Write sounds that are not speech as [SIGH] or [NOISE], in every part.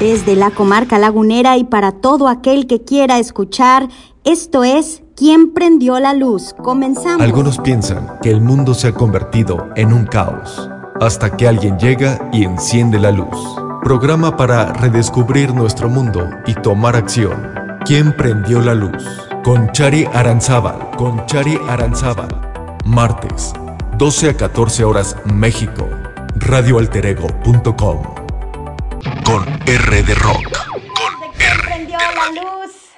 Desde la comarca lagunera y para todo aquel que quiera escuchar, esto es ¿Quién prendió la luz? Comenzamos. Algunos piensan que el mundo se ha convertido en un caos, hasta que alguien llega y enciende la luz. Programa para redescubrir nuestro mundo y tomar acción. ¿Quién prendió la luz? Con Chari Aranzábal, con Chari Aranzábal. Martes, 12 a 14 horas México. Radioalterego.com. Con R de Rock. Con R prendió la luz?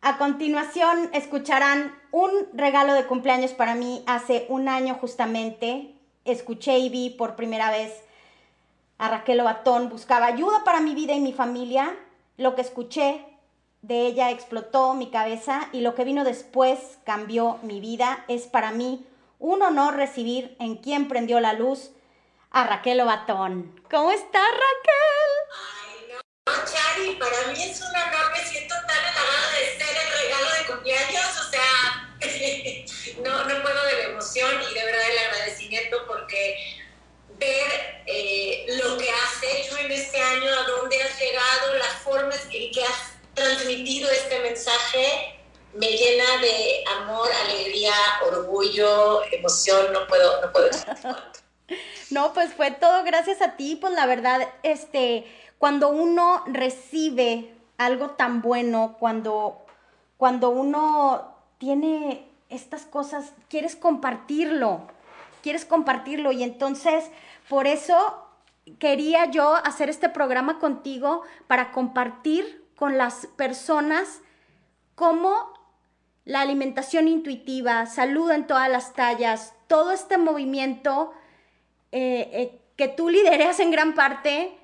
A continuación escucharán un regalo de cumpleaños para mí hace un año justamente. Escuché y vi por primera vez a Raquel Obatón. Buscaba ayuda para mi vida y mi familia. Lo que escuché de ella explotó mi cabeza y lo que vino después cambió mi vida. Es para mí un honor recibir en quien prendió la luz a Raquel Obatón. ¿Cómo estás, Raquel? Ay, no, Chari, para mí es un honor, me siento tan halagada de ser el regalo de cumpleaños, o sea, [LAUGHS] no, no puedo de la emoción y de verdad el agradecimiento porque ver eh, lo que has hecho en este año, a dónde has llegado, las formas en que has transmitido este mensaje me llena de amor, alegría, orgullo, emoción, no puedo, no puedo No, pues fue todo gracias a ti, pues la verdad, este, cuando uno recibe algo tan bueno, cuando, cuando uno tiene estas cosas, quieres compartirlo, quieres compartirlo. Y entonces por eso quería yo hacer este programa contigo para compartir con las personas cómo la alimentación intuitiva, salud en todas las tallas, todo este movimiento eh, eh, que tú lideras en gran parte,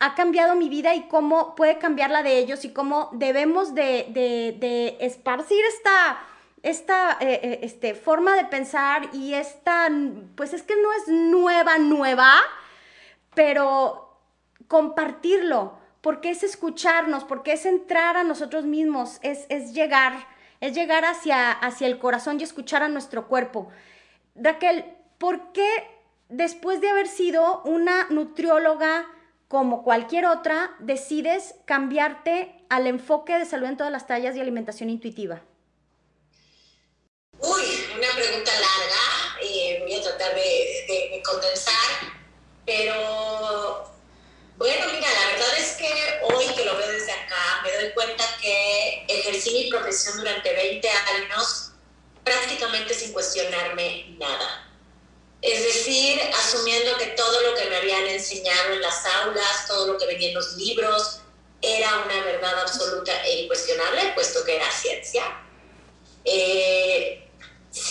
ha cambiado mi vida y cómo puede cambiar la de ellos y cómo debemos de, esparcir esta, esta eh, este, forma de pensar y esta, pues es que no es nueva, nueva, pero compartirlo porque es escucharnos, porque es entrar a nosotros mismos, es, es llegar, es llegar hacia, hacia el corazón y escuchar a nuestro cuerpo. Raquel, ¿por qué después de haber sido una nutrióloga como cualquier otra, decides cambiarte al enfoque de salud en todas las tallas y alimentación intuitiva? Uy, una pregunta larga, eh, voy a tratar de, de condensar, pero bueno, mira, la verdad es que hoy que lo veo desde acá, me doy cuenta que ejercí mi profesión durante 20 años prácticamente sin cuestionarme nada. Es decir, asumiendo que todo lo que me habían enseñado en las aulas, todo lo que venía en los libros, era una verdad absoluta e incuestionable, puesto que era ciencia. Eh,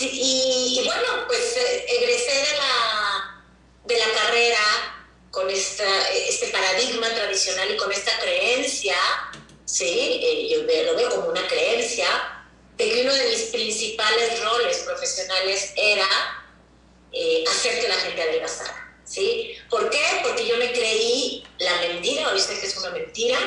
y, bueno, pues eh, egresé de la, de la carrera con esta, este paradigma tradicional y con esta creencia, ¿sí? Eh, yo lo veo como una creencia, de que uno de mis principales roles profesionales era eh, hacer que la gente adelgazara. ¿sí? ¿Por qué? Porque yo me creí la mentira, o sé que es una mentira,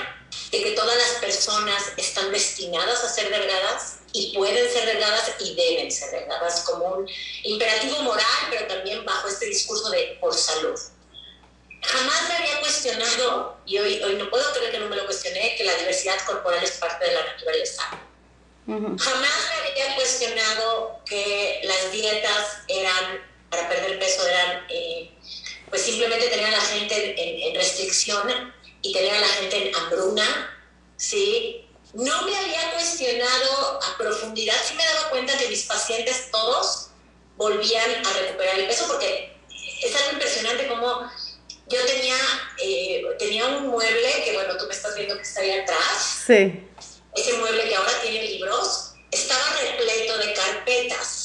de que todas las personas están destinadas a ser delgadas y pueden ser delgadas y deben ser delgadas como un imperativo moral, pero también bajo este discurso de por salud jamás me había cuestionado, y hoy, hoy no puedo creer que no me lo cuestioné, que la diversidad corporal es parte de la naturaleza. Jamás me había cuestionado que las dietas para perder peso, eran, eh, pues simplemente tener a la gente en, restricción y tener a la gente en hambruna, ¿sí? No me había cuestionado a profundidad, sí me daba cuenta que mis pacientes todos volvían a recuperar el peso, porque es algo impresionante cómo yo tenía, eh, tenía un mueble que, bueno, tú me estás viendo que está ahí atrás. Sí. Ese mueble que ahora tiene libros, estaba repleto de carpetas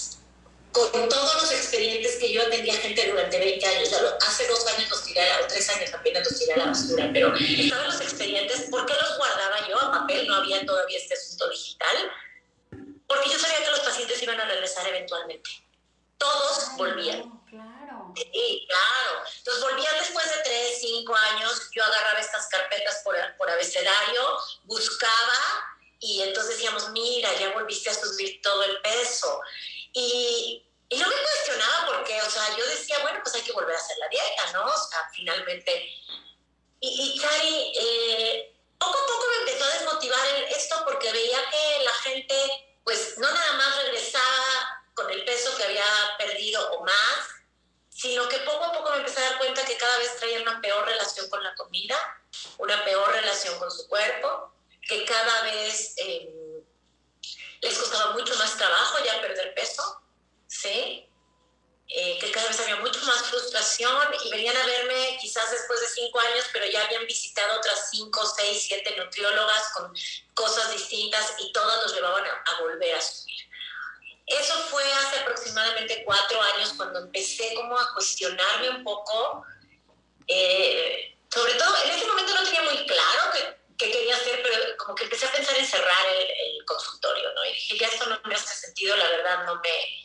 con todos los expedientes que yo atendía gente durante 20 años. Hace dos años los tiré, o tres años apenas los tiré a la basura, pero estaban los expedientes. ¿Por qué los guardaba yo a papel? No había todavía este asunto digital. Porque yo sabía que los pacientes iban a regresar eventualmente. Todos volvían. Sí, claro. Entonces volvían después de tres, cinco años, yo agarraba estas carpetas por, por abecedario, buscaba y entonces decíamos, mira, ya volviste a subir todo el peso. Y, y me cuestionaba porque, o sea, yo decía, bueno, pues hay que volver a hacer la dieta, ¿no? O sea, finalmente. Y, y Cari, eh, poco a poco me empezó a desmotivar esto porque veía que la gente, pues, no nada más regresaba con el peso que había perdido o más, sino que poco a poco me empecé a dar cuenta que cada vez traía una peor relación con la comida, una peor relación con su cuerpo, que cada vez... Eh, les costaba mucho más trabajo ya perder peso, ¿sí? Eh, que cada vez había mucho más frustración y venían a verme quizás después de cinco años, pero ya habían visitado otras cinco, seis, siete nutriólogas con cosas distintas y todas los llevaban a, a volver a subir. Eso fue hace aproximadamente cuatro años cuando empecé como a cuestionarme un poco. Eh, sobre todo, en ese momento no tenía muy claro que qué, quería hacer, pero como que empecé a pensar en cerrar el, el consultorio, ¿no? Y dije, ya esto no me hace sentido, la verdad no me,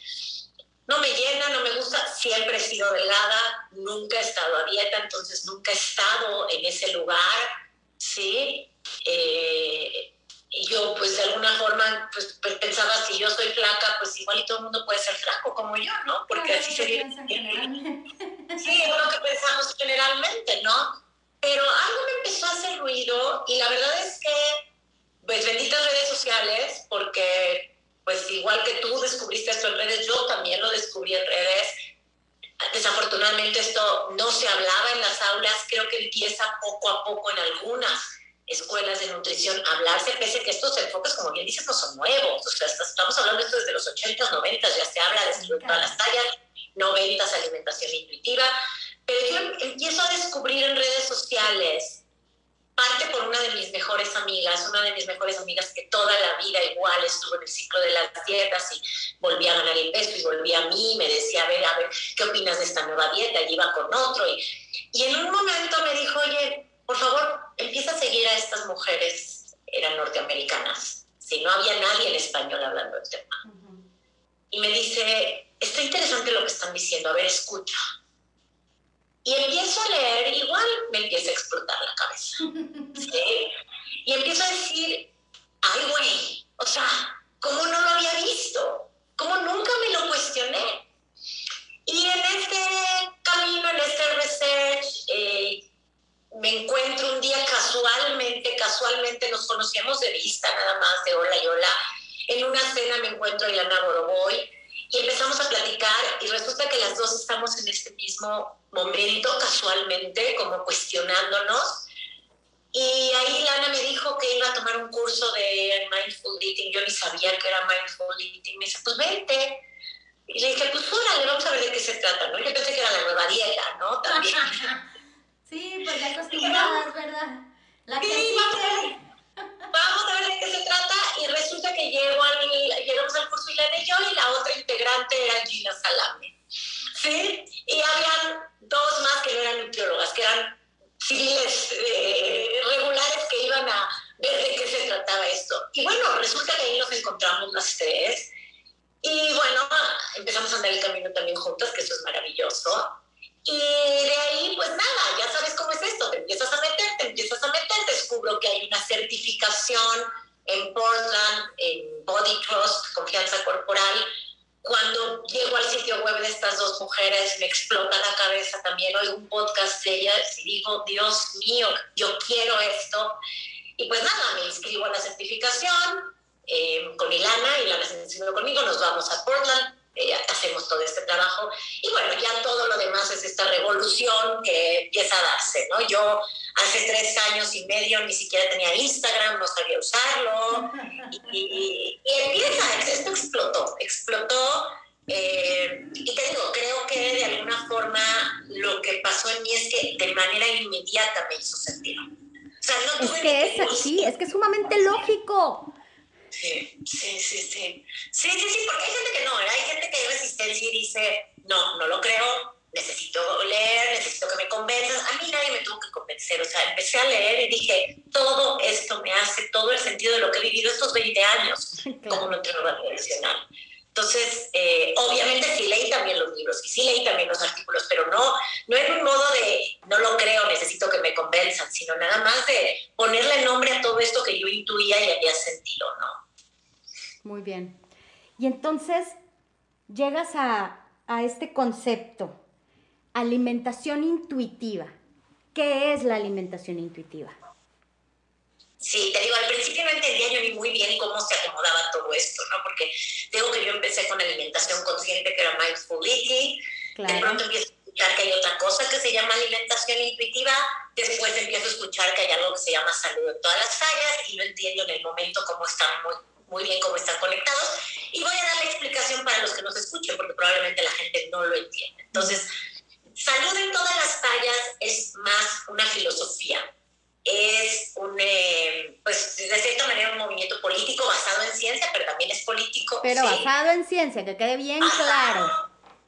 no me llena, no me gusta, siempre he sido delgada, nunca he estado a dieta, entonces nunca he estado en ese lugar, ¿sí? Eh, y yo pues de alguna forma pues, pensaba si yo soy flaca, pues igual y todo el mundo puede ser flaco como yo, ¿no? Porque así sería... Sí, es lo que pensamos generalmente, ¿no? Pero algo me empezó a hacer ruido y la verdad es que, pues benditas redes sociales, porque pues igual que tú descubriste esto en redes, yo también lo descubrí en redes. Desafortunadamente esto no se hablaba en las aulas, creo que empieza poco a poco en algunas escuelas de nutrición a hablarse, pese a que estos enfoques, como bien dices, no son nuevos. O sea, estamos hablando de esto desde los 80s, 90 ya se habla de todas las tallas, 90s alimentación intuitiva. Pero yo empiezo a descubrir en redes sociales parte por una de mis mejores amigas, una de mis mejores amigas que toda la vida igual estuvo en el ciclo de las dietas y volvía a ganar el peso y volvía a mí, me decía, a ver, a ver, ¿qué opinas de esta nueva dieta? Y iba con otro. Y, y en un momento me dijo, oye, por favor, empieza a seguir a estas mujeres, eran norteamericanas, si no había nadie en español hablando del tema. Y me dice, está interesante lo que están diciendo, a ver, escucha. Y empiezo a leer, igual me empieza a explotar la cabeza. ¿sí? Y empiezo a decir, ay, güey, o sea, ¿cómo no lo había visto? ¿Cómo nunca me lo cuestioné? Y en este camino, en este research, eh, me encuentro un día casualmente, casualmente nos conocíamos de vista nada más, de hola y hola. En una cena me encuentro a Ilana Boroboy y empezamos a platicar y resulta que las dos estamos en este mismo momento casualmente, como cuestionándonos. Y ahí Lana me dijo que iba a tomar un curso de Mindful Eating. Yo ni sabía que era Mindful Eating. Me dice, pues vente. Y le dije, pues órale, vamos a ver de qué se trata, ¿no? Yo pensé que era la nueva dieta, ¿no? También. [LAUGHS] sí, pues ya acostumbradas, ¿verdad? La que sí, vamos a, ver, vamos a ver de qué se trata. Y resulta que llego al, llegamos al curso Lana y yo, y la otra integrante era Gina Salame. ¿Sí? Y habían dos más que no eran nutriólogas, que eran civiles eh, regulares que iban a ver de qué se trataba esto. Y bueno, resulta que ahí nos encontramos las tres. Y bueno, empezamos a andar el camino también juntas, que eso es maravilloso. Y de ahí, pues nada, ya sabes cómo es esto, te empiezas a meter, te empiezas a meter, descubro que hay una certificación en Portland, en Body Trust, confianza corporal, cuando llego al sitio web de estas dos mujeres, me explota la cabeza también. Oigo un podcast de ellas y digo, Dios mío, yo quiero esto. Y pues nada, me inscribo a la certificación eh, con Ilana, Ilana se inscribió conmigo, nos vamos a Portland, eh, hacemos todo este trabajo. Y bueno, ya todo lo demás es esta revolución que empieza a darse, ¿no? Yo hace tres años y medio ni siquiera tenía Instagram, no sabía usarlo. Y, empieza, esto explotó, explotó. Eh, y te digo, creo que de alguna forma lo que pasó en mí es que de manera inmediata me hizo sentido. O sea, no es que es así, es que es sumamente lógico. Sí, sí, sí, sí. Sí, sí, sí, porque hay gente que no, hay gente que hay resistencia y dice, no, no lo creo, necesito leer, necesito que me convenzas. A mí nadie me tuvo que convencer, o sea, empecé a leer y dije, todo esto me hace todo el sentido de lo que he vivido estos 20 años [LAUGHS] como nutrióloga tradicional. Entonces, eh, obviamente sí leí también los libros y sí leí también los artículos, pero no, no en un modo de no lo creo, necesito que me convenzan, sino nada más de ponerle nombre a todo esto que yo intuía y había sentido, ¿no? Muy bien. Y entonces llegas a, a este concepto, alimentación intuitiva. ¿Qué es la alimentación intuitiva? Sí, te digo, al principio no entendía yo ni muy bien cómo se acomodaba todo esto, ¿no? Porque digo que yo empecé con alimentación consciente, que era mindful eating, de pronto empiezo a escuchar que hay otra cosa que se llama alimentación intuitiva, después empiezo a escuchar que hay algo que se llama salud en todas las áreas y no entiendo en el momento cómo están muy muy bien cómo están conectados. Y voy a dar la explicación para los que nos escuchen, porque probablemente la gente no lo entiende. Entonces, salud en todas las tallas es más una filosofía. Es un, eh, pues de cierta manera, un movimiento político basado en ciencia, pero también es político. Pero basado en ciencia, que quede bien claro.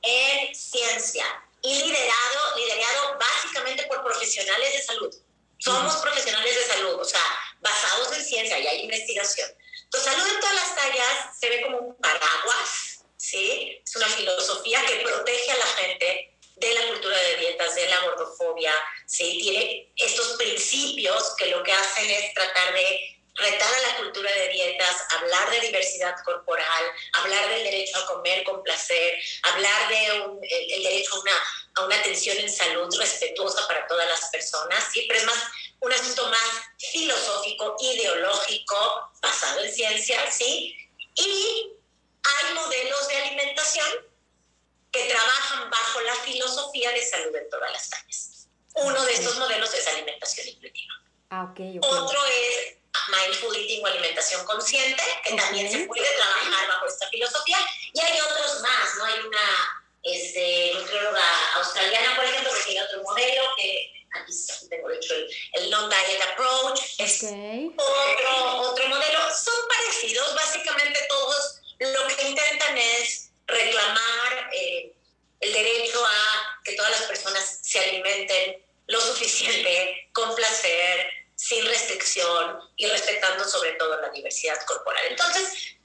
En ciencia y liderado, liderado básicamente por profesionales de salud. Somos profesionales de salud, o sea, basados en ciencia y hay investigación. Entonces, salud en todas las tallas se ve como un paraguas, ¿sí? Es una filosofía que protege a la gente de la cultura de dietas, de la gordofobia, ¿sí? Tiene estos principios que lo que hacen es tratar de retar a la cultura de dietas, hablar de diversidad corporal, hablar del derecho a comer con placer, hablar del de el, derecho a una, a una atención en salud respetuosa para todas las personas, ¿sí? pero es más un asunto más filosófico, ideológico, basado en ciencia, ¿sí? Y hay modelos de alimentación que trabajan bajo la filosofía de salud en todas las tallas. Uno de estos modelos es alimentación intuitiva. Ah, okay, Otro es mindful eating o alimentación consciente, que también se puede trabajar bajo esta filosofía. Y hay otros más, ¿no? Hay una este, nutrióloga australiana, por ejemplo, que tiene otro modelo que aquí tengo hecho el, el non-diet approach, es otro, otro modelo. Son parecidos, básicamente todos lo que intentan es reclamar eh, el derecho a que todas las personas se alimenten lo suficiente, con placer, sin restricción y respetando sobre todo la diversidad corporal. Entonces,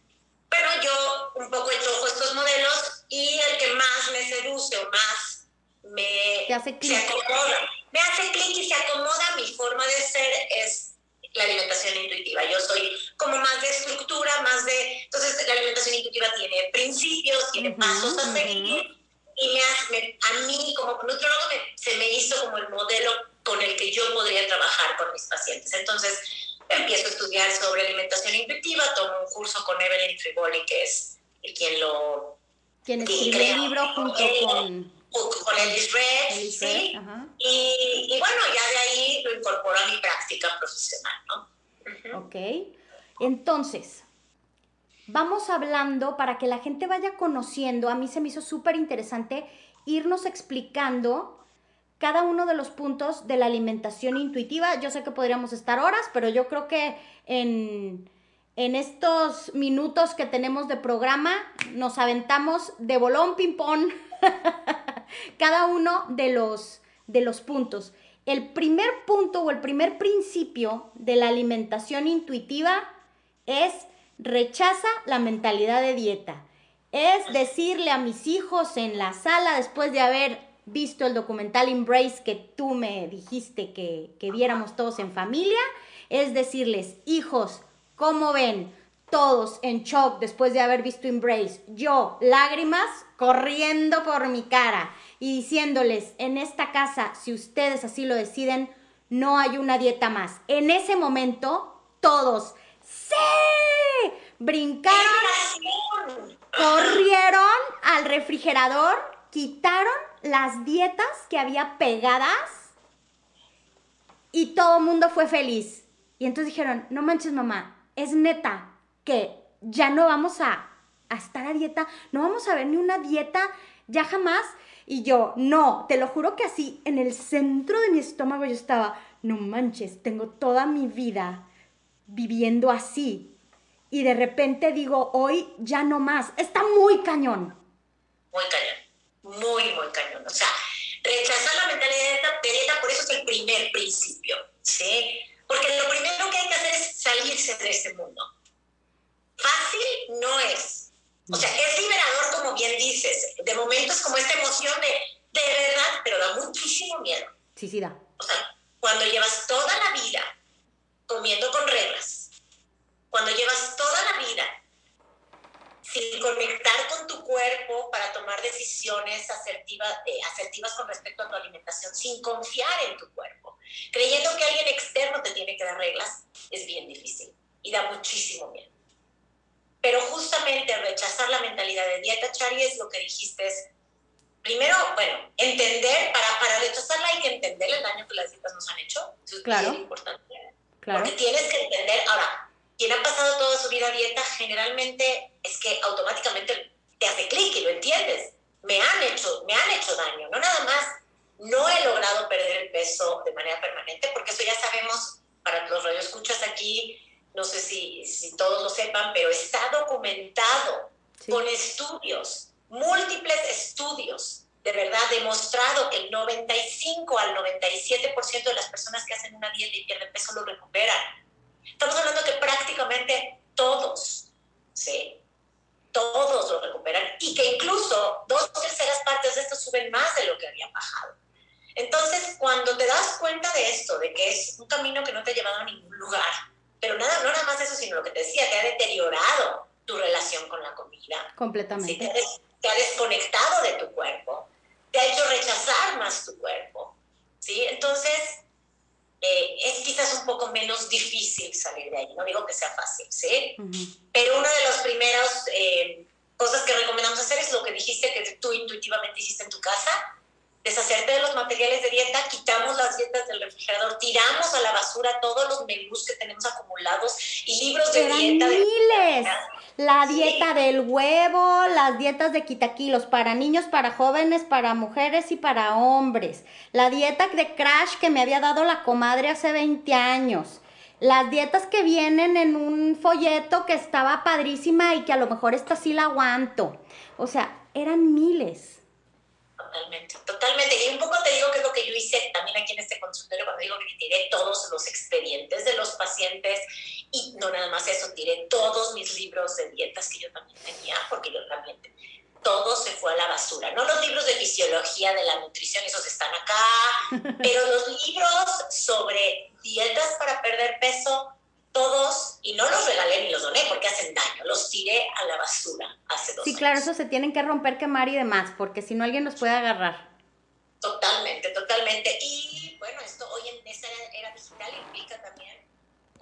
bueno, yo un poco hecho estos modelos y el que más me seduce o más me hace se acomoda, me hace clic y se acomoda a mi forma de ser es la alimentación intuitiva. Yo soy como más de estructura, más de... Entonces, la alimentación intuitiva tiene principios, tiene pasos a seguir y me hace, a mí como nutriólogo se me hizo como el modelo con el que yo podría trabajar con mis pacientes. Entonces, empiezo a estudiar sobre alimentación intuitiva, tomo un curso con Evelyn Friboli, que es quien lo... Quien escribió el libro junto con con el Red, ¿sí? Y, y, bueno, ya de ahí lo incorporo a mi práctica profesional, ¿no? Ok. Entonces, vamos hablando para que la gente vaya conociendo. A mí se me hizo súper interesante irnos explicando cada uno de los puntos de la alimentación intuitiva. Yo sé que podríamos estar horas, pero yo creo que en, en estos minutos que tenemos de programa nos aventamos de bolón ping-pong [LAUGHS] cada uno de los, de los puntos. El primer punto o el primer principio de la alimentación intuitiva es rechaza la mentalidad de dieta. Es decirle a mis hijos en la sala, después de haber visto el documental Embrace que tú me dijiste que, que viéramos todos en familia, es decirles, hijos, ¿cómo ven? Todos en shock después de haber visto Embrace. Yo, lágrimas corriendo por mi cara y diciéndoles, en esta casa, si ustedes así lo deciden, no hay una dieta más. En ese momento, todos, ¡sí! Brincaron, corrieron al refrigerador, quitaron las dietas que había pegadas y todo el mundo fue feliz. Y entonces dijeron, no manches mamá, es neta que ya no vamos a, a estar a dieta, no vamos a ver ni una dieta ya jamás. Y yo, no, te lo juro que así, en el centro de mi estómago yo estaba, no manches, tengo toda mi vida viviendo así. Y de repente digo, hoy ya no más. Está muy cañón. Muy cañón, muy, muy cañón. O sea, rechazar la mentalidad de dieta, por eso es el primer principio, ¿sí? Porque lo primero que hay que hacer es salirse de este mundo. Fácil no es, o sea, es liberador, como bien dices. De momentos como esta emoción de, de verdad, pero da muchísimo miedo. Sí, sí, da. O sea, cuando llevas toda la vida comiendo con reglas, cuando llevas toda la vida sin conectar con tu cuerpo para tomar decisiones asertivas, eh, asertivas con respecto a tu alimentación, sin confiar en tu cuerpo, creyendo que alguien externo te tiene que dar reglas, es bien difícil y da muchísimo miedo. Pero justamente rechazar la mentalidad de dieta, Chari, es lo que dijiste, es, primero, bueno, entender, para, para rechazarla hay que entender el daño que las dietas nos han hecho, eso es claro. importante. Claro. Porque tienes que entender, ahora, quien ha pasado toda su vida a dieta, generalmente es que automáticamente te hace clic y lo entiendes. Me han hecho, me han hecho daño, no nada más no he logrado perder el peso de manera permanente, porque eso ya sabemos, para los radioescuchas aquí, no sé si, si todos lo sepan, pero está documentado con estudios, múltiples estudios, de verdad demostrado que el 95 al 97% de las personas que hacen una dieta y pierden peso lo recuperan. Estamos hablando que prácticamente todos, ¿sí? Todos lo recuperan y que incluso dos terceras partes de esto suben más de lo que habían bajado. Entonces, cuando te das cuenta de esto, de que es un camino que no te ha llevado a ningún lugar, pero nada, no nada más eso, sino lo que te decía, te ha deteriorado tu relación con la comida. Completamente. Te, ha desconectado de tu cuerpo, te ha hecho rechazar más tu cuerpo. ¿sí? Entonces, eh, es quizás un poco menos difícil salir de ahí. No digo que sea fácil, ¿sí? Pero una de las primeras eh, cosas que recomendamos hacer es lo que dijiste que tú intuitivamente hiciste en tu casa, deshacerte de los materiales de dieta, quitamos las dietas del refrigerador, tiramos a la basura todos los menús que tenemos acumulados y libros de dieta. Miles. la dieta del huevo, las dietas de quitaquilos para niños, para jóvenes, para mujeres y para hombres. La dieta de crash que me había dado la comadre hace 20 años. Las dietas que vienen en un folleto que estaba padrísima y que a lo mejor esta sí la aguanto. O sea, eran miles totalmente, totalmente. Y un poco te digo que es lo que yo hice también aquí en este consultorio cuando digo que tiré todos los expedientes de los pacientes y no nada más eso, tiré todos mis libros de dietas que yo también tenía, porque yo también todo se fue a la basura. No los libros de fisiología de la nutrición, esos están acá, [LAUGHS] pero los libros sobre dietas para perder peso, todos, y no los regalé ni los doné porque hacen daño, los tiré a la basura hace dos Sí, claro, eso se tienen que romper, quemar y demás, porque si no alguien los puede agarrar. Totalmente, totalmente. Y bueno, esto hoy en esta era digital implica también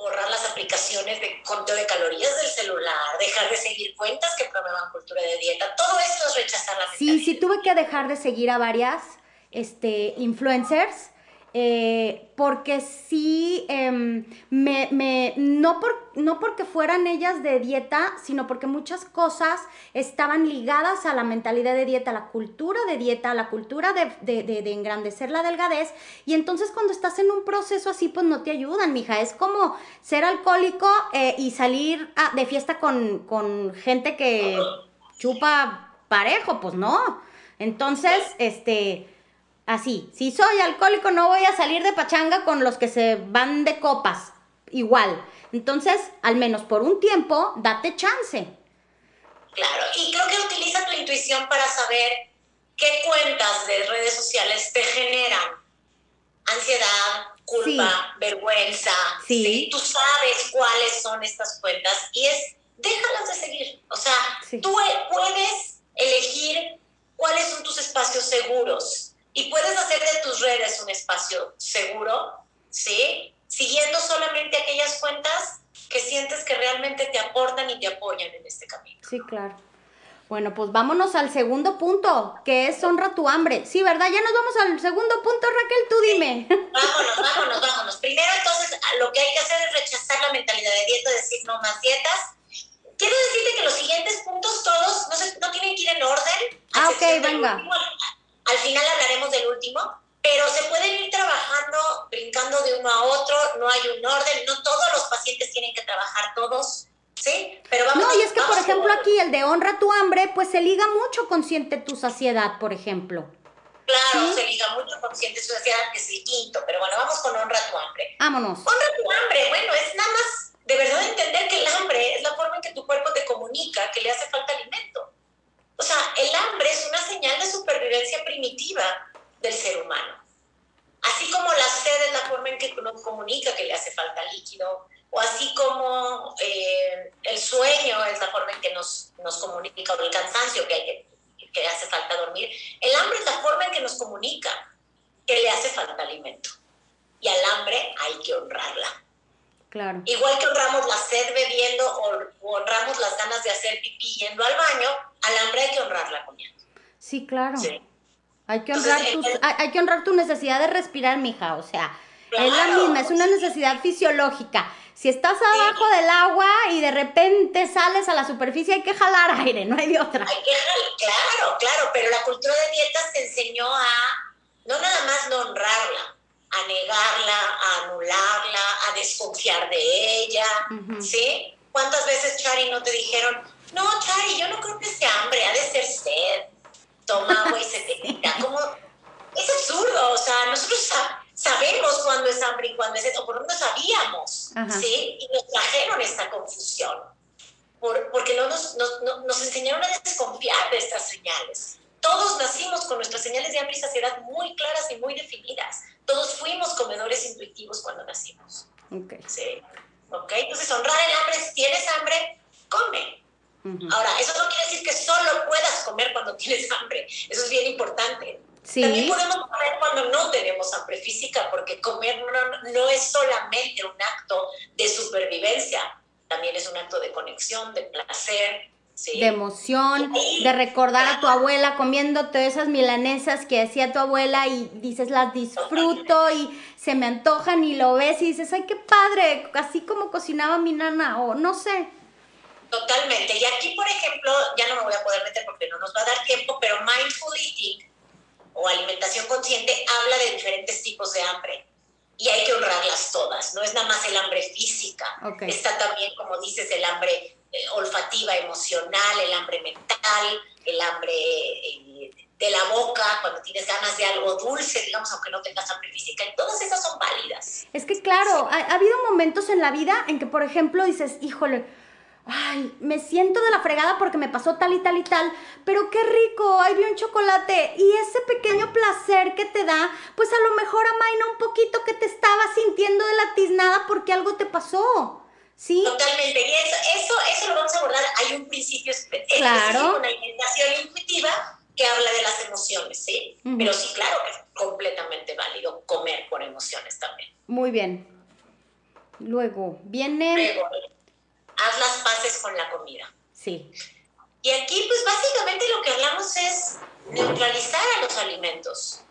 borrar las aplicaciones de conteo de calorías del celular, dejar de seguir cuentas que promuevan cultura de dieta. Todo esto es rechazar la Sí, sí tuve que dejar de seguir a varias este, influencers eh, porque sí, em, me, me, no, por, no porque fueran ellas de dieta, sino porque muchas cosas estaban ligadas a la mentalidad de dieta, a la cultura de dieta, a la cultura de, de, de, engrandecer la delgadez. Y entonces cuando estás en un proceso así, pues no te ayudan, mija. Es como ser alcohólico eh, y salir de fiesta con, con gente que chupa parejo, pues no. Entonces, este Así, si soy alcohólico no voy a salir de pachanga con los que se van de copas. Igual. Entonces, al menos por un tiempo, date chance. Claro, y creo que utiliza tu intuición para saber qué cuentas de redes sociales te generan ansiedad, culpa, vergüenza. Sí. Tú sabes cuáles son estas cuentas y es, déjalas de seguir. O sea, tú puedes elegir cuáles son tus espacios seguros y puedes hacer de tus redes un espacio seguro, ¿sí? Siguiendo solamente aquellas cuentas que sientes que realmente te aportan y te apoyan en este camino. Sí, claro. Bueno, pues vámonos al segundo punto, que es honra tu hambre. Sí, ¿verdad? Ya nos vamos al segundo punto, Raquel, tú dime. Vámonos, vámonos, vámonos. Primero, entonces, lo que hay que hacer es rechazar la mentalidad de dieta, decir no más dietas. Quiero decirte que los siguientes puntos todos no, se, no tienen que ir en orden. Ah, ok, venga. Al final hablaremos del último, pero se pueden ir trabajando, brincando de uno a otro, no hay un orden, no todos los pacientes tienen que trabajar todos, ¿sí? Pero vamos, no, y es que, por ejemplo, aquí el de honra tu hambre, pues se liga mucho con siente tu saciedad, por ejemplo. Claro, se liga mucho con siente tu saciedad, que es el quinto, pero bueno, vamos con honra tu hambre. Vámonos. Honra tu hambre, bueno, es nada más de verdad entender que el hambre es la forma en que tu cuerpo te comunica que le hace falta alimento. O sea, el hambre es una señal de supervivencia primitiva del ser humano. Así como la sed es la forma en que nos comunica que le hace falta líquido, o así como eh, el sueño es la forma en que nos, nos comunica, o el cansancio que, hay que, que hace falta dormir, el hambre es la forma en que nos comunica que le hace falta alimento. Y al hambre hay que honrarla. Igual que honramos la sed bebiendo o honramos las ganas de hacer pipí yendo al baño, al hambre hay que honrarla comiendo. Sí, claro. Hay que, honrar tu, hay, que honrar tu necesidad de respirar, mija. O sea, es la misma, es una necesidad fisiológica. Si estás abajo del agua y de repente sales a la superficie, hay que jalar aire, no hay de otra. Hay que jalar, claro, claro, pero la cultura de dietas te enseñó a no nada más no honrarla, a negarla, a anularla, a desconfiar de ella, ¿sí? ¿Cuántas veces, Chari, no te dijeron, no, Chari, yo no creo que sea hambre, ha de ser sed, toma agua y se te quita? Como, es absurdo, o sea, nosotros sabemos cuándo es hambre y cuándo es sed, o por lo menos sabíamos, ¿sí? Y nos trajeron esta confusión, porque no nos, nos enseñaron a desconfiar de estas señales. Todos nacimos con nuestras señales de hambre y saciedad muy claras y muy definidas. Todos fuimos comedores intuitivos cuando nacimos. Ok. Sí. Ok, entonces honrar el hambre, si tienes hambre, come. Ahora, eso no quiere decir que solo puedas comer cuando tienes hambre. Eso es bien importante. Sí. También podemos comer cuando no tenemos hambre física, porque comer no, no es solamente un acto de supervivencia, también es un acto de conexión, de placer, de emoción, de recordar a tu abuela comiéndote esas milanesas que hacía tu abuela y dices, las disfruto y se me antojan y lo ves y dices, ay, qué padre, así como cocinaba mi nana o no sé. Totalmente. Y aquí, por ejemplo, ya no me voy a poder meter porque no nos va a dar tiempo, pero mindful eating o alimentación consciente habla de diferentes tipos de hambre y hay que honrarlas todas. No es nada más el hambre física. Está también, como dices, el hambre eh, olfativa, emocional, el hambre mental, el hambre eh, de la boca, cuando tienes ganas de algo dulce, digamos, aunque no tengas hambre física, y todas esas son válidas. Es que claro, ha, habido momentos en la vida en que, por ejemplo, dices, híjole, ay, me siento de la fregada porque me pasó tal y tal y tal, pero qué rico, hay un chocolate y ese pequeño placer que te da, pues a lo mejor amaina un poquito que te estaba sintiendo de la tiznada porque algo te pasó. ¿Sí? Totalmente. Y eso, eso, eso lo vamos a abordar. Hay un principio específico claro. una alimentación intuitiva que habla de las emociones, ¿sí? Pero sí, claro que es completamente válido comer por emociones también. Muy bien. Luego, viene... Luego, haz las paces con la comida. Sí. Y aquí, pues básicamente lo que hablamos es neutralizar a los alimentos.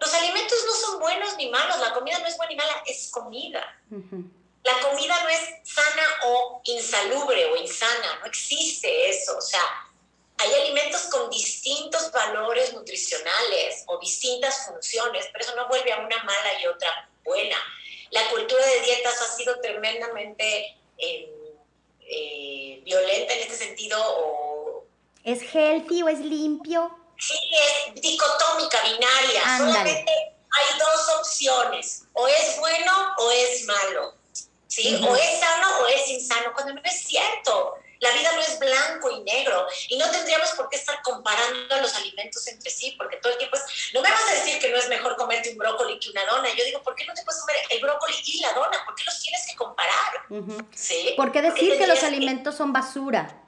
Los alimentos no son buenos ni malos, la comida no es buena ni mala, es comida. La comida no es sana o insalubre o insana, no existe eso. O sea, hay alimentos con distintos valores nutricionales o distintas funciones, pero eso no vuelve a una mala y otra buena. La cultura de dietas ha sido tremendamente em, eh, violenta en este sentido o... ¿Es healthy o es limpio? Sí, es dicotómica, binaria. Solamente hay dos opciones, o es bueno o es malo. ¿Sí? O es sano o es insano, cuando no es cierto. La vida no es blanco y negro y no tendríamos por qué estar comparando los alimentos entre sí, porque todo el tiempo es, no me vas a decir que no es mejor comerte un brócoli que una dona. Yo digo, ¿por qué no te puedes comer el brócoli y la dona? ¿Por qué los tienes que comparar? ¿Sí? ¿Por qué decir que los alimentos son basura?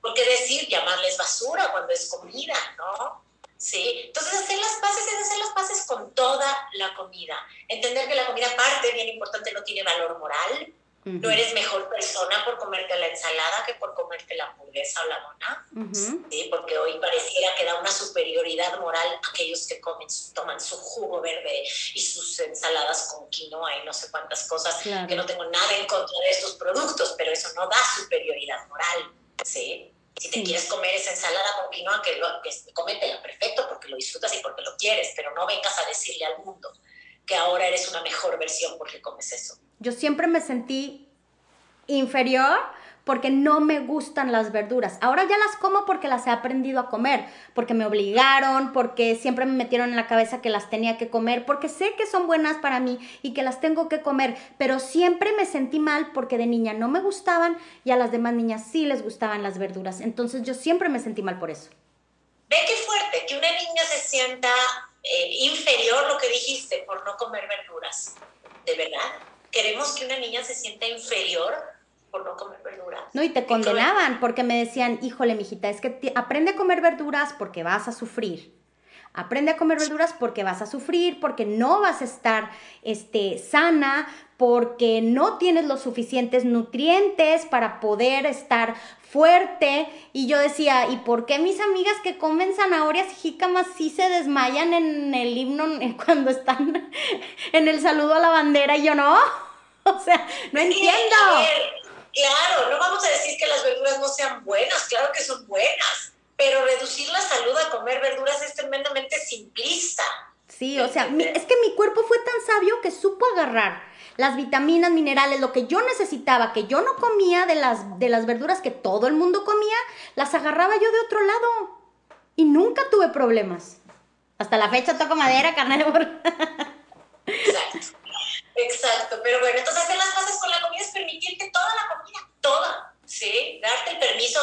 ¿Por qué decir llamarles basura cuando es comida, no? ¿Sí? Entonces, hacer las paces es hacer las paces con toda la comida. Entender que la comida, aparte, bien importante, no tiene valor moral. No eres mejor persona por comerte la ensalada que por comerte la hamburguesa o la dona, ¿sí? Porque hoy pareciera que da una superioridad moral a aquellos que comen, toman su jugo verde y sus ensaladas con quinoa y no sé cuántas cosas, que no tengo nada en contra de estos productos, pero eso no da superioridad moral, ¿sí? Si te quieres comer esa ensalada con quinoa, que, lo, que cómetela perfecto porque lo disfrutas y porque lo quieres, pero no vengas a decirle al mundo que ahora eres una mejor versión porque comes eso. Yo siempre me sentí inferior porque no me gustan las verduras. Ahora ya las como porque las he aprendido a comer, porque me obligaron, porque siempre me metieron en la cabeza que las tenía que comer, porque sé que son buenas para mí y que las tengo que comer, pero siempre me sentí mal porque de niña no me gustaban y a las demás niñas sí les gustaban las verduras. Entonces yo siempre me sentí mal por eso. Ve qué fuerte, que una niña se sienta eh, inferior, lo que dijiste, por no comer verduras. ¿De verdad? ¿Queremos que una niña se sienta inferior por no comer verduras. No, y te condenaban porque me decían, híjole, mijita, es que aprende a comer verduras porque vas a sufrir. Aprende a comer verduras porque vas a sufrir, porque no vas a estar este, sana, porque no tienes los suficientes nutrientes para poder estar fuerte. Y yo decía, ¿y por qué mis amigas que comen zanahorias y jícamas sí se desmayan en el himno [LAUGHS] cuando están en el saludo a la bandera y yo no? [LAUGHS] O sea, no entiendo. Claro, no vamos a decir que las verduras no sean buenas, claro que son buenas, pero reducir la salud a comer verduras es tremendamente simplista. Sí, o sea, es que mi cuerpo fue tan sabio que supo agarrar las vitaminas, minerales, lo que yo necesitaba, que yo no comía de las, de las verduras que todo el mundo comía, las agarraba yo de otro lado. Y nunca tuve problemas. Hasta la fecha toco madera, burro. Exacto. Exacto. Pero bueno, entonces hacer las cosas con la comida es permitirte toda la comida, toda. ¿Sí? Darte el permiso,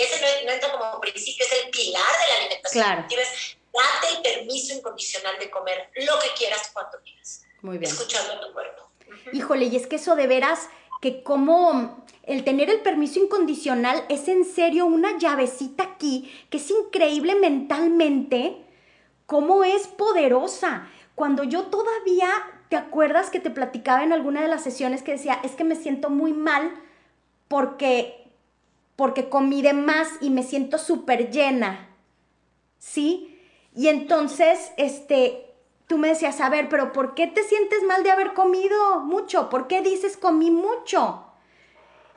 ese no, entra como principio, es el pilar de la alimentación. Claro. date el permiso incondicional de comer lo que quieras cuando quieras. Muy bien. Escuchando a tu cuerpo. Híjole, y es que eso de veras, que como el tener el permiso incondicional es en serio una llavecita aquí, que es increíble mentalmente, cómo es poderosa. Cuando yo todavía, ¿te acuerdas que te platicaba en alguna de las sesiones que decía, es que me siento muy mal porque, porque comí de más y me siento súper llena? ¿Sí? Y entonces, este, tú me decías, a ver, pero ¿por qué te sientes mal de haber comido mucho? ¿Por qué dices comí mucho?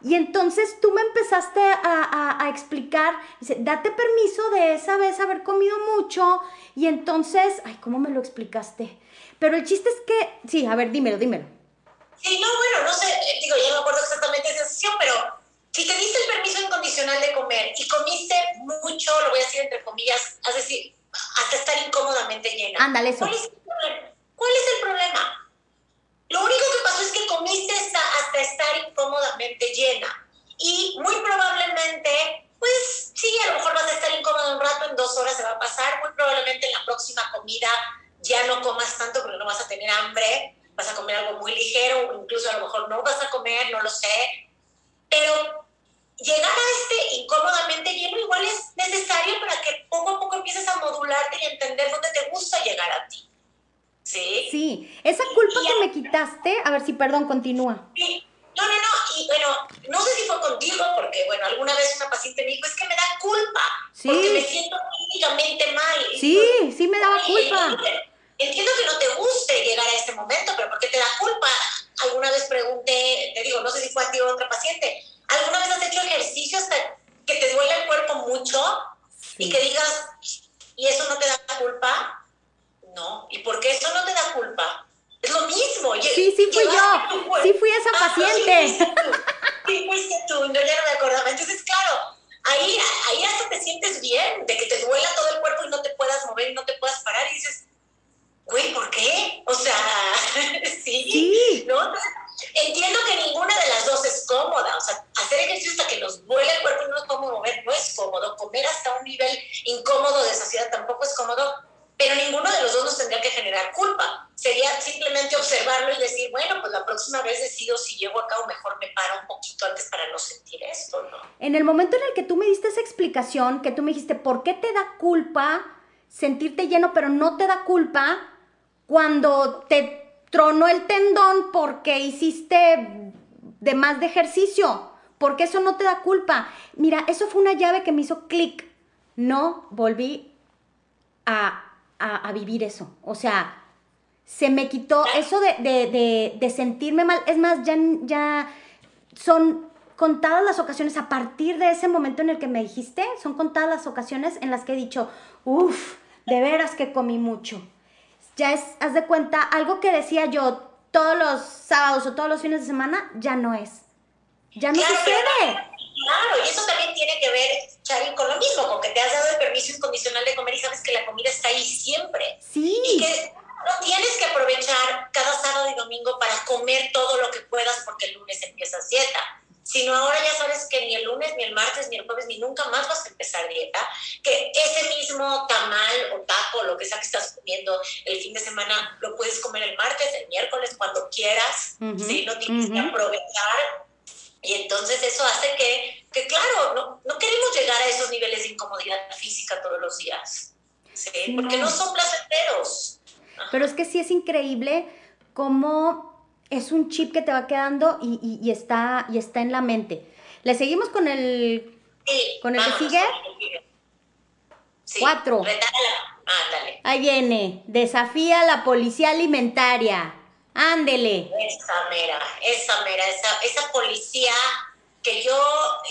Y entonces tú me empezaste a, explicar, dice, date permiso de esa vez haber comido mucho. Y entonces, ay, ¿cómo me lo explicaste? Pero el chiste es que, sí, a ver, dímelo, dímelo. Sí, no, bueno, no sé, eh, digo, ya no me acuerdo exactamente esa sesión, pero si te diste el permiso incondicional de comer y comiste mucho, lo voy a decir entre comillas, es decir, hasta estar incómodamente llena. Ándale, eso. ¿Cuál es? ¿Cuál es el problema? Lo único que pasó es que comiste hasta estar incómodamente llena. Y muy probablemente, pues sí, a lo mejor vas a estar incómodo un rato, en dos horas se va a pasar. Muy probablemente en la próxima comida ya no comas tanto porque no vas a tener hambre, vas a comer algo muy ligero, o incluso a lo mejor no vas a comer, no lo sé. Pero llegar a este incómodamente lleno igual es necesario para que poco a poco empieces a modularte y entender dónde te gusta llegar a ti. Sí. Sí, esa culpa que me quitaste, a ver si, perdón, continúa. No, no, no, y bueno, no sé si fue contigo, porque bueno, alguna vez una paciente me dijo, es que me da culpa, sí. porque me siento físicamente mal. Sí, sí me daba culpa. Entiendo que no te guste llegar a este momento, pero ¿por qué te da culpa? Alguna vez pregunté, te digo, no sé si fue a ti o a otra paciente, ¿alguna vez has hecho ejercicio hasta que te duele el cuerpo mucho y que digas, ¿y eso no te da culpa? No, ¿y por qué eso no te da culpa? Es lo mismo. Sí, sí fui yo. Sí fui esa ah, paciente. Sí, fuiste tú. No, ya no me acordaba. Entonces, claro, ahí, ahí hasta te sientes bien, de que te duela todo el cuerpo y no te puedas mover y no te puedas parar y dices, güey, ¿por qué? O sea, [LAUGHS] sí, ¿no? Entiendo que ninguna de las dos es cómoda, o sea, hacer ejercicio hasta que nos duele el cuerpo y no nos podemos mover no es cómodo, comer hasta un nivel incómodo de saciedad tampoco es cómodo, pero ninguno de los dos nos tendría que generar culpa. Sería simplemente observarlo y decir, bueno, pues la próxima vez decido si llevo a cabo, mejor me paro un poquito antes para no sentir esto, ¿no? En el momento en el que tú me diste esa explicación, que tú me dijiste, ¿por qué te da culpa sentirte lleno, pero no te da culpa cuando te tronó el tendón porque hiciste de más de ejercicio? Porque eso no te da culpa. Mira, eso fue una llave que me hizo clic. No volví a a, vivir eso. O sea, se me quitó eso de, sentirme mal. Es más, ya, ya son contadas las ocasiones a partir de ese momento en el que me dijiste, son contadas las ocasiones en las que he dicho, uff, de veras que comí mucho. Ya es, haz de cuenta, algo que decía yo todos los sábados o todos los fines de semana, ya no es. Ya no sucede. Claro, y eso también tiene que ver, Chari, con lo mismo, con que te has dado el permiso incondicional de comer y sabes que la comida está ahí siempre. Sí. Y que no tienes que aprovechar cada sábado y domingo para comer todo lo que puedas porque el lunes empiezas dieta. Sino ahora ya sabes que ni el lunes, ni el martes, ni el jueves, ni nunca más vas a empezar dieta. Que ese mismo tamal o taco, lo que sea que estás comiendo el fin de semana, lo puedes comer el martes, el miércoles, cuando quieras. ¿sí? No tienes que aprovechar y entonces eso hace que, que claro, no, no, queremos llegar a esos niveles de incomodidad física todos los días, ¿sí? porque no. son placenteros. Pero es que sí es increíble cómo es un chip que te va quedando y, y, está, y está en la mente. ¿Le seguimos con el, con el que sigue? Sí, Cuatro. Ahí viene. Desafía la policía alimentaria. Ándele. Esa mera, esa mera, esa, esa policía que yo,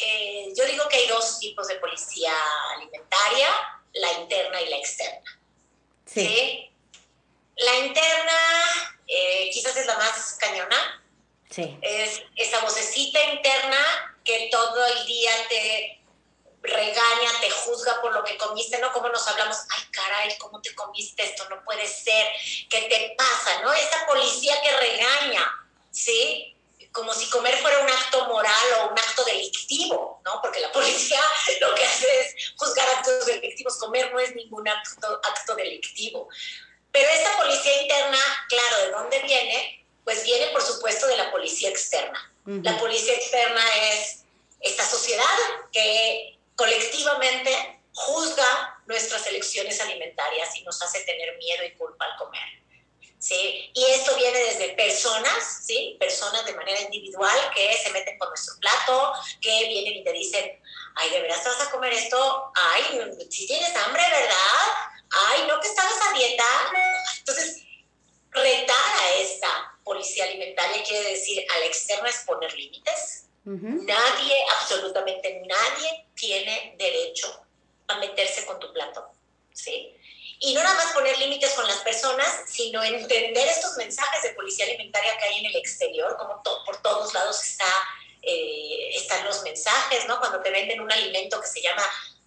eh, yo digo que hay dos tipos de policía alimentaria, la interna y la externa. Sí. la interna eh, quizás es la más cañona. Sí. Es esa vocecita interna que todo el día te regaña, te juzga por lo que comiste, ¿no? Como nos hablamos, ay, caray, ¿cómo te comiste esto? No puede ser, ¿qué te pasa? ¿No? Esa policía que regaña, ¿sí? Como si comer fuera un acto moral o un acto delictivo, ¿no? Porque la policía lo que hace es juzgar actos delictivos, comer no es ningún acto, acto delictivo. Pero esta policía interna, claro, ¿de dónde viene? Pues viene, por supuesto, de la policía externa. La policía externa es esta sociedad que colectivamente juzga nuestras elecciones alimentarias y nos hace tener miedo y culpa al comer. ¿sí? Y esto viene desde personas, ¿sí? personas de manera individual que se meten por nuestro plato, que vienen y te dicen, ay, ¿de veras te vas a comer esto? Ay, si tienes hambre, ¿verdad? Ay, ¿no que estabas a dieta? Entonces, retar a esta policía alimentaria quiere decir a la externa es poner límites, Nadie, absolutamente nadie, tiene derecho a meterse con tu plato. ¿sí? Y no nada más poner límites con las personas, sino entender estos mensajes de policía alimentaria que hay en el exterior, como por todos lados está, eh, están los mensajes, ¿no? Cuando te venden un alimento que se llama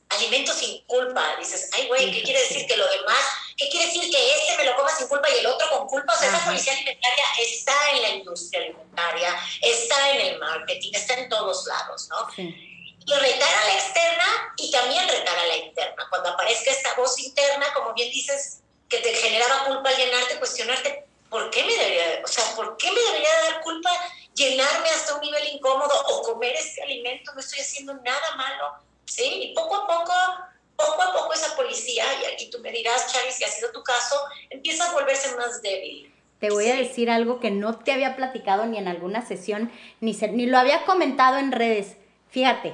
alimento sin culpa, dices, ay, güey, ¿qué quiere decir que lo demás ¿Qué quiere decir que este me lo coma sin culpa y el otro con culpa? O sea, esa policía alimentaria está en la industria alimentaria, está en el marketing, está en todos lados, ¿no? Y retar a la externa y también retar a la interna. Cuando aparezca esta voz interna, como bien dices, que te generaba culpa al llenarte, cuestionarte, ¿por qué me debería, o sea, ¿por qué me debería dar culpa llenarme hasta un nivel incómodo o comer este alimento? No estoy haciendo nada malo, ¿sí? Y poco a poco poco a poco esa policía, y aquí tú me dirás, Charlie, si ha sido tu caso, empieza a volverse más débil. Te voy a decir algo que no te había platicado ni en alguna sesión, ni, ni lo había comentado en redes. Fíjate,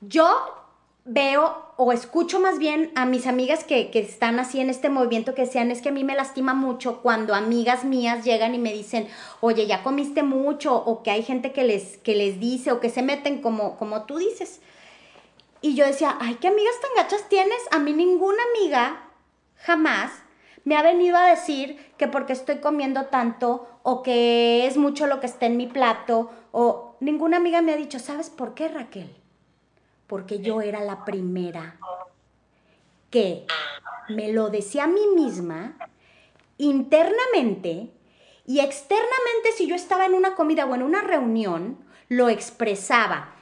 yo veo o escucho más bien a mis amigas que, que, están así en este movimiento que decían, es que a mí me lastima mucho cuando amigas mías llegan y me dicen, oye, ya comiste mucho, o que hay gente que les, que les dice, o que se meten como, como tú dices. Y yo decía, ay, ¿qué amigas tan gachas tienes? A mí ninguna amiga jamás me ha venido a decir que porque estoy comiendo tanto o que es mucho lo que está en mi plato o ninguna amiga me ha dicho, ¿sabes por qué Raquel? Porque yo era la primera que me lo decía a mí misma internamente y externamente si yo estaba en una comida o en una reunión, lo expresaba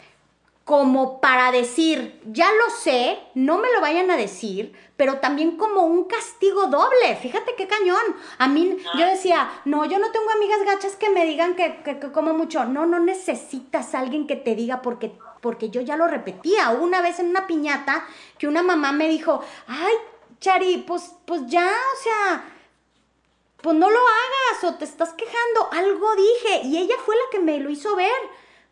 como para decir, ya lo sé, no me lo vayan a decir, pero también como un castigo doble. Fíjate qué cañón. A mí, yo decía, no, yo no tengo amigas gachas que me digan que, que, como mucho. No, no necesitas a alguien que te diga porque, porque yo ya lo repetía. Una vez en una piñata que una mamá me dijo, ay, Chari, pues, pues ya, o sea, pues no lo hagas o te estás quejando. Algo dije y ella fue la que me lo hizo ver.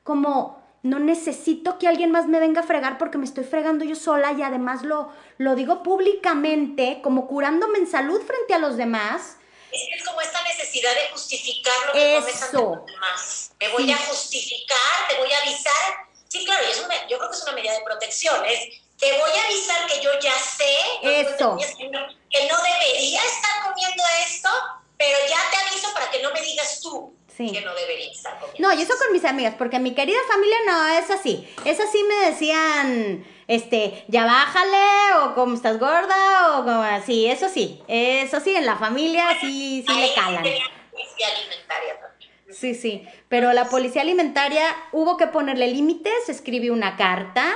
Como, no necesito que alguien más me venga a fregar porque me estoy fregando yo sola y además lo, lo digo públicamente, como curándome en salud frente a los demás. Es, como esta necesidad de justificar lo que ante los demás. Me voy a justificar, te voy a avisar. Sí, claro, yo creo que es una medida de protección. Es, te voy a avisar que yo ya sé Eso. Que, no, que no debería estar comiendo esto, pero ya te aviso para que no me digas tú que no debería estar comiendo. No, y eso con mis amigas, porque mi querida familia no es así. Es así me decían, este, ya bájale, o como estás gorda, o como así, eso sí, eso sí, en la familia sí, sí le calan. Policía alimentaria también. Sí, sí, pero la policía alimentaria hubo que ponerle límites, escribí una carta,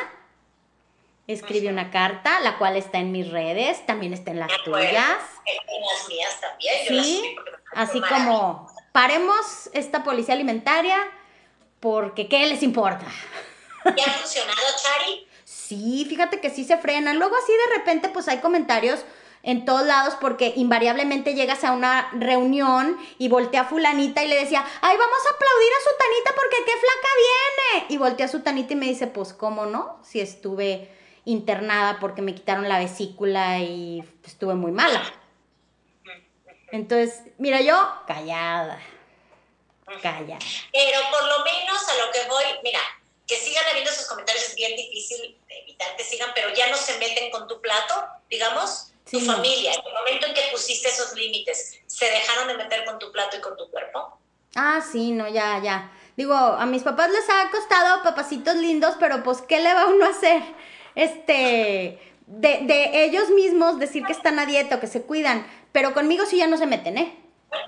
escribí una carta, la cual está en mis redes, también está en las tuyas. En las mías también. Sí, así como paremos esta policía alimentaria porque ¿qué les importa? ¿Y ha funcionado, Chari? Sí, fíjate que sí se frenan. Luego así de repente pues hay comentarios en todos lados porque invariablemente llegas a una reunión y voltea a fulanita y le decía, ay, vamos a aplaudir a su tanita porque qué flaca viene. Y voltea a su tanita y me dice, pues, ¿cómo no? Si estuve internada porque me quitaron la vesícula y estuve muy mala. Entonces, mira, yo callada. Callada. Pero por lo menos a lo que voy, mira, que sigan habiendo esos comentarios es bien difícil evitar que sigan, pero ya no se meten con tu plato, digamos. tu familia, en el momento en que pusiste esos límites, ¿se dejaron de meter con tu plato y con tu cuerpo? Ah, sí, no, ya, ya. Digo, a mis papás les ha costado papacitos lindos, pero pues, ¿qué le va uno a hacer? Este, de, de ellos mismos decir que están a dieta o que se cuidan, pero conmigo sí ya no se meten, ¿eh?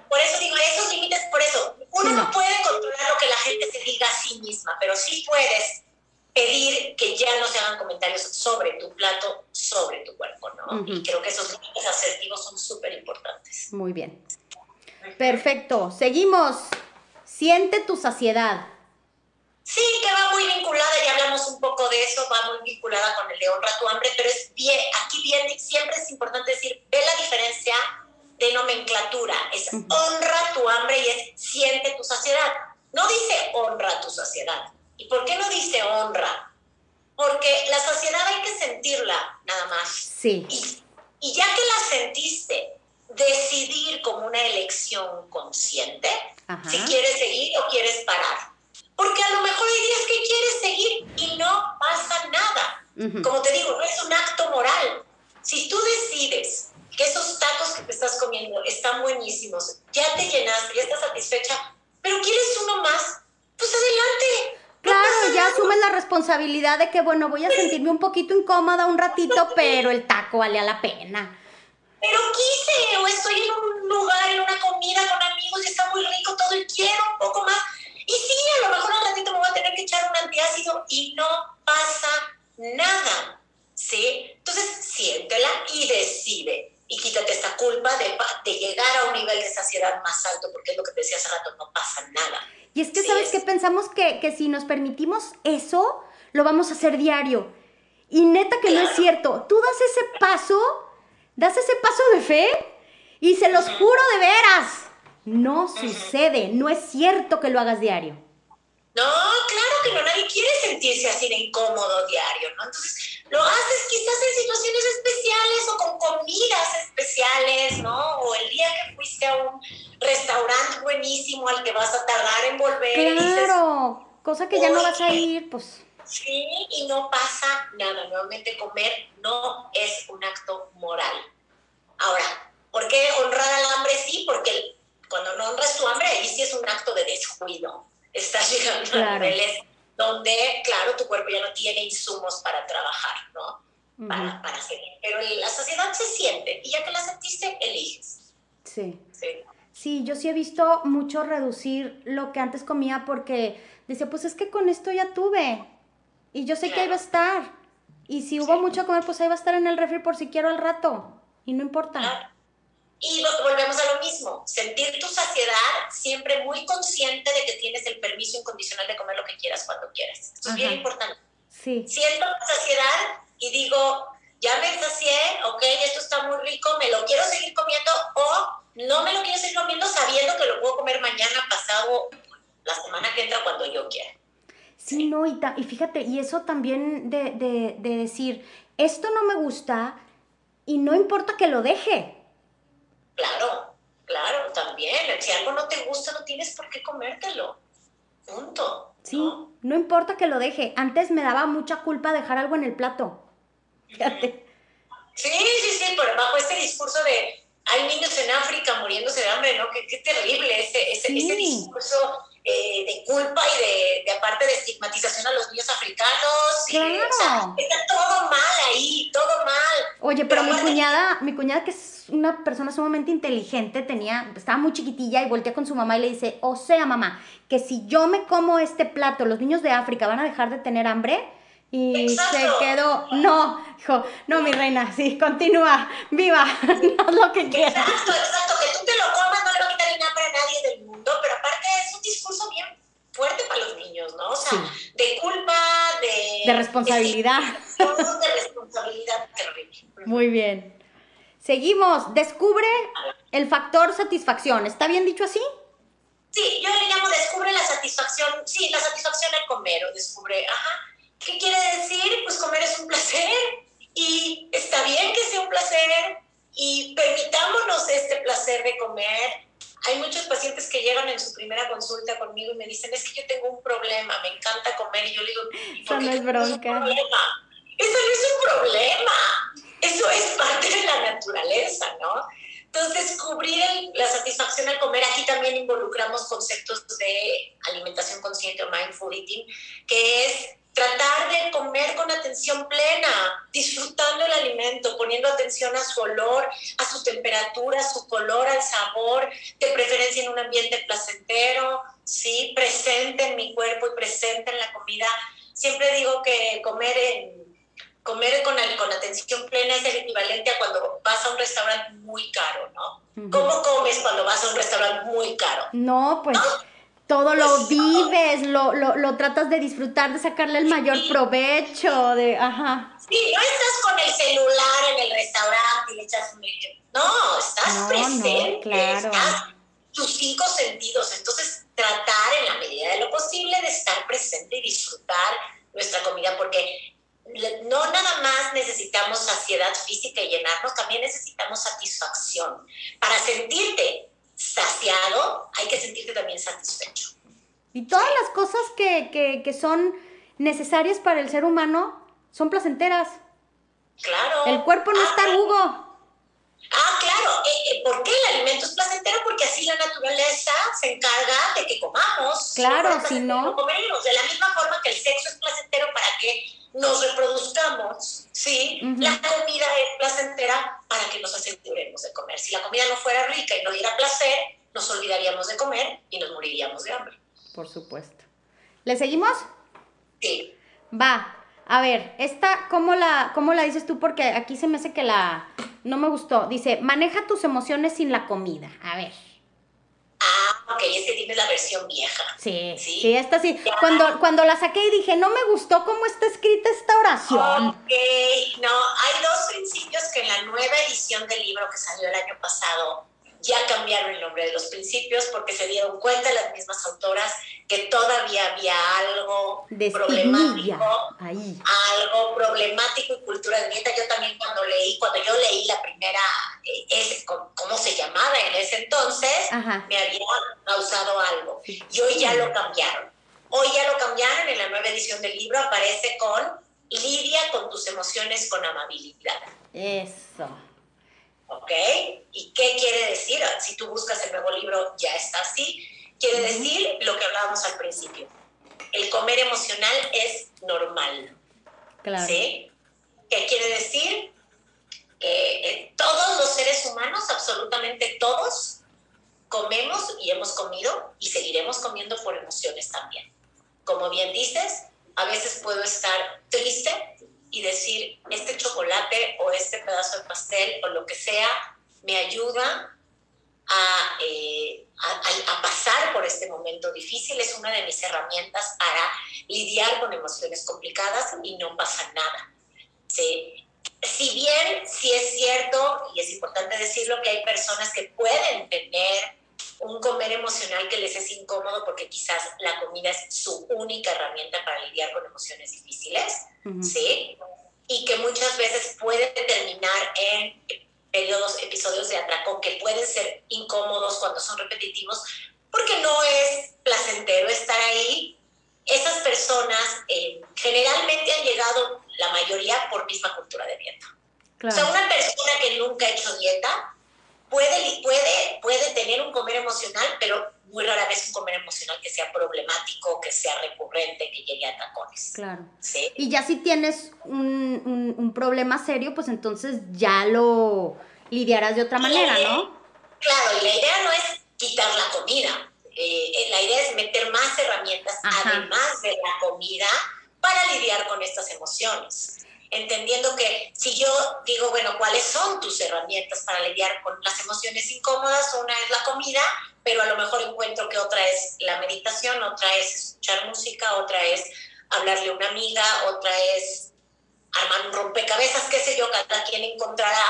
Por eso digo, esos límites, por eso, uno no. puede controlar lo que la gente se diga a sí misma, pero sí puedes pedir que ya no se hagan comentarios sobre tu plato, sobre tu cuerpo, ¿no? Y creo que esos límites asertivos son súper importantes. Muy bien. Perfecto. Seguimos. Siente tu saciedad. Sí, que va muy vinculada, ya hablamos un poco de eso, va muy vinculada con el de honra tu hambre, pero es bien, aquí viene, siempre es importante decir, ve la diferencia de nomenclatura, es honra tu hambre y es siente tu saciedad. No dice honra tu saciedad. ¿Y por qué no dice honra? Porque la saciedad hay que sentirla, nada más. Sí. Y, y ya que la sentiste, decidir como una elección consciente Ajá. si quieres seguir o quieres parar. Porque a lo mejor hay días que quieres seguir y no pasa nada. Uh -huh. Como te digo, no es un acto moral. Si tú decides que esos tacos que te estás comiendo están buenísimos, ya te llenaste, ya estás satisfecha, pero quieres uno más, pues adelante. Claro, no ya asumes la responsabilidad de que, bueno, voy a sentirme un poquito incómoda un ratito, [LAUGHS] pero el taco vale a la pena. Pero quise, o estoy en un lugar, en una comida con amigos y está muy rico todo y quiero un poco más. Y sí, a lo mejor un ratito me voy a tener que echar un antiácido y no pasa nada. ¿Sí? Entonces, siéntela y decide y quítate esta culpa de, de, llegar a un nivel de saciedad más alto, porque es lo que te decía hace rato, no pasa nada. Y es que, sí, ¿sabes es... qué? Pensamos que, que, si nos permitimos eso, lo vamos a hacer diario. Y neta que claro. no es cierto. Tú das ese paso, das ese paso de fe, y se los juro de veras, no sucede, no es cierto que lo hagas diario. No, claro que no, nadie quiere sentirse así de incómodo diario, ¿no? Entonces, lo haces quizás en situaciones especiales o con comidas especiales, ¿no? O el día que fuiste a un restaurante buenísimo al que vas a tardar en volver. Claro, dices, cosa que ya no vas a ir, pues. Sí, y no pasa nada. Nuevamente, comer no es un acto moral. Ahora, ¿por qué honrar al hambre? Sí, porque cuando no honras tu hambre, ahí sí es un acto de descuido. Estás llegando claro. a niveles donde, claro, tu cuerpo ya no tiene insumos para trabajar, ¿no? Uh -huh. para, para seguir. Pero la saciedad se siente y ya que la sentiste, eliges. Sí. sí. Sí, yo sí he visto mucho reducir lo que antes comía porque decía, pues es que con esto ya tuve y yo sé claro. que ahí va a estar. Y si hubo sí. mucho a comer, pues ahí va a estar en el refri por si quiero al rato. Y no importa. Claro. Y volvemos a lo mismo, sentir tu saciedad siempre muy consciente de que tienes el permiso incondicional de comer lo que quieras cuando quieras. Esto es bien importante. Sí. Siento la saciedad y digo, ya me sacié, ok, esto está muy rico, me lo quiero seguir comiendo o no me lo quiero seguir comiendo sabiendo que lo puedo comer mañana, pasado, la semana que entra, cuando yo quiera. Sí, no, y, y fíjate, y eso también de, de, de decir, esto no me gusta y no importa que lo deje. Claro, claro, también. Si algo no te gusta, no tienes por qué comértelo. Punto. Sí, no, no importa que lo deje. Antes me daba mucha culpa dejar algo en el plato. Fíjate. Sí, sí, sí, pero bajo este discurso de hay niños en África muriéndose de hambre, ¿no? Qué, qué terrible ese, ese, sí. ese discurso eh, de culpa y de, de, aparte de estigmatización a los niños africanos. Claro. Y, o sea, está todo mal ahí, todo mal. Oye, pero, pero mi cuñada, mi cuñada que es una persona sumamente inteligente, tenía, estaba muy chiquitilla y voltea con su mamá y le dice, o sea, mamá, que si yo me como este plato, los niños de África van a dejar de tener hambre. Y Exacto. se quedó, no, dijo, no, mi reina, sí, continúa, viva, [LAUGHS] haz lo que quieras. Exacto, exacto, que tú te lo comas no le va a quitar el hambre a nadie del mundo, pero aparte es un discurso bien fuerte para los niños, ¿no? O sea, sí. de culpa, de... De responsabilidad. De, [LAUGHS] de responsabilidad terrible. Muy bien. Seguimos. Descubre el factor satisfacción. ¿Está bien dicho así? Sí, yo le llamo descubre la satisfacción. Sí, la satisfacción al comer o descubre. Ajá. ¿Qué quiere decir? Pues comer es un placer y está bien que sea un placer y permitámonos este placer de comer. Hay muchos pacientes que llegan en su primera consulta conmigo y me dicen, es que yo tengo un problema, me encanta comer. Y yo le digo, ¿por Eso no es bronca. Un problema? Eso no es un problema Eso es parte de la naturaleza, ¿no? Entonces, descubrir la satisfacción al comer, aquí también involucramos conceptos de alimentación consciente o mindful eating, que es tratar de comer con atención plena, disfrutando el alimento, poniendo atención a su olor, a su temperatura, a su color, al sabor, de preferencia en un ambiente placentero, ¿sí? presente en mi cuerpo y presente en la comida. Siempre digo que comer en comer con, con atención plena es el equivalente a cuando vas a un restaurante muy caro, ¿no? ¿Cómo comes cuando vas a un restaurante muy caro? No, pues todo lo pues, vives, lo, lo, lo, tratas de disfrutar, de sacarle el mayor provecho, de, ajá. Sí, no estás con el celular en el restaurante y le echas un... No, estás presente, claro. estás tus cinco sentidos, entonces tratar en la medida de lo posible de estar presente y disfrutar nuestra comida, porque no nada más necesitamos saciedad física y llenarnos, también necesitamos satisfacción. Para sentirte saciado, hay que sentirte también satisfecho. Y todas las cosas que, que, que, son necesarias para el ser humano son placenteras. Claro. El cuerpo no ah, está rugo. Ah, claro. Eh, eh, ¿Por qué el alimento es placentero? Porque así la naturaleza se encarga de que comamos. Claro, si no. De la misma forma que el sexo es placentero para que nos reproduzcamos, ¿sí? La comida es placentera para que nos aseguremos de comer. Si la comida no fuera rica y no diera placer, nos olvidaríamos de comer y nos moriríamos de hambre. Por supuesto. ¿Le seguimos? Sí. Va. A ver, esta, ¿cómo la, ¿cómo la dices tú? Porque aquí se me hace que la... No me gustó. Dice, maneja tus emociones sin la comida. A ver. Ah, ok, es que tienes la versión vieja. Sí, sí, sí esta sí. Cuando, cuando la saqué y dije, no me gustó cómo está escrita esta oración. Ok, no, hay dos principios que en la nueva edición del libro que salió el año pasado ya cambiaron el nombre de los principios porque se dieron cuenta las mismas autoras que todavía había algo problemático, algo problemático y cultura de dieta. Yo también cuando leí, cuando yo leí la primera, eh, ¿cómo se llamaba en ese entonces? Me había causado algo. Y hoy ya lo cambiaron. Hoy ya lo cambiaron, en la nueva edición del libro aparece con lidia con tus emociones con amabilidad. Eso. ¿Ok? ¿Y qué quiere decir? Si tú buscas el nuevo libro, ya está así. Quiere decir lo que hablábamos al principio. El comer emocional es normal. Claro. ¿Sí? ¿Qué quiere decir? Eh, todos los seres humanos, absolutamente todos, comemos y hemos comido y seguiremos comiendo por emociones también. Como bien dices, a veces puedo estar triste, y decir, este chocolate o este pedazo de pastel o lo que sea me ayuda eh, a, a, pasar por este momento difícil, es una de mis herramientas para lidiar con emociones complicadas y no pasa nada. ¿sí? Si bien sí es cierto, y es importante decirlo, que hay personas que pueden tener un comer emocional que les es incómodo porque quizás la comida es su única herramienta para lidiar con emociones difíciles, ¿sí? Y que muchas veces puede terminar en periodos, episodios de atracón que pueden ser incómodos cuando son repetitivos, porque no es placentero estar ahí. Esas personas eh, generalmente han llegado, la mayoría, por misma cultura de dieta. O sea, una persona que nunca ha hecho dieta puede, puede, puede tener un comer emocional, pero muy rara vez un comer emocional que sea problemático, que sea recurrente, que llegue a tacones. Claro. ¿Sí? Y ya si tienes un, un, problema serio, pues entonces ya lo lidiarás de otra manera, ¿no? Claro, y la idea no es quitar la comida. Eh, eh, la idea es meter más herramientas, además de la comida, para lidiar con estas emociones entendiendo que si yo digo, bueno, ¿cuáles son tus herramientas para lidiar con las emociones incómodas? Una es la comida, pero a lo mejor encuentro que otra es la meditación, otra es escuchar música, otra es hablarle a una amiga, otra es armar un rompecabezas, qué sé yo, cada quien encontrará.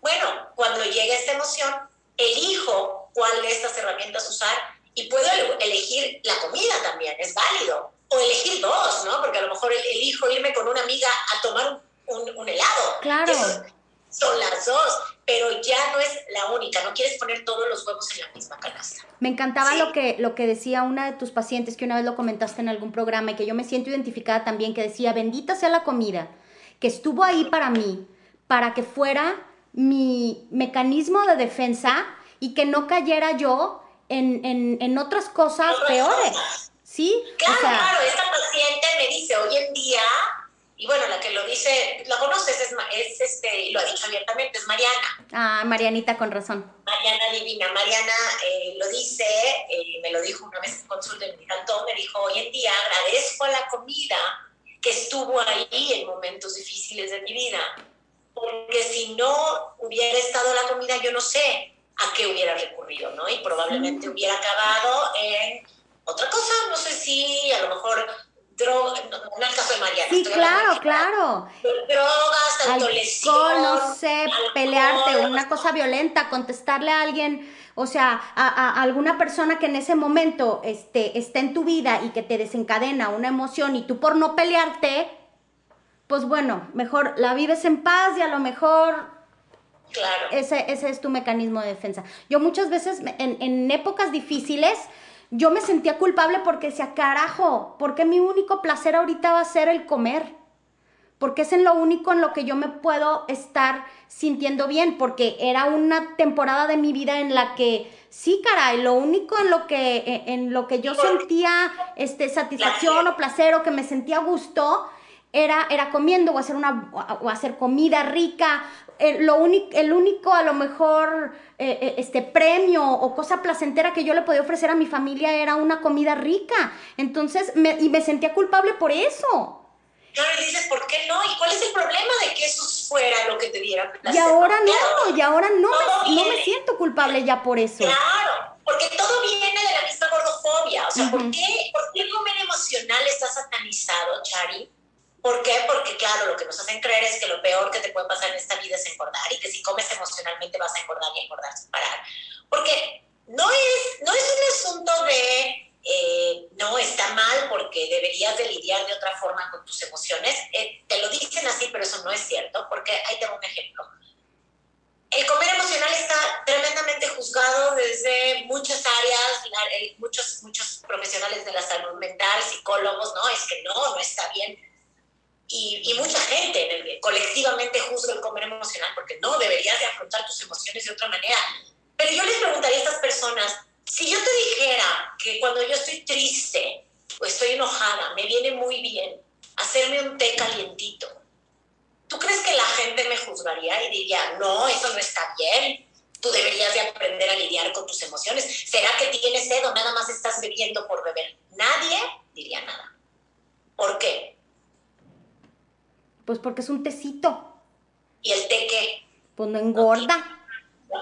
Bueno, cuando llegue esta emoción, elijo cuál de estas herramientas usar y puedo elegir la comida también, es válido o elegir dos, ¿no? Porque a lo mejor elijo irme con una amiga a tomar un, un, helado. Claro. son las dos, pero ya no es la única, no quieres poner todos los huevos en la misma canasta. Me encantaba lo, que, lo que decía una de tus pacientes, que una vez lo comentaste en algún programa y que yo me siento identificada también, que decía, bendita sea la comida, que estuvo ahí para mí, para que fuera mi mecanismo de defensa y que no cayera yo en, otras cosas peores. ¿Sí? Claro, claro, esta paciente me dice hoy en día, y bueno, la que lo dice, la conoces, es, es este, lo ha dicho abiertamente, es Mariana. Ah, Marianita con razón. Mariana Divina. Mariana eh, lo dice, eh, me lo dijo una vez en consulta y me encantó, me dijo, hoy en día agradezco a la comida que estuvo ahí en momentos difíciles de mi vida, porque si no hubiera estado la comida, yo no sé a qué hubiera recurrido, ¿no? Y probablemente hubiera acabado en otra cosa, no sé si a lo mejor drogas, no, en el caso de Mariana. Sí, claro, claro. Drogas, autolesión. no sé, pelearte, una cosa violenta, contestarle a alguien, o sea, a, alguna persona que en ese momento este, está en tu vida y que te desencadena una emoción y tú por no pelearte, pues bueno, mejor la vives en paz y a lo mejor Claro. Ese, ese es tu mecanismo de defensa. Yo muchas veces en, en épocas difíciles, yo me sentía culpable porque decía, carajo, porque mi único placer ahorita va a ser el comer? Porque es en lo único en lo que yo me puedo estar sintiendo bien, porque era una temporada de mi vida en la que sí, caray, lo único en lo que e, en lo que yo sentía este satisfacción o placer o que me sentía gusto era, era comiendo o hacer una o hacer comida rica el, lo el único a lo mejor eh, eh, este premio o cosa placentera que yo le podía ofrecer a mi familia era una comida rica. Entonces, me, y me sentía culpable por eso. Claro, y dices, ¿por qué no? ¿Y cuál es el problema de que eso fuera lo que te diera placer? Y ahora no, y ahora no me, no me, siento culpable ya por eso. Claro, porque todo viene de la misma gordofobia. O sea, ¿por, qué, ¿por qué el comer emocional está satanizado, Chari? ¿Por qué? Porque claro, lo que nos hacen creer es que lo peor que te puede pasar en esta vida es engordar y que si comes emocionalmente vas a engordar y engordar sin parar. Porque no es, no es un asunto de, eh, no, está mal porque deberías de lidiar de otra forma con tus emociones. Eh, te lo dicen así, pero eso no es cierto, porque ahí tengo un ejemplo. El comer emocional está tremendamente juzgado desde muchas áreas, muchos, muchos profesionales de la salud mental, psicólogos, no, es que no, no está bien y, mucha gente colectivamente juzga el comer emocional porque no, deberías de afrontar tus emociones de otra manera. Pero yo les preguntaría a estas personas, si yo te dijera que cuando yo estoy triste o estoy enojada, me viene muy bien hacerme un té calientito, ¿tú crees que la gente me juzgaría y diría, no, eso no está bien? Tú deberías de aprender a lidiar con tus emociones. ¿Será que tienes sed o nada más estás bebiendo por beber? Nadie diría nada. ¿Por qué? Pues porque es un tecito. ¿Y el té qué? Pues no engorda.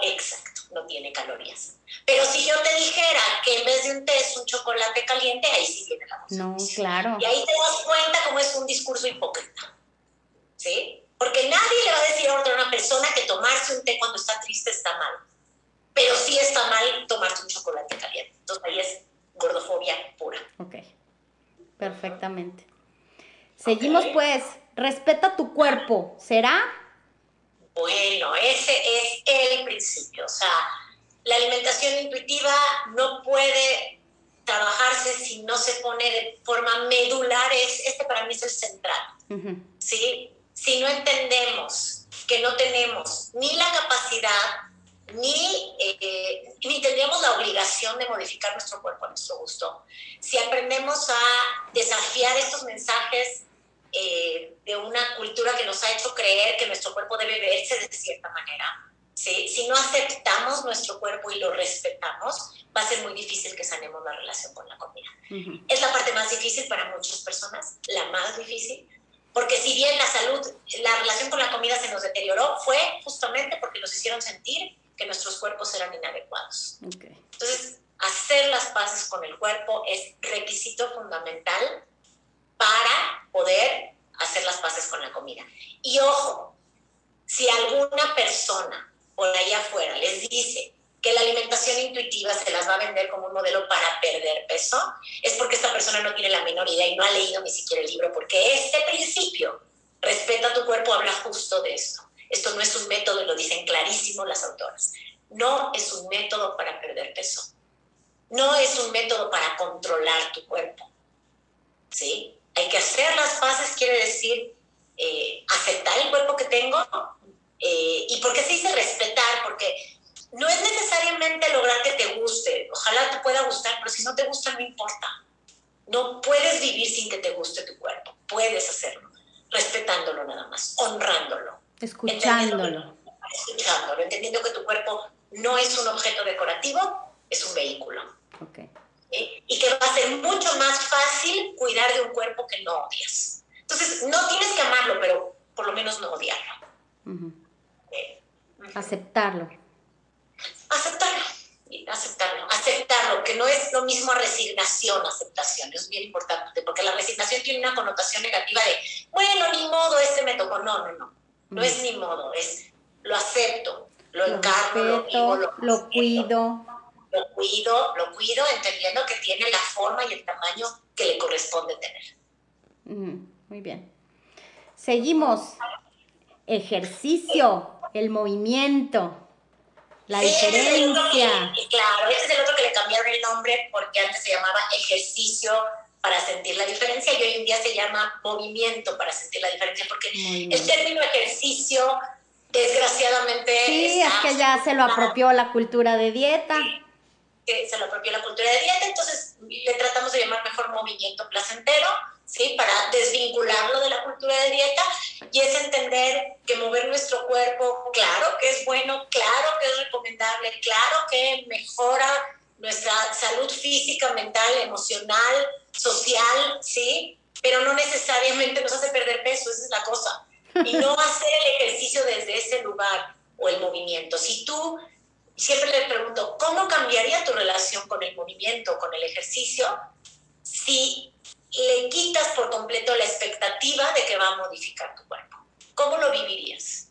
exacto, no tiene calorías. Pero si yo te dijera que en vez de un té es un chocolate caliente, ahí sí tiene la emoción. No, claro. Y ahí te das cuenta cómo es un discurso hipócrita. ¿Sí? Porque nadie le va a decir a otra una persona que tomarse un té cuando está triste está mal. Pero sí está mal tomarse un chocolate caliente. Entonces ahí es gordofobia pura. Ok, perfectamente. Seguimos pues respeta tu cuerpo, ¿será? Bueno, ese es el principio. O sea, la alimentación intuitiva no puede trabajarse si no se pone de forma medular. este para mí es el central. ¿sí? Si no entendemos que no tenemos ni la capacidad ni, eh, ni tendríamos la obligación de modificar nuestro cuerpo a nuestro gusto. Si aprendemos a desafiar estos mensajes eh, de una cultura que nos ha hecho creer que nuestro cuerpo debe verse de cierta manera. ¿sí? Si no aceptamos nuestro cuerpo y lo respetamos, va a ser muy difícil que sanemos la relación con la comida. Es la parte más difícil para muchas personas, la más difícil, porque si bien la salud, la relación con la comida se nos deterioró, fue justamente porque nos hicieron sentir que nuestros cuerpos eran inadecuados. Entonces, hacer las paces con el cuerpo es requisito fundamental para poder hacer las paces con la comida. Y ojo, si alguna persona por ahí afuera les dice que la alimentación intuitiva se las va a vender como un modelo para perder peso, es porque esta persona no tiene la menor idea y no ha leído ni siquiera el libro, porque este principio, respeta tu cuerpo, habla justo de esto. Esto no es un método, lo dicen clarísimo las autoras. No es un método para perder peso. No es un método para controlar tu cuerpo. ¿Sí? Hay que hacer las paces, quiere decir eh, aceptar el cuerpo que tengo, Eh, ¿Y por qué se dice respetar? Porque no es necesariamente lograr que te guste. Ojalá te pueda gustar, pero si no te gusta, no importa. No puedes vivir sin que te guste tu cuerpo. Puedes hacerlo, respetándolo nada más, honrándolo. Escuchándolo. Escuchándolo, entendiendo que tu cuerpo no es un objeto decorativo, es un vehículo. Okay. Y que va a ser mucho más fácil cuidar de un cuerpo que no odias. Entonces, no tienes que amarlo, pero por lo menos no odiarlo. Aceptarlo. Aceptarlo, aceptarlo, aceptarlo, que no es lo mismo resignación, aceptación, es bien importante, porque la resignación tiene una connotación negativa de, bueno, ni modo, este me tocó. No, no, no, no es ni modo, es lo acepto, lo, encargo, lo, vivo, lo, cuido. Lo cuido, lo cuido, entendiendo que tiene la forma y el tamaño que le corresponde tener. muy bien. Seguimos. Ejercicio, el movimiento. La diferencia. claro, ese es el otro que le cambiaron el nombre porque antes se llamaba ejercicio para sentir la diferencia y hoy en día se llama movimiento para sentir la diferencia porque el término ejercicio desgraciadamente sí es que ya se lo apropió la cultura de dieta que se lo apropió la cultura de dieta entonces le tratamos de llamar mejor movimiento placentero ¿sí? Para desvincularlo de la cultura de dieta y es entender que mover nuestro cuerpo, claro que es bueno, claro que es recomendable, claro que mejora nuestra salud física, mental, emocional, social, ¿sí? Pero no necesariamente nos hace perder peso, esa es la cosa. Y no [LAUGHS] hacer el ejercicio desde ese lugar o el movimiento. Si tú, siempre le pregunto, ¿cómo cambiaría tu relación con el movimiento, con el ejercicio, si le quitas por completo la expectativa de que va a modificar tu cuerpo. ¿Cómo lo vivirías?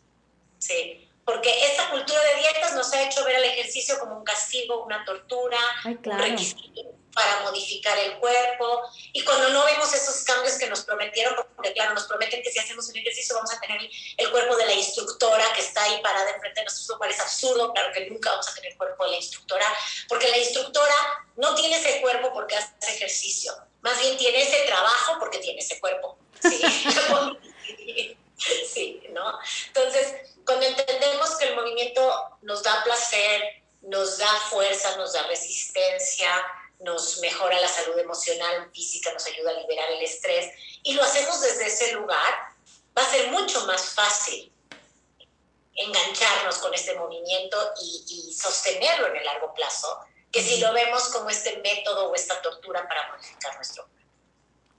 Sí. Porque esta cultura de dietas nos ha hecho ver el ejercicio como un castigo, una tortura, un requisito para modificar el cuerpo. Y cuando no vemos esos cambios que nos prometieron, porque claro, nos prometen que si hacemos un ejercicio vamos a tener el cuerpo de la instructora que está ahí parada enfrente de nosotros, lo cual es absurdo, claro que nunca vamos a tener el cuerpo de la instructora, porque la instructora no tiene ese cuerpo porque hace ejercicio más bien tiene ese trabajo porque tiene ese cuerpo. Sí, [LAUGHS] sí ¿no? Entonces, cuando entendemos que el movimiento nos da placer, nos da fuerza, nos da resistencia, nos mejora la salud emocional, física, nos ayuda a liberar el estrés y lo hacemos desde ese lugar, va a ser mucho más fácil engancharnos con este movimiento y, y sostenerlo en el largo plazo que si lo vemos como este método o esta tortura para modificar nuestro cuerpo.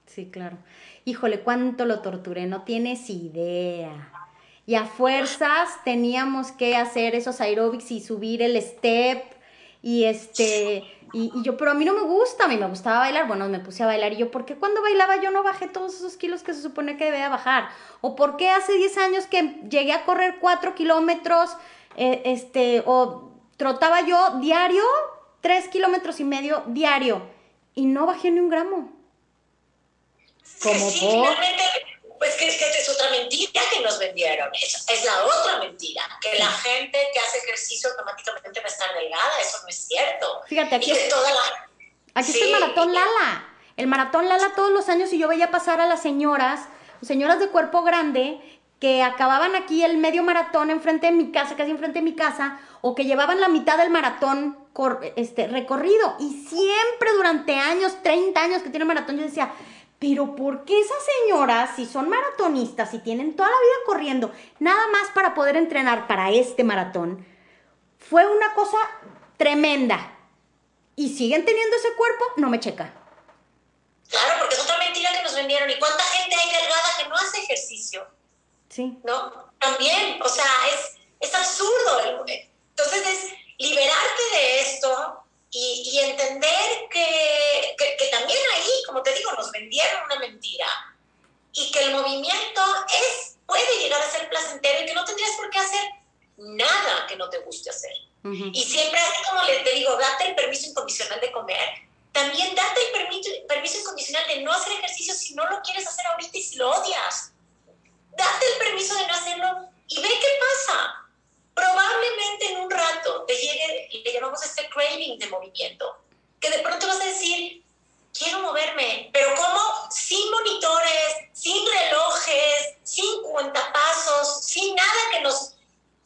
Sí, claro. Híjole, cuánto lo torturé, no tienes idea. Y a fuerzas teníamos que hacer esos aeróbics y subir el step y este y, yo pero a mí no me gusta a mí me gustaba bailar bueno me puse a bailar y yo ¿por qué cuando bailaba yo no bajé todos esos kilos que se supone que debía bajar? o ¿por qué hace 10 años que llegué a correr 4 kilómetros eh, este o trotaba yo diario tres kilómetros y medio diario y no bajé ni un gramo. Como finalmente, pues que, que, es otra mentira que nos vendieron. Es, es, la otra mentira, que la gente que hace ejercicio automáticamente va a estar delgada. Eso no es cierto. Fíjate, aquí, es, toda la... aquí está el maratón Lala. El maratón Lala todos los años y yo veía pasar a las señoras, señoras de cuerpo grande, que acababan aquí el medio maratón enfrente de mi casa, casi enfrente de mi casa, o que llevaban la mitad del maratón este, recorrido. Y siempre durante años, 30 años que tiene maratón, yo decía, pero ¿por qué esas señoras, si son maratonistas y tienen toda la vida corriendo, nada más para poder entrenar para este maratón? Fue una cosa tremenda. Y siguen teniendo ese cuerpo, no me checa. Claro, porque es otra mentira que nos vendieron. ¿Y cuánta gente hay delgada que no hace ejercicio? Sí. ¿No? También, o sea, es, es absurdo. Entonces es liberarte de esto y, y entender que, que, también ahí, como te digo, nos vendieron una mentira y que el movimiento es, puede llegar a ser placentero y que no tendrías por qué hacer nada que no te guste hacer. Y siempre así como le, te digo, date el permiso incondicional de comer, también date el permiso, permiso incondicional de no hacer ejercicio si no lo quieres hacer ahorita y si lo odias. Date el permiso de no hacerlo y ve qué pasa probablemente en un rato te llegue, le llamamos este craving de movimiento, que de pronto vas a decir, quiero moverme, pero ¿cómo? Sin monitores, sin relojes, sin cuentapasos, sin nada que nos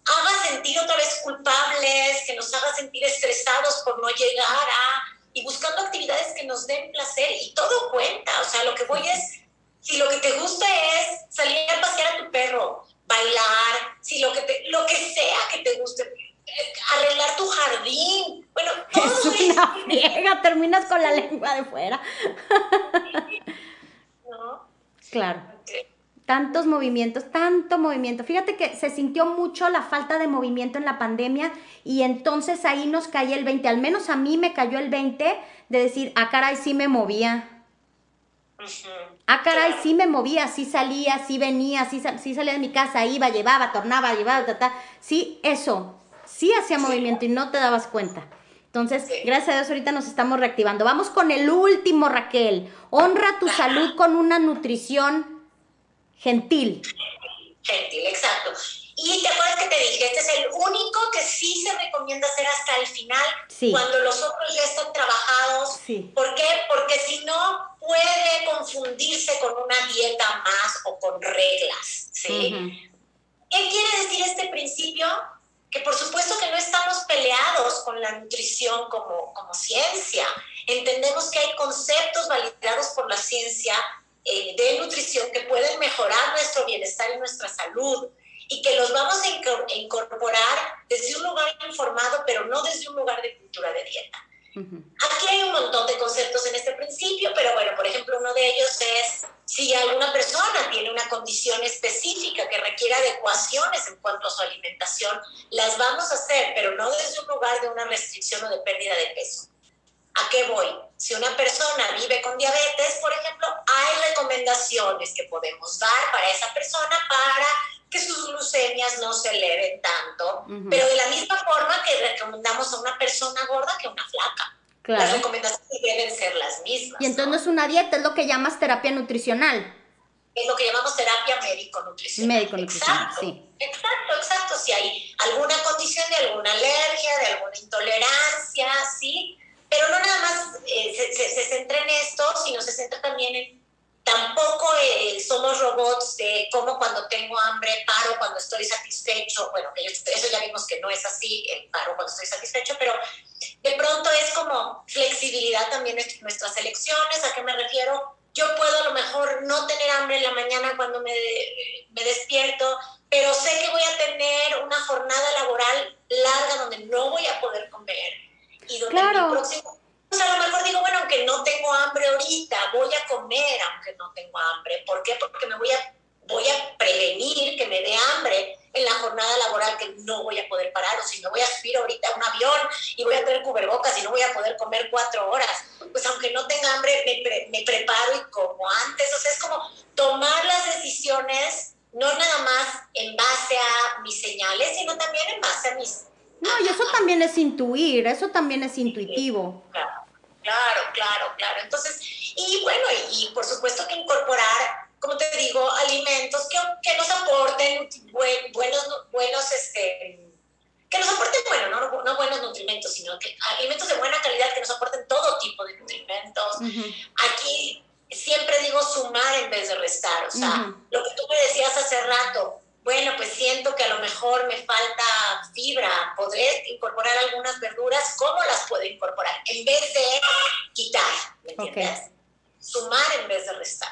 haga sentir otra vez culpables, que nos haga sentir estresados por no llegar a, y buscando actividades que nos den placer y todo cuenta, o sea, lo que voy es, si lo que te gusta es salir a pasear a tu perro, bailar, si lo que, te, lo que sea que te guste, eh, arreglar tu jardín. Bueno, [LAUGHS] todo es una friega, terminas con la lengua de fuera. ¿No? Claro. Tantos movimientos, tanto movimiento. Fíjate que se sintió mucho la falta de movimiento en la pandemia y entonces ahí nos cayó el 20, al menos a mí me cayó el 20 de decir, ah, caray, sí me movía. Ah, caray, sí me movía, sí salía, sí venía, sí, sí salía de mi casa, iba, llevaba, tornaba, llevaba, ta, ta. Sí, eso, sí hacía movimiento y no te dabas cuenta. Entonces, gracias a Dios, ahorita nos estamos reactivando. Vamos con el último, Raquel. Honra tu salud con una nutrición gentil. Gentil, exacto. Y te acuerdas que te dije, este es el único que sí se recomienda hacer hasta el final, cuando los otros ya están trabajados. ¿Por qué? Porque si no, puede confundirse con una dieta más o con reglas. ¿sí? ¿Qué quiere decir este principio? que por supuesto que no estamos peleados con la nutrición como, como ciencia. Entendemos que hay conceptos validados por la ciencia eh, de nutrición que pueden mejorar nuestro bienestar y nuestra salud y que los vamos a incorporar desde un lugar informado, pero no desde un lugar de cultura de dieta. Aquí hay un montón de conceptos en este principio, pero bueno, por ejemplo, uno de ellos es si alguna persona tiene una condición específica que requiere adecuaciones en cuanto a su alimentación, las vamos a hacer, pero no desde un lugar de una restricción o de pérdida de peso. ¿A qué voy? Si una persona vive con diabetes, por ejemplo, hay recomendaciones que podemos dar para esa persona para que sus glucemias no se eleven tanto, pero de la misma forma que recomendamos a una persona gorda que a una flaca. Las recomendaciones deben ser las mismas. Y entonces no es una dieta, es lo que llamas terapia nutricional. Es lo que llamamos terapia médico-nutricional. Médico-nutricional, sí. Exacto, exacto. Si hay alguna condición de alguna alergia, de alguna intolerancia, sí. Pero no nada más eh, se, centra en esto, sino se centra también en Tampoco eh, somos robots de cómo cuando tengo hambre paro cuando estoy satisfecho. Bueno, eso ya vimos que no es así, el paro cuando estoy satisfecho, pero de pronto es como flexibilidad también en nuestras elecciones. ¿A qué me refiero? Yo puedo a lo mejor no tener hambre en la mañana cuando me, me despierto, pero sé que voy a tener una jornada laboral larga donde no voy a poder comer y donde claro. mi próximo a lo mejor digo, bueno, aunque no tengo hambre ahorita, voy a comer aunque no tengo hambre. ¿Por qué? Porque me voy a, voy a prevenir que me dé hambre en la jornada laboral que no voy a poder parar, o si me voy a subir ahorita a un avión y voy a tener cubrebocas y no voy a poder comer cuatro horas, pues aunque no tenga hambre, me, me preparo y como antes. O sea, es como tomar las decisiones no nada más en base a mis señales, sino también en base a mis... No, y eso también es intuir, eso también es intuitivo. Claro. Claro, claro, claro. Entonces, y bueno, y, por supuesto que incorporar, como te digo, alimentos que, que nos aporten buenos, buenos, este, que nos aporten, bueno, no, no, buenos nutrimentos, sino que alimentos de buena calidad que nos aporten todo tipo de nutrimentos. Aquí siempre digo sumar en vez de restar, o sea, lo que tú me decías hace rato, bueno, pues siento que a lo mejor me falta fibra, podré incorporar algunas verduras, ¿cómo las puedo incorporar? En vez de quitar, ¿me entiendes? Sumar en vez de restar.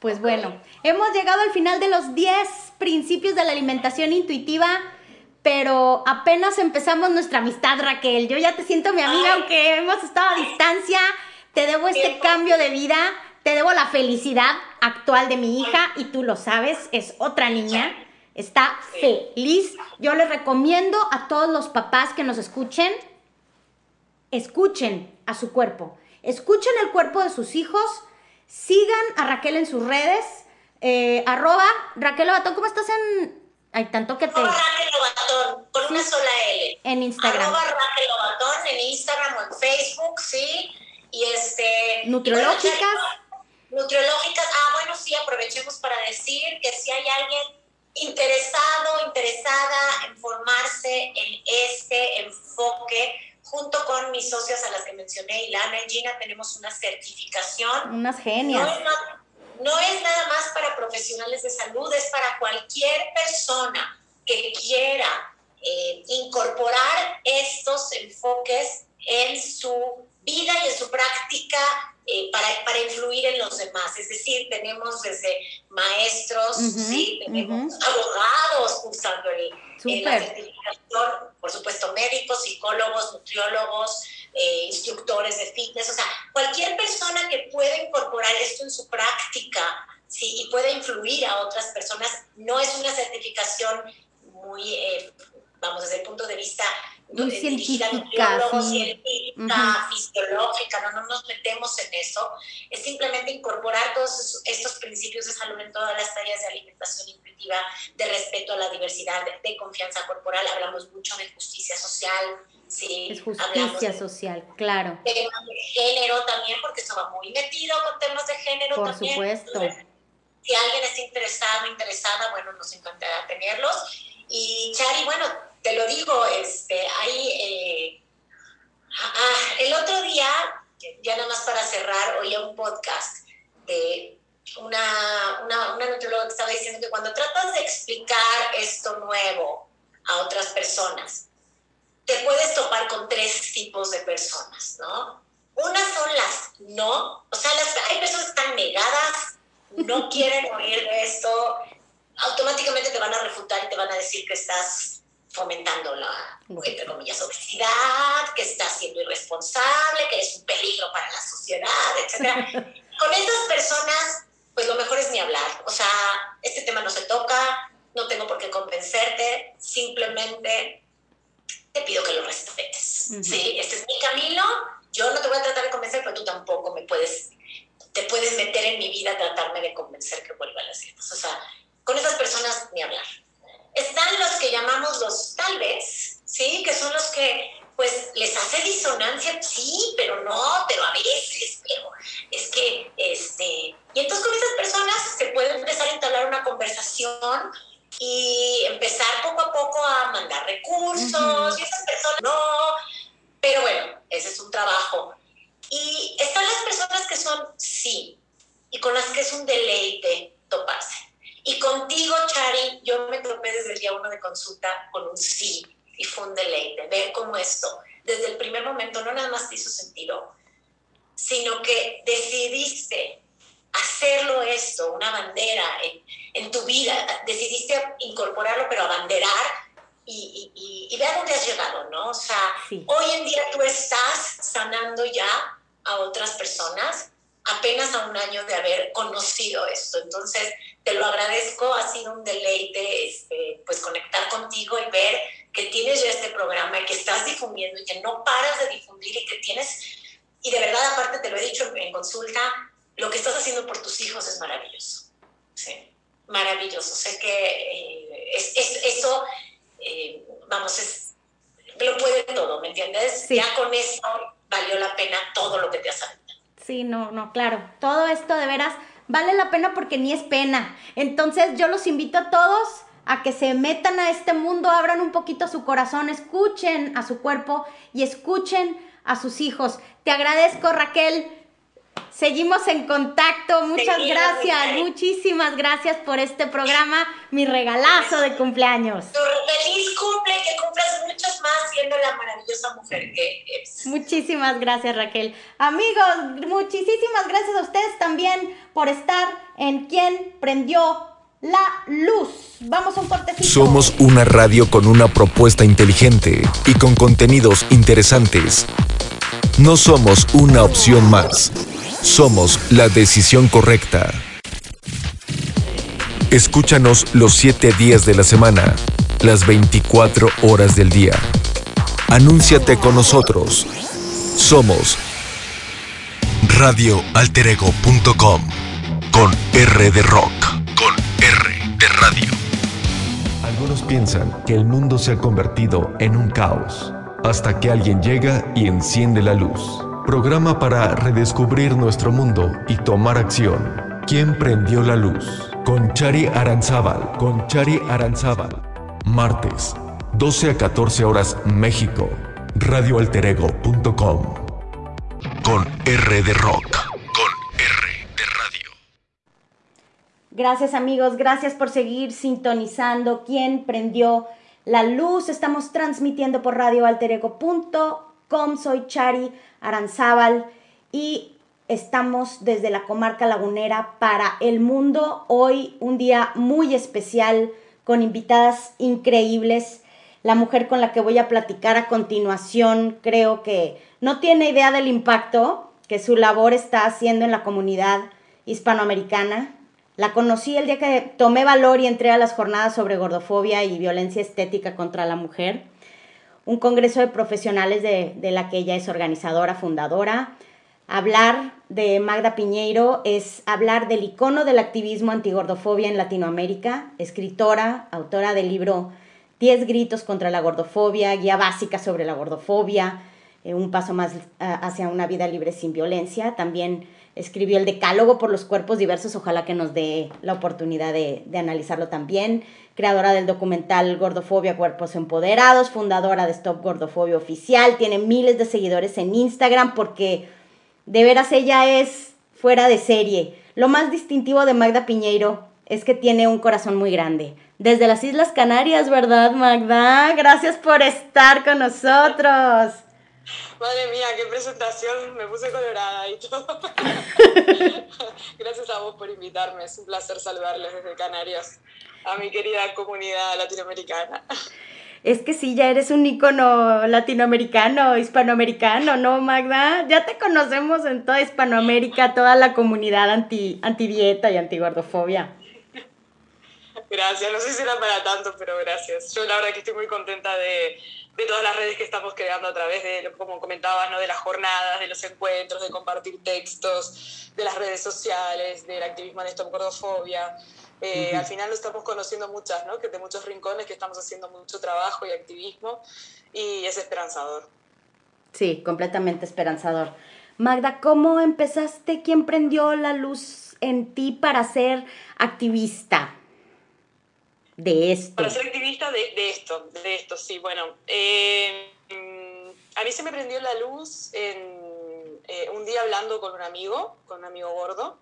Pues bueno, hemos llegado al final de los 10 principios de la alimentación intuitiva, pero apenas empezamos nuestra amistad, Raquel. Yo ya te siento mi amiga, aunque hemos estado a distancia. Te debo este cambio de vida te debo la felicidad actual de mi hija y tú lo sabes, es otra niña, está feliz. Yo les recomiendo a todos los papás que nos escuchen, escuchen a su cuerpo, escuchen el cuerpo de sus hijos, sigan a Raquel en sus redes, eh, arroba Raquel Obatón, ¿cómo estás en...? Hay tanto que te... Arroba Raquel con una sola L. En Instagram. Arroba Raquel en Instagram o en Facebook, sí. Y este... Nutriológicas. Nutriológicas, ah, bueno, sí, aprovechemos para decir que si hay alguien interesado, interesada en formarse en este enfoque, junto con mis socias a las que mencioné, Ilana y Gina, tenemos una certificación. Unas genias. No es, nada más para profesionales de salud, es para cualquier persona que quiera eh, incorporar estos enfoques en su vida y en su práctica eh, para, para, influir en los demás. Es decir, tenemos desde maestros, ¿sí? tenemos abogados cursando el, la certificación, por supuesto médicos, psicólogos, nutriólogos, eh, instructores de fitness, o sea, cualquier persona que pueda incorporar esto en su práctica ¿sí? y pueda influir a otras personas, no es una certificación muy, eh, vamos, desde el punto de vista muy científica, científica fisiológica, no, no nos metemos en eso, es simplemente incorporar todos estos principios de salud en todas las áreas de alimentación intuitiva, de respeto a la diversidad, de, confianza corporal, hablamos mucho de justicia social, Sí, es justicia social, claro. Temas de género también, porque eso va muy metido con temas de género Por también. supuesto. si alguien está interesado, interesada, bueno, nos encantará tenerlos. Y Chari, bueno, te lo digo, este, ahí, eh, ah, ah, el otro día, ya nada más para cerrar, oía un podcast de una, una, una nutrióloga que estaba diciendo que cuando tratas de explicar esto nuevo a otras personas, te puedes topar con tres tipos de personas, ¿no? Unas son las no, o sea, las, hay personas que están negadas, no [LAUGHS] quieren oír de esto, automáticamente te van a refutar y te van a decir que estás fomentando la, entre comillas, obesidad, que estás siendo irresponsable, que eres un peligro para la sociedad, etc. [LAUGHS] Con esas personas, pues lo mejor es ni hablar. O sea, este tema no se toca, no tengo por qué convencerte, simplemente te pido que lo respetes. ¿sí? Este es mi camino, yo no te voy a tratar de convencer, pero tú tampoco me puedes, te puedes meter en mi vida a tratarme de convencer que vuelva a las dietas. O sea, con esas personas ni hablar. Están los que llamamos los tal vez, ¿sí? Que son los que, pues, les hace disonancia, sí, pero no, pero a veces, pero es que, este... Y entonces con esas personas se puede empezar a entablar una conversación y empezar poco a poco a mandar recursos, y esas personas no, pero bueno, ese es un trabajo. Y están las personas que son sí, y con las que es un deleite toparse. Y contigo, Chari, yo me topé desde el día uno de consulta con un sí y fue un deleite. Ver cómo esto, desde el primer momento, no nada más te hizo sentido, sino que decidiste hacerlo esto, una bandera en, tu vida, decidiste incorporarlo, pero abanderar y, y, y, ve a dónde has llegado, ¿no? O sea, hoy en día tú estás sanando ya a otras personas apenas a un año de haber conocido esto. Entonces, te lo agradezco, ha sido un deleite este, pues conectar contigo y ver que tienes ya este programa y que estás difundiendo y que no paras de difundir y que tienes, y de verdad aparte te lo he dicho en consulta, lo que estás haciendo por tus hijos es maravilloso. Sí, maravilloso. Sé que eh, es, eso, eh, vamos, es, lo puede todo, ¿me entiendes? Ya con eso valió la pena todo lo que te has aventado. Sí, no, no, claro. Todo esto de veras vale la pena porque ni es pena. Entonces yo los invito a todos a que se metan a este mundo, abran un poquito su corazón, escuchen a su cuerpo y escuchen a sus hijos. Te agradezco, Raquel. Seguimos en contacto. Muchas gracias, muchísimas gracias por este programa, mi regalazo de cumpleaños. Feliz cumple, que cumplas muchos más siendo la maravillosa mujer que eres. Muchísimas gracias, Raquel. Amigos, muchísimas gracias a ustedes también por estar en quien prendió la luz. Vamos a un cortecito. Somos una radio con una propuesta inteligente y con contenidos interesantes. No somos una opción más. Somos la decisión correcta. Escúchanos los 7 días de la semana, las 24 horas del día. Anúnciate con nosotros. Somos radioalterego.com con R de rock, con R de radio. Algunos piensan que el mundo se ha convertido en un caos, hasta que alguien llega y enciende la luz. Programa para redescubrir nuestro mundo y tomar acción. ¿Quién prendió la luz? Con Chari Aranzábal. Con Chari Aranzábal. Martes, 12 a 14 horas México. Radioalterego.com. Con R de Rock. Con R de Radio. Gracias amigos, gracias por seguir sintonizando. ¿Quién prendió la luz? Estamos transmitiendo por radioalterego.com. Soy Chari Aranzábal y estamos desde la comarca lagunera para el mundo. Hoy un día muy especial con invitadas increíbles. La mujer con la que voy a platicar a continuación creo que no tiene idea del impacto que su labor está haciendo en la comunidad hispanoamericana. La conocí el día que tomé valor y entré a las jornadas sobre gordofobia y violencia estética contra la mujer, un congreso de profesionales de, la que ella es organizadora, fundadora. Hablar de Magda Piñeiro es hablar del icono del activismo antigordofobia en Latinoamérica, escritora, autora del libro 10 gritos contra la gordofobia, guía básica sobre la gordofobia, eh, un paso más hacia una vida libre sin violencia. También escribió el Decálogo por los cuerpos diversos, ojalá que nos dé la oportunidad de, analizarlo también. Creadora del documental Gordofobia, Cuerpos Empoderados, fundadora de Stop Gordofobia Oficial, tiene miles de seguidores en Instagram porque de veras ella es fuera de serie. Lo más distintivo de Magda Piñeiro es que tiene un corazón muy grande. Desde las Islas Canarias, ¿verdad, Magda? Gracias por estar con nosotros. Madre mía, qué presentación, me puse colorada y todo. [LAUGHS] Gracias a vos por invitarme, es un placer saludarles desde Canarias, a mi querida comunidad latinoamericana. Es que sí, ya eres un ícono latinoamericano, hispanoamericano, ¿no, Magda? Ya te conocemos en toda Hispanoamérica, toda la comunidad anti, anti dieta y anti gordofobia. Gracias, no sé si era para tanto, pero gracias. Yo la verdad que estoy muy contenta de, de todas las redes que estamos creando a través de, como comentabas, ¿no? de las jornadas, de los encuentros, de compartir textos, de las redes sociales, del activismo en Stop Gordofobia. Eh, al final lo estamos conociendo muchas, ¿no? que de muchos rincones que estamos haciendo mucho trabajo y activismo y es esperanzador. Sí, completamente esperanzador. Magda, ¿cómo empezaste? ¿Quién prendió la luz en ti para ser activista? De esto? Para ser activista de, esto, de esto, sí, bueno. Eh, a mí se me prendió la luz en, eh, un día hablando con un amigo, con un amigo gordo.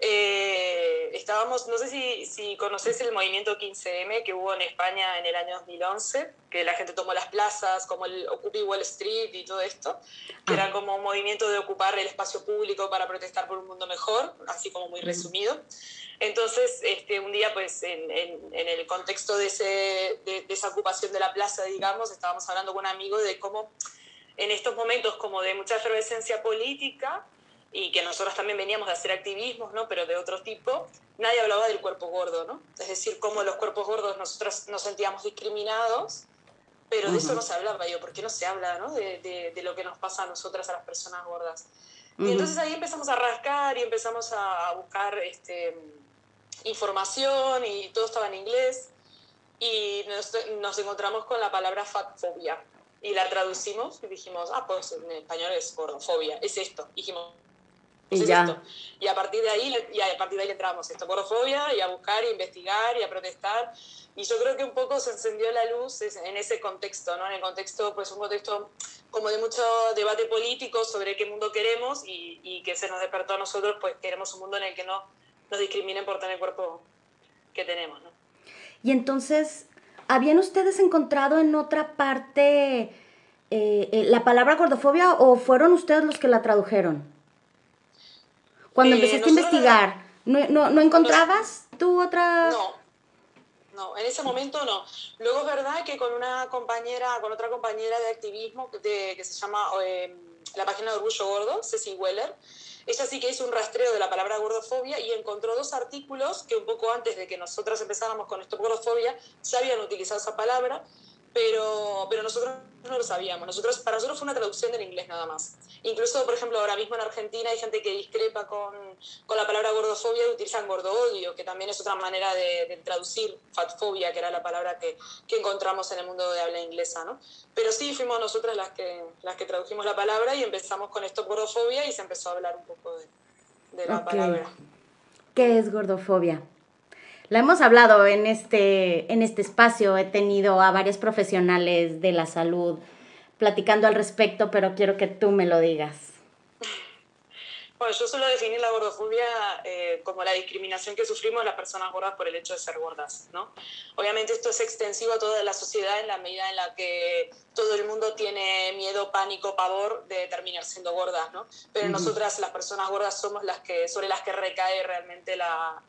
Eh, estábamos, no sé si, si conoces el movimiento 15M que hubo en España en el año 2011, que la gente tomó las plazas, como el Occupy Wall Street y todo esto, que era ah. como un movimiento de ocupar el espacio público para protestar por un mundo mejor, así como muy resumido. Entonces, este, un día, pues, en, en, el contexto de, ese, de, esa ocupación de la plaza, digamos, estábamos hablando con un amigo de cómo en estos momentos como de mucha efervescencia política y que nosotros también veníamos de hacer activismos, ¿no? Pero de otro tipo, nadie hablaba del cuerpo gordo, ¿no? Es decir, cómo los cuerpos gordos nosotros nos sentíamos discriminados, pero de eso no se hablaba yo, ¿por qué no se habla, ¿no? De, de, de, lo que nos pasa a nosotras, a las personas gordas. Y entonces ahí empezamos a rascar y empezamos a buscar este, información y todo estaba en inglés. Y nos, encontramos con la palabra fatfobia. Y la traducimos y dijimos, ah, pues en español es gordofobia, es esto. dijimos, y, ya. y a partir de ahí y a partir de ahí entramos esto gordofobia y a buscar y a investigar y a protestar. Y yo creo que un poco se encendió la luz en ese contexto no en el contexto pues un contexto como de mucho debate político sobre qué mundo queremos y, y que se nos despertó a nosotros pues queremos un mundo en el que no nos discriminen por tener el cuerpo que tenemos, ¿no? Y entonces, ¿habían ustedes encontrado en otra parte eh, eh, la palabra gordofobia o fueron ustedes los que la tradujeron? Cuando eh, empezaste a investigar, ¿no, no, encontrabas tú otra...? No, no, en ese momento no. Luego es verdad que con una compañera, con otra compañera de activismo de, que se llama la página de Orgullo Gordo, Ceci Weller, ella sí que hizo un rastreo de la palabra gordofobia y encontró dos artículos que un poco antes de que nosotras empezáramos con esto gordofobia ya habían utilizado esa palabra pero, pero nosotros no lo sabíamos. Nosotros, para nosotros fue una traducción del inglés nada más. Incluso, por ejemplo, ahora mismo en Argentina hay gente que discrepa con, con la palabra gordofobia y utilizan gordo-odio, que también es otra manera de, traducir fatfobia, que era la palabra que, que, encontramos en el mundo de habla inglesa. ¿no? Pero sí fuimos nosotras las que, las que tradujimos la palabra y empezamos con esto gordofobia y se empezó a hablar un poco de, de la palabra. ¿Qué es gordofobia? La hemos hablado en este, en este espacio, he tenido a varios profesionales de la salud platicando al respecto, pero quiero que tú me lo digas. Bueno, yo suelo definir la gordofobia eh, como la discriminación que sufrimos las personas gordas por el hecho de ser gordas, ¿no? Obviamente esto es extensivo a toda la sociedad en la medida en la que todo el mundo tiene miedo, pánico, pavor de terminar siendo gordas, ¿no? Pero nosotras, las personas gordas, somos las que, sobre las que recae realmente la,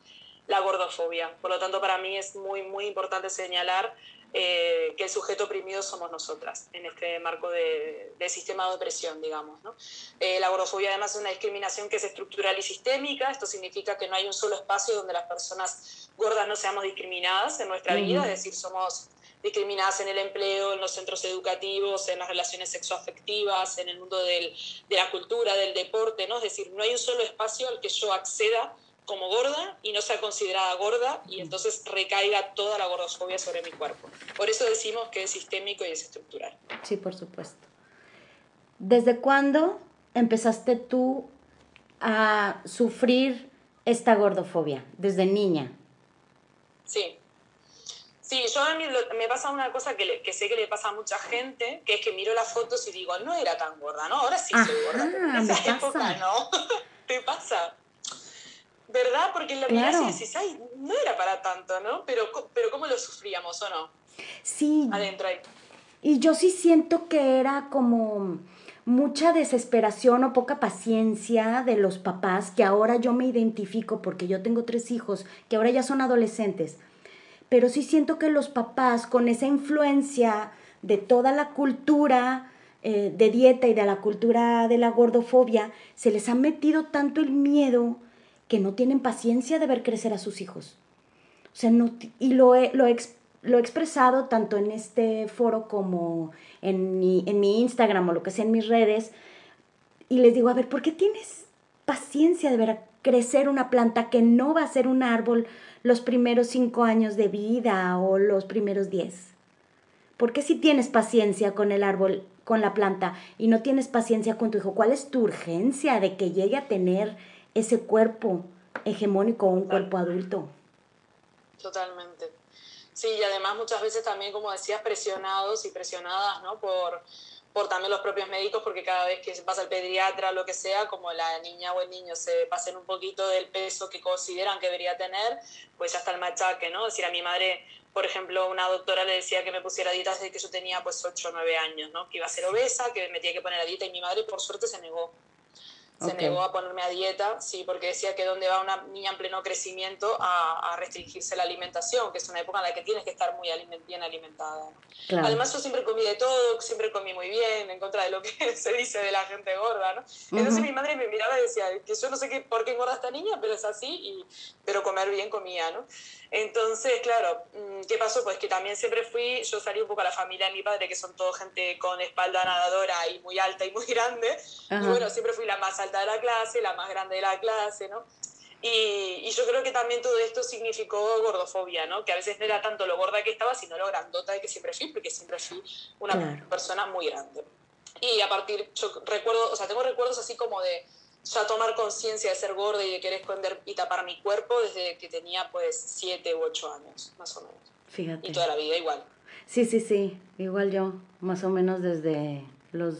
la gordofobia. Por lo tanto, para mí es muy, muy importante señalar eh, que el sujeto oprimido somos nosotras en este marco de, sistema de opresión, digamos. ¿no? Eh, la gordofobia además es una discriminación que es estructural y sistémica, esto significa que no hay un solo espacio donde las personas gordas no seamos discriminadas en nuestra vida, es decir, somos discriminadas en el empleo, en los centros educativos, en las relaciones sexoafectivas, en el mundo del, de la cultura, del deporte, ¿no? es decir, no hay un solo espacio al que yo acceda como gorda y no sea considerada gorda y entonces recaiga toda la gordofobia sobre mi cuerpo. Por eso decimos que es sistémico y es estructural. Sí, por supuesto. ¿Desde cuándo empezaste tú a sufrir esta gordofobia? ¿Desde niña? Sí. Sí, yo a mí me pasa una cosa que, que, sé que le pasa a mucha gente, que es que miro las fotos y digo, no era tan gorda, ¿no? Ahora sí soy gorda, en esa época no. [LAUGHS] ¿Te pasa? ¿Verdad? Porque en la claro. decís, ay, no era para tanto, ¿no? Pero, pero ¿cómo lo sufríamos o no? Sí. Adentro ahí. Y yo sí siento que era como mucha desesperación o poca paciencia de los papás, que ahora yo me identifico porque yo tengo tres hijos, que ahora ya son adolescentes. Pero sí siento que los papás, con esa influencia de toda la cultura eh, de dieta y de la cultura de la gordofobia, se les ha metido tanto el miedo que no tienen paciencia de ver crecer a sus hijos. O sea, no, y lo he, lo, lo he expresado tanto en este foro como en mi, en mi Instagram o lo que sea en mis redes. Y les digo, a ver, ¿por qué tienes paciencia de ver crecer una planta que no va a ser un árbol los primeros cinco años de vida o los primeros diez? ¿Por qué si tienes paciencia con el árbol, con la planta, y no tienes paciencia con tu hijo? ¿Cuál es tu urgencia de que llegue a tener ese cuerpo hegemónico o un cuerpo adulto. Totalmente. Sí, y además muchas veces también, como decías, presionados y presionadas, ¿no? Por, por también los propios médicos, porque cada vez que se pasa el pediatra o lo que sea, como la niña o el niño se pasen un poquito del peso que consideran que debería tener, pues ya está el machaque, ¿no? Es decir, a mi madre, por ejemplo, una doctora le decía que me pusiera dieta desde que yo tenía pues 8 o 9 años, ¿no? Que iba a ser obesa, que me tenía que poner a dieta y mi madre por suerte se negó se negó a ponerme a dieta, sí, porque decía que donde va una niña en pleno crecimiento a, restringirse la alimentación, que es una época en la que tienes que estar muy bien alimentada. Además, yo siempre comí de todo, siempre comí muy bien, en contra de lo que [LAUGHS] se dice de la gente gorda, ¿no? Entonces mi madre me miraba y decía que yo no sé qué, por qué engorda esta niña, pero es así, y, pero comer bien comía, ¿no? Entonces, claro, mm, ¿qué pasó? Pues que también siempre fui, yo salí un poco a la familia de mi padre, que son todo gente con espalda nadadora y muy alta y muy grande, y bueno, siempre fui la más alta de la clase, la más grande de la clase, ¿no? Y, y, yo creo que también todo esto significó gordofobia, ¿no? Que a veces no era tanto lo gorda que estaba, sino lo grandota de que siempre fui, porque siempre fui una persona muy grande. Y a partir, yo recuerdo, o sea, tengo recuerdos así como de ya tomar conciencia de ser gorda y de querer esconder y tapar mi cuerpo desde que tenía pues siete u ocho años, más o menos. Fíjate. Y toda la vida igual. Sí, sí, sí, igual yo, más o menos desde los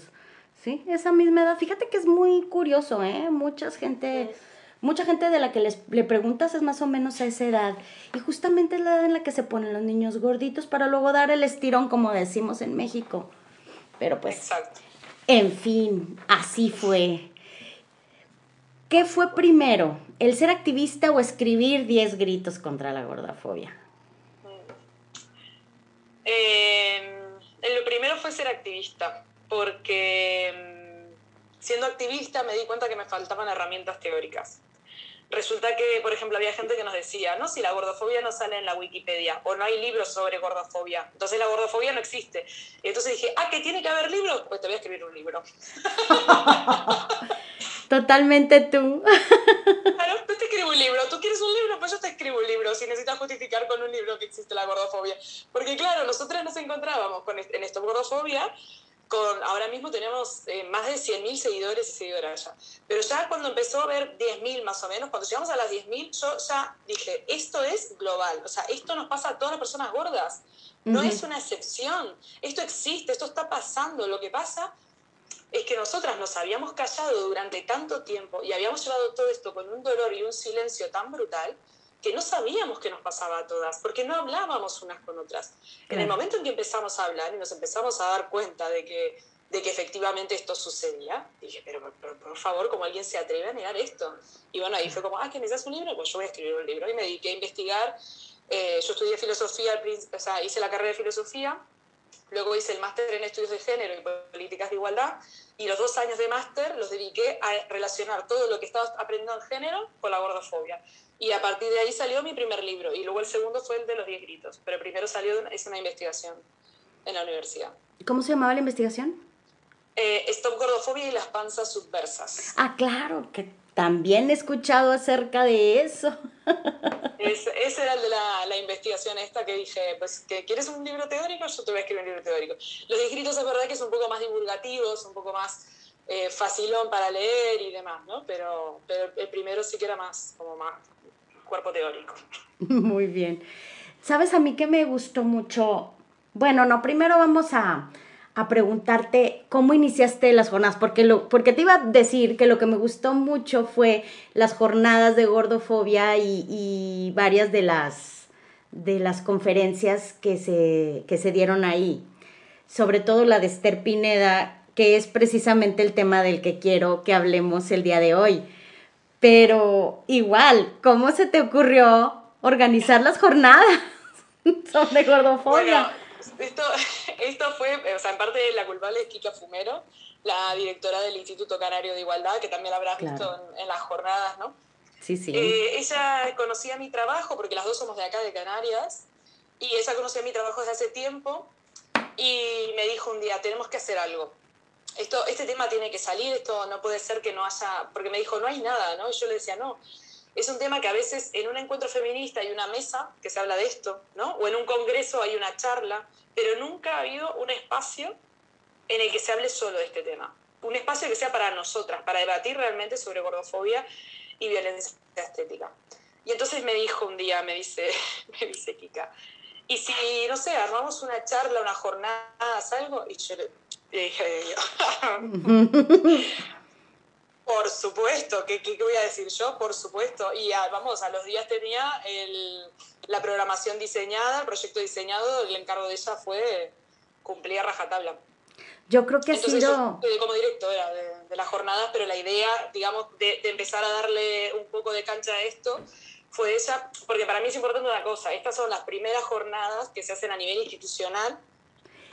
Sí, esa misma edad. Fíjate que es muy curioso, ¿eh? Mucha gente, mucha gente de la que les, le preguntas es más o menos a esa edad. Y justamente es la edad en la que se ponen los niños gorditos para luego dar el estirón, como decimos en México. Pero pues, Exacto. en fin, así fue. ¿Qué fue primero, el ser activista o escribir 10 gritos contra la gordafobia? Eh, lo primero fue ser activista porque mm, siendo activista me di cuenta que me faltaban herramientas teóricas. Resulta que, por ejemplo, había gente que nos decía, no, si la gordofobia no sale en la Wikipedia o no hay libros sobre gordofobia, entonces la gordofobia no existe. Y entonces dije, ah, que tiene que haber libros, pues te voy a escribir un libro. [LAUGHS] Totalmente tú. Claro, tú te escribo un libro, tú quieres un libro, pues yo te escribo un libro, si necesitas justificar con un libro que existe la gordofobia. Porque claro, nosotros nos encontrábamos con, en esta gordofobia ahora mismo tenemos eh, más de 100.000 seguidores y seguidoras ya. Pero ya cuando empezó a ver 10.000 más o menos, cuando llegamos a las 10.000, yo ya dije, esto es global, o sea, esto nos pasa a todas las personas gordas, no es una excepción, esto existe, esto está pasando, lo que pasa es que nosotras nos habíamos callado durante tanto tiempo y habíamos llevado todo esto con un dolor y un silencio tan brutal que no sabíamos qué nos pasaba a todas, porque no hablábamos unas con otras. En el momento en que empezamos a hablar y nos empezamos a dar cuenta de que, de que efectivamente esto sucedía, dije, pero, por favor, ¿cómo alguien se atreve a negar esto? Y bueno, ahí fue como, ah, ¿que necesitas un libro? Pues yo voy a escribir un libro. Y me dediqué a investigar. Eh, yo estudié filosofía, o sea, hice la carrera de filosofía, luego hice el máster en estudios de género y políticas de igualdad, y los dos años de máster los dediqué a relacionar todo lo que estaba aprendiendo en género con la gordofobia. Y a partir de ahí salió mi primer libro. Y luego el segundo fue el de los diez gritos. Pero primero salió, es una investigación en la universidad. ¿Cómo se llamaba la investigación? Eh, Stop Gordofobia y las panzas subversas. Ah, claro, que también he escuchado acerca de eso. [LAUGHS] ese era el de la, la, investigación esta que dije, pues, que ¿quieres un libro teórico? Yo te voy a escribir un libro teórico. Los diez gritos es verdad que es un poco más divulgativos, un poco más eh, facilón para leer y demás, ¿no? Pero, pero el primero sí que era más, como más cuerpo teórico. [LAUGHS] Muy bien. ¿Sabes a mí que me gustó mucho? Bueno, no, primero vamos a, a preguntarte cómo iniciaste las jornadas, porque, lo, porque te iba a decir que lo que me gustó mucho fue las jornadas de gordofobia y, y varias de las, de las conferencias que se, que se dieron ahí, sobre todo la de Esther Pineda, que es precisamente el tema del que quiero que hablemos el día de hoy pero igual, ¿cómo se te ocurrió organizar las jornadas [LAUGHS] sobre gordofobia? Bueno, esto, esto fue, o sea, en parte la culpable es Kika Fumero, la directora del Instituto Canario de Igualdad, que también la habrás visto en, las jornadas, ¿no? Sí, sí. Eh, ella conocía mi trabajo, porque las dos somos de acá, de Canarias, y ella conocía mi trabajo desde hace tiempo, y me dijo un día, tenemos que hacer algo esto, este tema tiene que salir, esto no puede ser que no haya, porque me dijo, no hay nada, ¿no? Y yo le decía, no, es un tema que a veces en un encuentro feminista hay una mesa que se habla de esto, ¿no? O en un congreso hay una charla, pero nunca ha habido un espacio en el que se hable solo de este tema. Un espacio que sea para nosotras, para debatir realmente sobre gordofobia y violencia estética. Y entonces me dijo un día, me dice, [LAUGHS] me dice Kika, y si, no sé, armamos una charla, una jornada, algo, y yo le dije, [LAUGHS] por supuesto, ¿qué, ¿qué, voy a decir yo? Por supuesto. Y vamos, a los días tenía el, la programación diseñada, el proyecto diseñado, el encargo de ella fue cumplir a rajatabla. Yo creo que ha sido... Yo como directora de, de las jornadas, pero la idea, digamos, de, de empezar a darle un poco de cancha a esto fue esa, porque para mí es importante una cosa, estas son las primeras jornadas que se hacen a nivel institucional.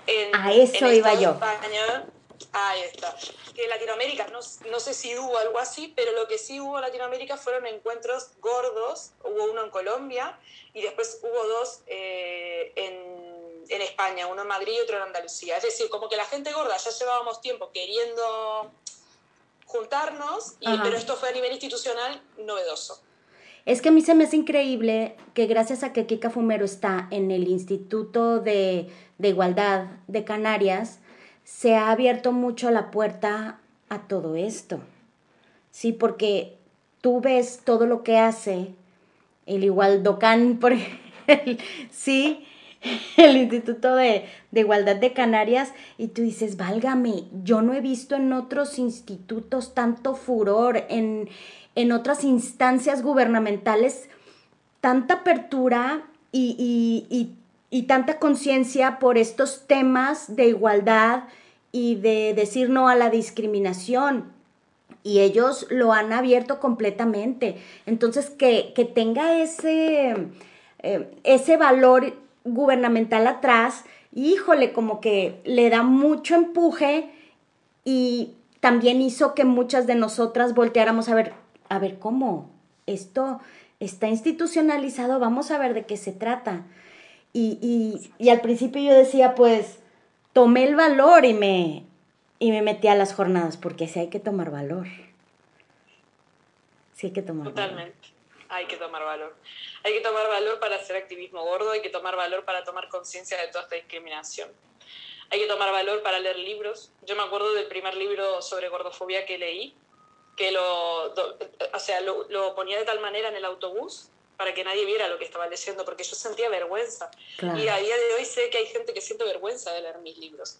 En, a eso iba yo. España. Ahí está. Que en Latinoamérica, no, no, sé si hubo algo así, pero lo que sí hubo en Latinoamérica fueron encuentros gordos. Hubo uno en Colombia y después hubo dos eh, en, en, España, uno en Madrid y otro en Andalucía. Es decir, como que la gente gorda ya llevábamos tiempo queriendo juntarnos, y, pero esto fue a nivel institucional novedoso. Es que a mí se me hace increíble que gracias a que Kika Fumero está en el Instituto de, Igualdad de Canarias, se ha abierto mucho la puerta a todo esto. Sí, porque tú ves todo lo que hace el Igualdocan, [LAUGHS] por sí, el Instituto de, de, Igualdad de Canarias, y tú dices, válgame, yo no he visto en otros institutos tanto furor, en, en otras instancias gubernamentales tanta apertura y, tanta conciencia por estos temas de igualdad y de decir no a la discriminación. Y ellos lo han abierto completamente. Entonces, que, tenga ese, eh, ese valor gubernamental atrás, híjole, como que le da mucho empuje y también hizo que muchas de nosotras volteáramos a ver, a ver cómo esto está institucionalizado, vamos a ver de qué se trata. Y, al principio yo decía, pues, tomé el valor y me, y me metí a las jornadas, porque sí hay que tomar valor. Sí hay que tomar Totalmente. Hay que tomar valor. Hay que tomar valor para hacer activismo gordo, hay que tomar valor para tomar conciencia de toda esta discriminación. Hay que tomar valor para leer libros. Yo me acuerdo del primer libro sobre gordofobia que leí, que lo, o sea, lo, ponía de tal manera en el autobús para que nadie viera lo que estaba leyendo, porque yo sentía vergüenza. Y a día de hoy sé que hay gente que siente vergüenza de leer mis libros.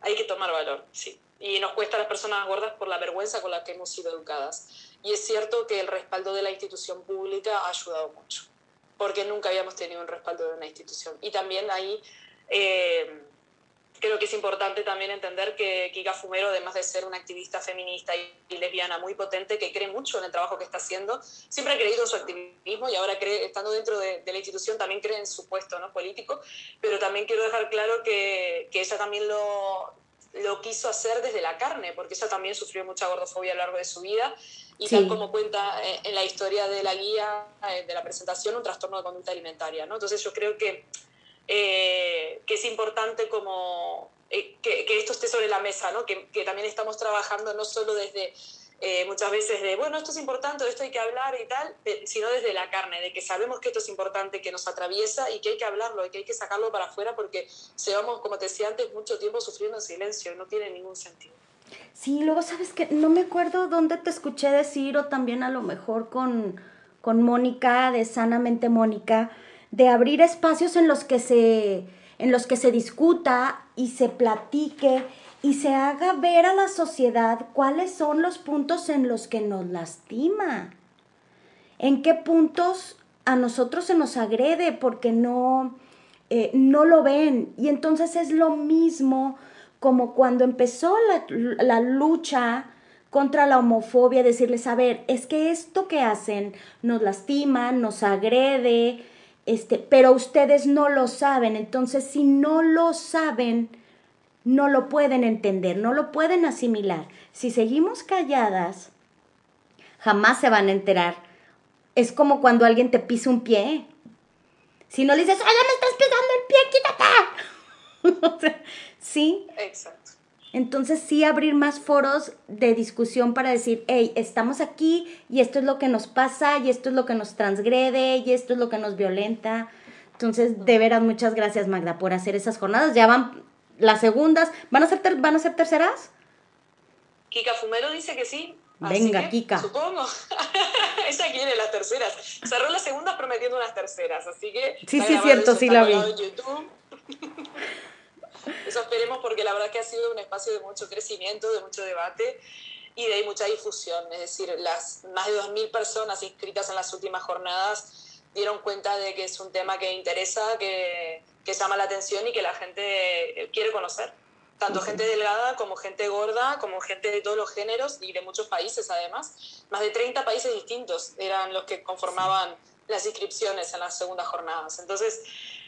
hay que tomar valor, sí. Y nos cuesta a las personas gordas por la vergüenza con la que hemos sido educadas. Y es cierto que el respaldo de la institución pública ha ayudado mucho, porque nunca habíamos tenido un respaldo de una institución. Y también ahí... Eh, creo que es importante también entender que Kika Fumero, además de ser una activista feminista y, lesbiana muy potente, que cree mucho en el trabajo que está haciendo, siempre ha creído en su activismo y ahora cree, estando dentro de, la institución también cree en su puesto ¿no? político, pero también quiero dejar claro que, que ella también lo, lo quiso hacer desde la carne, porque ella también sufrió mucha gordofobia a lo largo de su vida y tal como cuenta eh, en la historia de la guía eh, de la presentación, un trastorno de conducta alimentaria. ¿no? Entonces yo creo que eh, que es importante como eh, que, esto esté sobre la mesa, ¿no? que, también estamos trabajando no solo desde eh, muchas veces de, bueno, esto es importante, esto hay que hablar y tal, sino desde la carne, de que sabemos que esto es importante, que nos atraviesa y que hay que hablarlo, y que hay que sacarlo para afuera porque llevamos, como te decía antes, mucho tiempo sufriendo en silencio, no tiene ningún sentido. Sí, luego sabes que no me acuerdo dónde te escuché decir o también a lo mejor con, con Mónica, de Sanamente Mónica, de abrir espacios en los que se, en los que se discuta y se platique y se haga ver a la sociedad cuáles son los puntos en los que nos lastima, en qué puntos a nosotros se nos agrede porque no, eh, no lo ven. Y entonces es lo mismo como cuando empezó la, la lucha contra la homofobia, decirles, a ver, es que esto que hacen nos lastima, nos agrede, este, pero ustedes no lo saben. Entonces, si no lo saben, no lo pueden entender, no lo pueden asimilar. Si seguimos calladas, jamás se van a enterar. Es como cuando alguien te pisa un pie. Si no le dices, ¡ay, me estás pisando el pie, quítate! [LAUGHS] sí. Exacto. Entonces sí abrir más foros de discusión para decir, hey, estamos aquí y esto es lo que nos pasa y esto es lo que nos transgrede y esto es lo que nos violenta. Entonces, de veras, muchas gracias Magda por hacer esas jornadas. Ya van las segundas. ¿Van a ser, van a ser terceras? Kika Fumero dice que sí. Venga, Kika. Supongo. [LAUGHS] Ella quiere las terceras. Cerró las segundas prometiendo unas terceras, así que... Sí, sí, es cierto, sí la vi. [LAUGHS] Eso esperemos porque la verdad que ha sido un espacio de mucho crecimiento, de mucho debate y de mucha difusión. Es decir, las más de 2.000 personas inscritas en las últimas jornadas dieron cuenta de que es un tema que interesa, que, que llama la atención y que la gente quiere conocer. Tanto gente delgada como gente gorda, como gente de todos los géneros y de muchos países además. Más de 30 países distintos eran los que conformaban las inscripciones en las segundas jornadas. Entonces,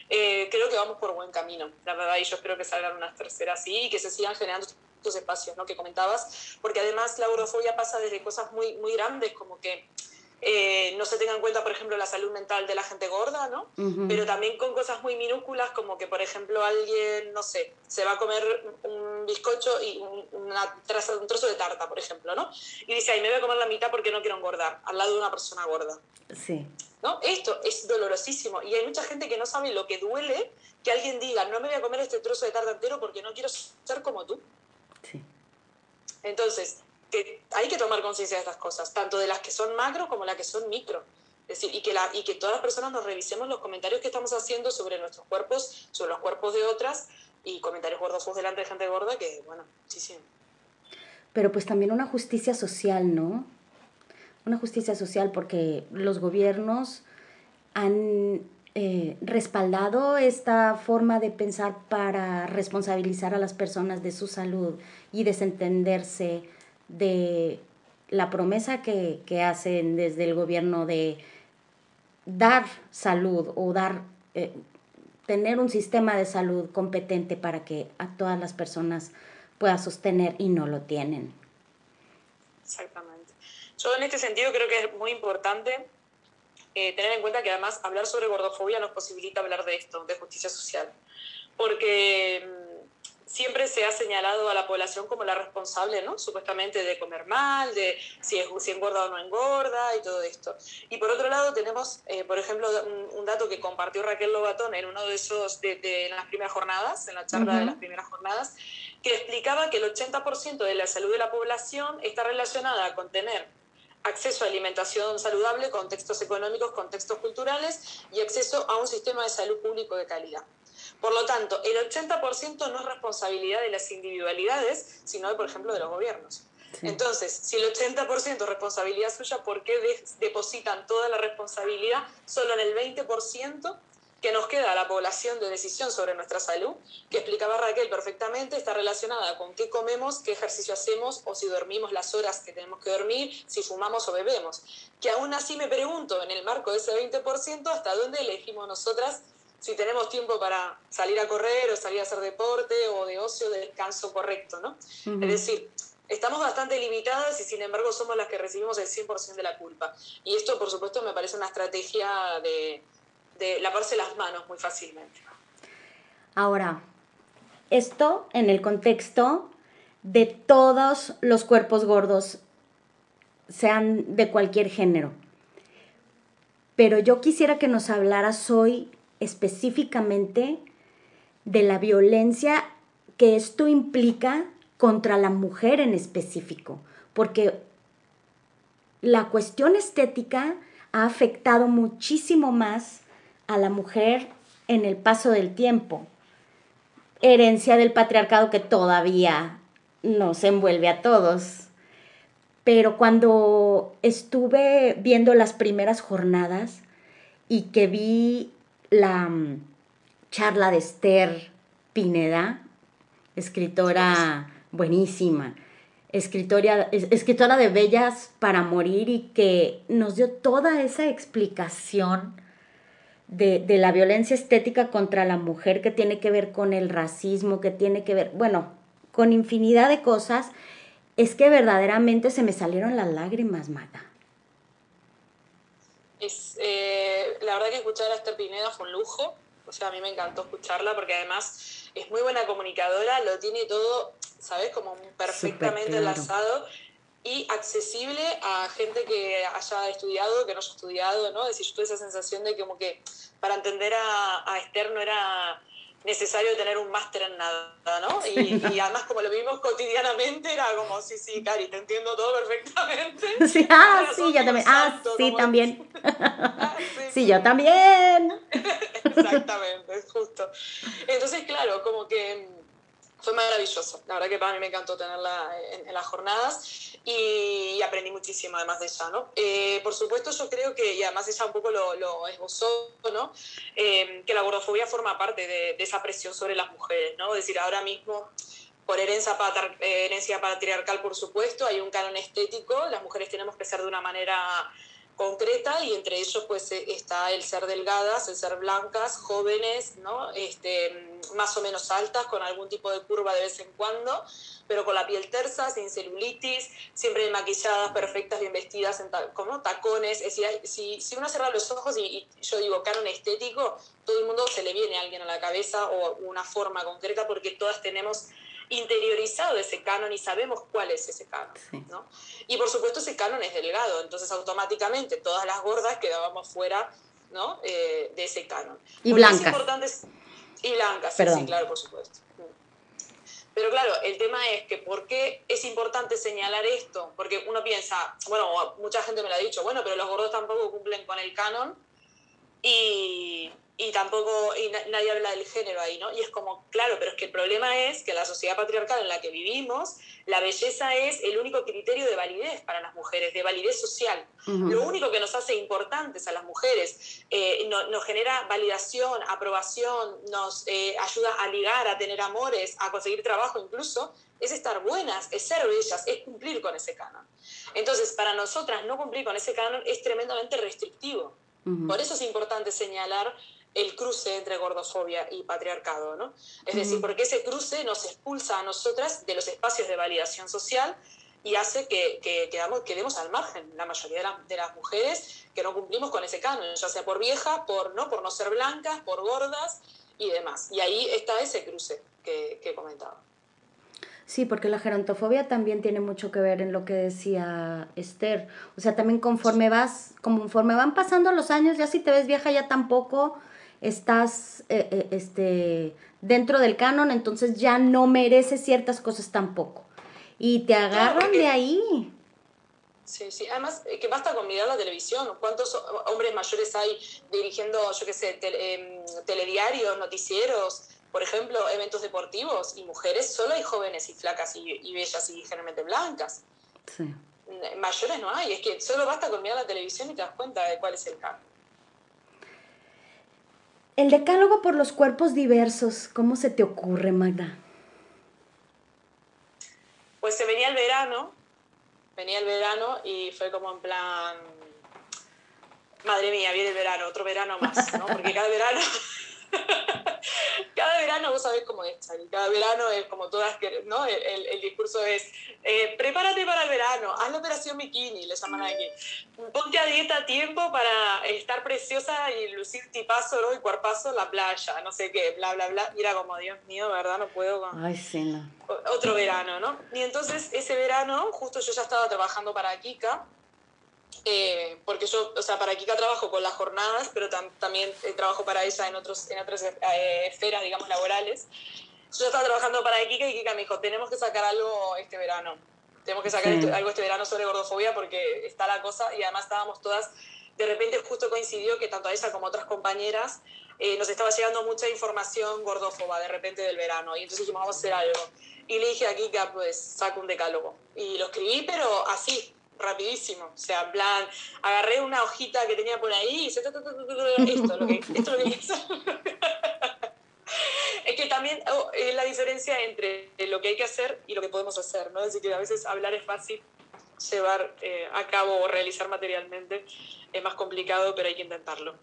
eh, creo que vamos por buen camino, la verdad, y yo espero que salgan unas terceras y que se sigan generando estos espacios ¿no? que comentabas, porque además la eurofobia pasa desde cosas muy, muy grandes, como que eh, no se tenga en cuenta, por ejemplo, la salud mental de la gente gorda, ¿no? Pero también con cosas muy minúsculas, como que, por ejemplo, alguien, no sé, se va a comer un bizcocho y una un trozo de tarta, por ejemplo, ¿no? Y dice, ay, me voy a comer la mitad porque no quiero engordar, al lado de una persona gorda. Sí. ¿No? Esto es dolorosísimo y hay mucha gente que no sabe lo que duele que alguien diga, no me voy a comer este trozo de tarta entero porque no quiero ser como tú. Sí. Entonces, que hay que tomar conciencia de estas cosas, tanto de las que son macro como las que son micro. Es decir, y que, la, y que todas las personas nos revisemos los comentarios que estamos haciendo sobre nuestros cuerpos, sobre los cuerpos de otras, y comentarios gordosos delante de gente gorda, que, bueno, sí, sí. Pero pues también una justicia social, ¿no? Una justicia social porque los gobiernos han eh, respaldado esta forma de pensar para responsabilizar a las personas de su salud y desentenderse de la promesa que, hacen desde el gobierno de dar salud o dar, eh, tener un sistema de salud competente para que a todas las personas pueda sostener y no lo tienen. Exactamente. Yo en este sentido creo que es muy importante eh, tener en cuenta que además hablar sobre gordofobia nos posibilita hablar de esto, de justicia social. Porque mm, siempre se ha señalado a la población como la responsable, ¿no? Supuestamente de comer mal, de si, es, si engorda o no engorda y todo esto. Y por otro lado tenemos, eh, por ejemplo, un, dato que compartió Raquel Lobatón en uno de esos, de, las primeras jornadas, en la charla de las primeras jornadas, que explicaba que el 80% de la salud de la población está relacionada con tener acceso a alimentación saludable, contextos económicos, contextos culturales y acceso a un sistema de salud público de calidad. Por lo tanto, el 80% no es responsabilidad de las individualidades, sino, por ejemplo, de los gobiernos. Entonces, si el 80% es responsabilidad suya, ¿por qué depositan toda la responsabilidad solo en el 20% que nos queda a la población de decisión sobre nuestra salud? Que explicaba Raquel perfectamente, está relacionada con qué comemos, qué ejercicio hacemos o si dormimos las horas que tenemos que dormir, si fumamos o bebemos. Que aún así me pregunto, en el marco de ese 20%, ¿hasta dónde elegimos nosotras si tenemos tiempo para salir a correr o salir a hacer deporte o de ocio, de descanso correcto, ¿no? Es decir, estamos bastante limitadas y sin embargo somos las que recibimos el 100% de la culpa. Y esto, por supuesto, me parece una estrategia de, de lavarse las manos muy fácilmente. Ahora, esto en el contexto de todos los cuerpos gordos, sean de cualquier género. Pero yo quisiera que nos hablaras hoy específicamente de la violencia que esto implica contra la mujer en específico, porque la cuestión estética ha afectado muchísimo más a la mujer en el paso del tiempo. Herencia del patriarcado que todavía nos envuelve a todos. Pero cuando estuve viendo las primeras jornadas y que vi la mm, charla de Esther Pineda, escritora buenísima, escritora, escritora de Bellas para Morir y que nos dio toda esa explicación de, de, la violencia estética contra la mujer que tiene que ver con el racismo, que tiene que ver, bueno, con infinidad de cosas, es que verdaderamente se me salieron las lágrimas, Mata. Es, eh, la verdad que escuchar a Esther Pineda fue un lujo, o sea, a mí me encantó escucharla porque además es muy buena comunicadora, lo tiene todo ¿sabes? Como perfectamente enlazado y accesible a gente que haya estudiado, que no haya estudiado, ¿no? Es decir, yo tuve esa sensación de que como que para entender a, a Esther no era necesario tener un máster en nada, ¿no? Y, además como lo vimos cotidianamente era como, sí, sí, Cari, te entiendo todo perfectamente. [LAUGHS] Sí, ah, sí, yo también. Ah, sí, también. Ah, sí, yo también. Exactamente, justo. Entonces, claro, como que fue maravilloso. La verdad que para mí me encantó tenerla en, las jornadas y, aprendí muchísimo además de ella, ¿no? Eh, por supuesto, yo creo que, y además ella un poco lo, lo esbozó, ¿no? Eh, que la gordofobia forma parte de, esa presión sobre las mujeres, ¿no? Es decir, ahora mismo por herencia, herencia patriarcal, por supuesto, hay un canon estético, las mujeres tenemos que ser de una manera concreta y entre ellos pues eh, está el ser delgadas, el ser blancas, jóvenes, ¿no? este, más o menos altas, con algún tipo de curva de vez en cuando, pero con la piel tersa, sin celulitis, siempre maquilladas, perfectas, bien vestidas, en como tacones. Es decir, si, si uno cierra los ojos y, yo digo canon estético, todo el mundo se le viene a alguien a la cabeza o una forma concreta porque todas tenemos interiorizado ese canon y sabemos cuál es ese canon. ¿no? Y por supuesto ese canon es delgado, entonces automáticamente todas las gordas quedábamos fuera ¿no? Eh, de ese canon. Y blancas. y blancas, sí, sí, claro, por supuesto. Pero claro, el tema es que ¿por qué es importante señalar esto? Porque uno piensa, bueno, mucha gente me lo ha dicho, bueno, pero los gordos tampoco cumplen con el canon y, y tampoco y nadie habla del género ahí, ¿no? Y es como, claro, pero es que el problema es que en la sociedad patriarcal en la que vivimos, la belleza es el único criterio de validez para las mujeres, de validez social. Lo único que nos hace importantes a las mujeres, eh, nos genera validación, aprobación, nos eh, ayuda a ligar, a tener amores, a conseguir trabajo incluso, es estar buenas, es ser bellas, es cumplir con ese canon. Entonces, para nosotras no cumplir con ese canon es tremendamente restrictivo. Por eso es importante señalar el cruce entre gordofobia y patriarcado, ¿no? Es decir, porque ese cruce nos expulsa a nosotras de los espacios de validación social y hace que, que quedamos, quedemos al margen, la mayoría de, las mujeres que no cumplimos con ese canon, ya sea por vieja, por no, por no ser blancas, por gordas y demás. Y ahí está ese cruce que, que comentaba. Sí, porque la gerontofobia también tiene mucho que ver en lo que decía Esther. O sea, también conforme vas, conforme van pasando los años, ya si te ves vieja ya tampoco estás eh, eh, este, dentro del canon, entonces ya no mereces ciertas cosas tampoco. Y te agarran de ahí. Sí, sí. Además, eh, que basta con mirar la televisión. ¿Cuántos hombres mayores hay dirigiendo, yo qué sé, em, telediarios, noticieros, por ejemplo, eventos deportivos, y mujeres solo hay jóvenes y flacas y, bellas y generalmente blancas. Sí. Mayores no hay, es que solo basta con mirar la televisión y te das cuenta de cuál es el cambio. El decálogo por los cuerpos diversos, ¿cómo se te ocurre, Magda? Pues se venía el verano, venía el verano y fue como en plan, madre mía, viene el verano, otro verano más, ¿no? Porque [LAUGHS] cada verano [LAUGHS] cada verano vos sabés cómo es, Cada verano es como todas, ¿no? El, el discurso es, eh, prepárate para el verano, haz la operación bikini, le llaman aquí. Ponte a dieta a tiempo para estar preciosa y lucir tipazo ¿no? y cuerpazo en la playa, no sé qué, bla, bla, bla. Mira como, Dios mío, ¿verdad? No puedo Ay, sí, no. Otro verano, ¿no? Y entonces ese verano, justo yo ya estaba trabajando para Kika, eh, porque yo, o sea, para Kika trabajo con las jornadas, pero también eh, trabajo para ella en, otros, en otras eh, esferas, digamos, laborales. Yo estaba trabajando para Kika y Kika me dijo, tenemos que sacar algo este verano. Tenemos que sacar algo este verano sobre gordofobia porque está la cosa y además estábamos todas, de repente justo coincidió que tanto a ella como a otras compañeras nos estaba llegando mucha información gordófoba de repente del verano y entonces dijimos, vamos a hacer algo. Y le dije a Kika, pues saco un decálogo. Y lo escribí, pero así, rapidísimo. O sea, plan, agarré una hojita que tenía por ahí y hice esto, lo que, esto lo que [LAUGHS] Es que también oh, es la diferencia entre lo que hay que hacer y lo que podemos hacer, ¿no? Es decir, que a veces hablar es fácil, llevar eh, a cabo o realizar materialmente es más complicado, pero hay que intentarlo.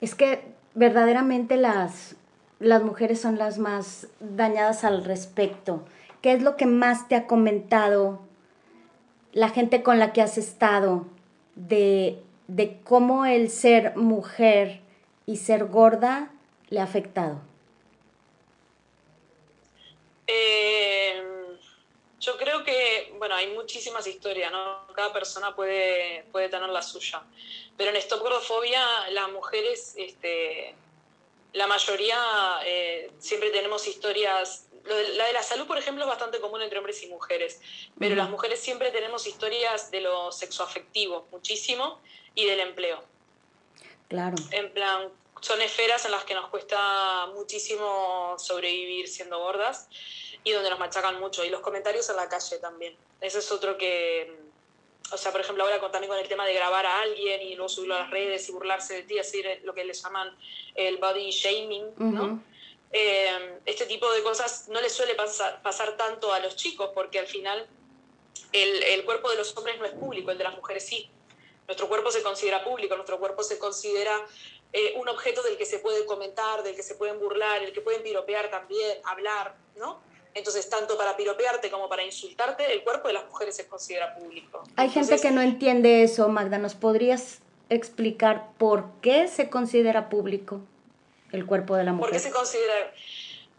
Es que verdaderamente las, las mujeres son las más dañadas al respecto. ¿Qué es lo que más te ha comentado la gente con la que has estado, de, cómo el ser mujer y ser gorda le ha afectado? Eh, yo creo que, bueno, hay muchísimas historias, ¿no? Cada persona puede, puede tener la suya. Pero en Stop Gordofobia, las mujeres, este, la mayoría eh, siempre tenemos historias la de la salud, por ejemplo, es bastante común entre hombres y mujeres, pero las mujeres siempre tenemos historias de lo sexoafectivo, muchísimo, y del empleo. Claro. En plan, son esferas en las que nos cuesta muchísimo sobrevivir siendo gordas y donde nos machacan mucho. Y los comentarios en la calle también. Ese es otro que, o sea, por ejemplo, ahora también con el tema de grabar a alguien y luego subirlo a las redes y burlarse de ti, así lo que le llaman el body shaming, ¿no? Eh, este tipo de cosas no les suele pasar, pasar, tanto a los chicos, porque al final el, el, cuerpo de los hombres no es público, el de las mujeres sí. Nuestro cuerpo se considera público, nuestro cuerpo se considera eh, un objeto del que se puede comentar, del que se pueden burlar, el que pueden piropear también, hablar, ¿no? Entonces, tanto para piropearte como para insultarte, el cuerpo de las mujeres se considera público. Hay gente que no entiende eso, Magda. ¿Nos podrías explicar por qué se considera público? El cuerpo de la mujer? ¿Por qué se considera?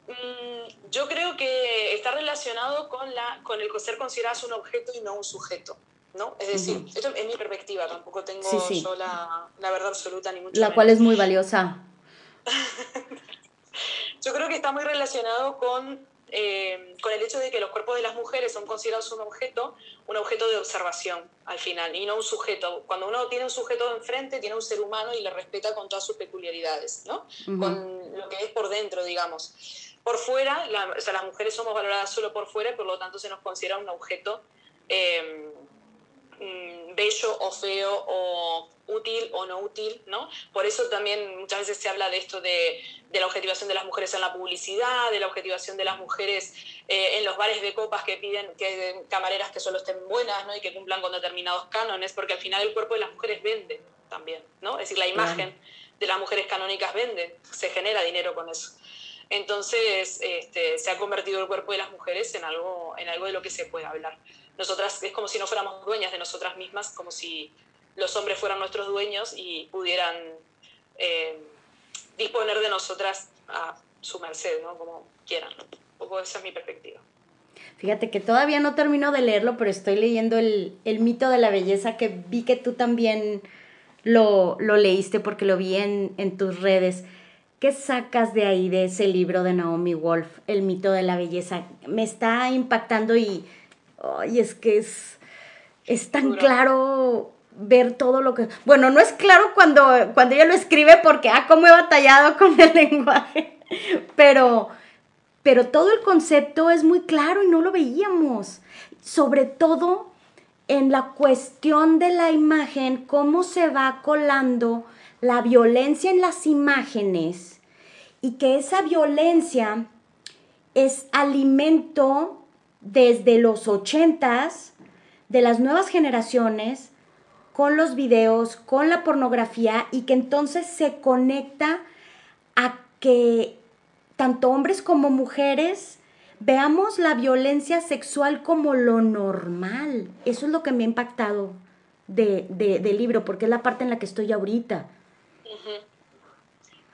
Mm, yo creo que está relacionado con, la, con el ser considerado un objeto y no un sujeto. ¿no? Es decir, esto es mi perspectiva, tampoco tengo yo la, la, verdad absoluta ni mucho La cual es muy valiosa. [LAUGHS] yo creo que está muy relacionado con eh, con el hecho de que los cuerpos de las mujeres son considerados un objeto, un objeto de observación al final, y no un sujeto. Cuando uno tiene un sujeto enfrente, tiene un ser humano y le respeta con todas sus peculiaridades, ¿no? Con lo que es por dentro, digamos. Por fuera, o sea, las mujeres somos valoradas solo por fuera y por lo tanto se nos considera un objeto eh, mm, bello o feo o útil o no útil, ¿no? Por eso también muchas veces se habla de esto de, de la objetivación de las mujeres en la publicidad, de la objetivación de las mujeres eh, en los bares de copas que piden que camareras que solo estén buenas, ¿no? Y que cumplan con determinados cánones, porque al final el cuerpo de las mujeres vende también, ¿no? Es decir, la imagen de las mujeres canónicas vende, se genera dinero con eso. Entonces, este, se ha convertido el cuerpo de las mujeres en algo, en algo de lo que se puede hablar. Nosotras es como si no fuéramos dueñas de nosotras mismas, como si los hombres fueran nuestros dueños y pudieran eh, disponer de nosotras a su merced, ¿no? Como quieran. Un poco esa es mi perspectiva. Fíjate que todavía no termino de leerlo, pero estoy leyendo el, mito de la belleza que vi que tú también lo, leíste porque lo vi en, en, tus redes. ¿Qué sacas de ahí, de ese libro de Naomi Wolf, El mito de la belleza? Me está impactando y, ay, es que es, es tan claro ver todo lo que... Bueno, no es claro cuando, cuando ella lo escribe porque, ah, cómo he batallado [LAUGHS] con el lenguaje, pero, pero todo el concepto es muy claro y no lo veíamos. Sobre todo en la cuestión de la imagen, cómo se va colando la violencia en las imágenes y que esa violencia es alimento desde los ochentas de las nuevas generaciones con los videos, con la pornografía y que entonces se conecta a que tanto hombres como mujeres veamos la violencia sexual como lo normal. Eso es lo que me ha impactado de, del libro, porque es la parte en la que estoy ahorita.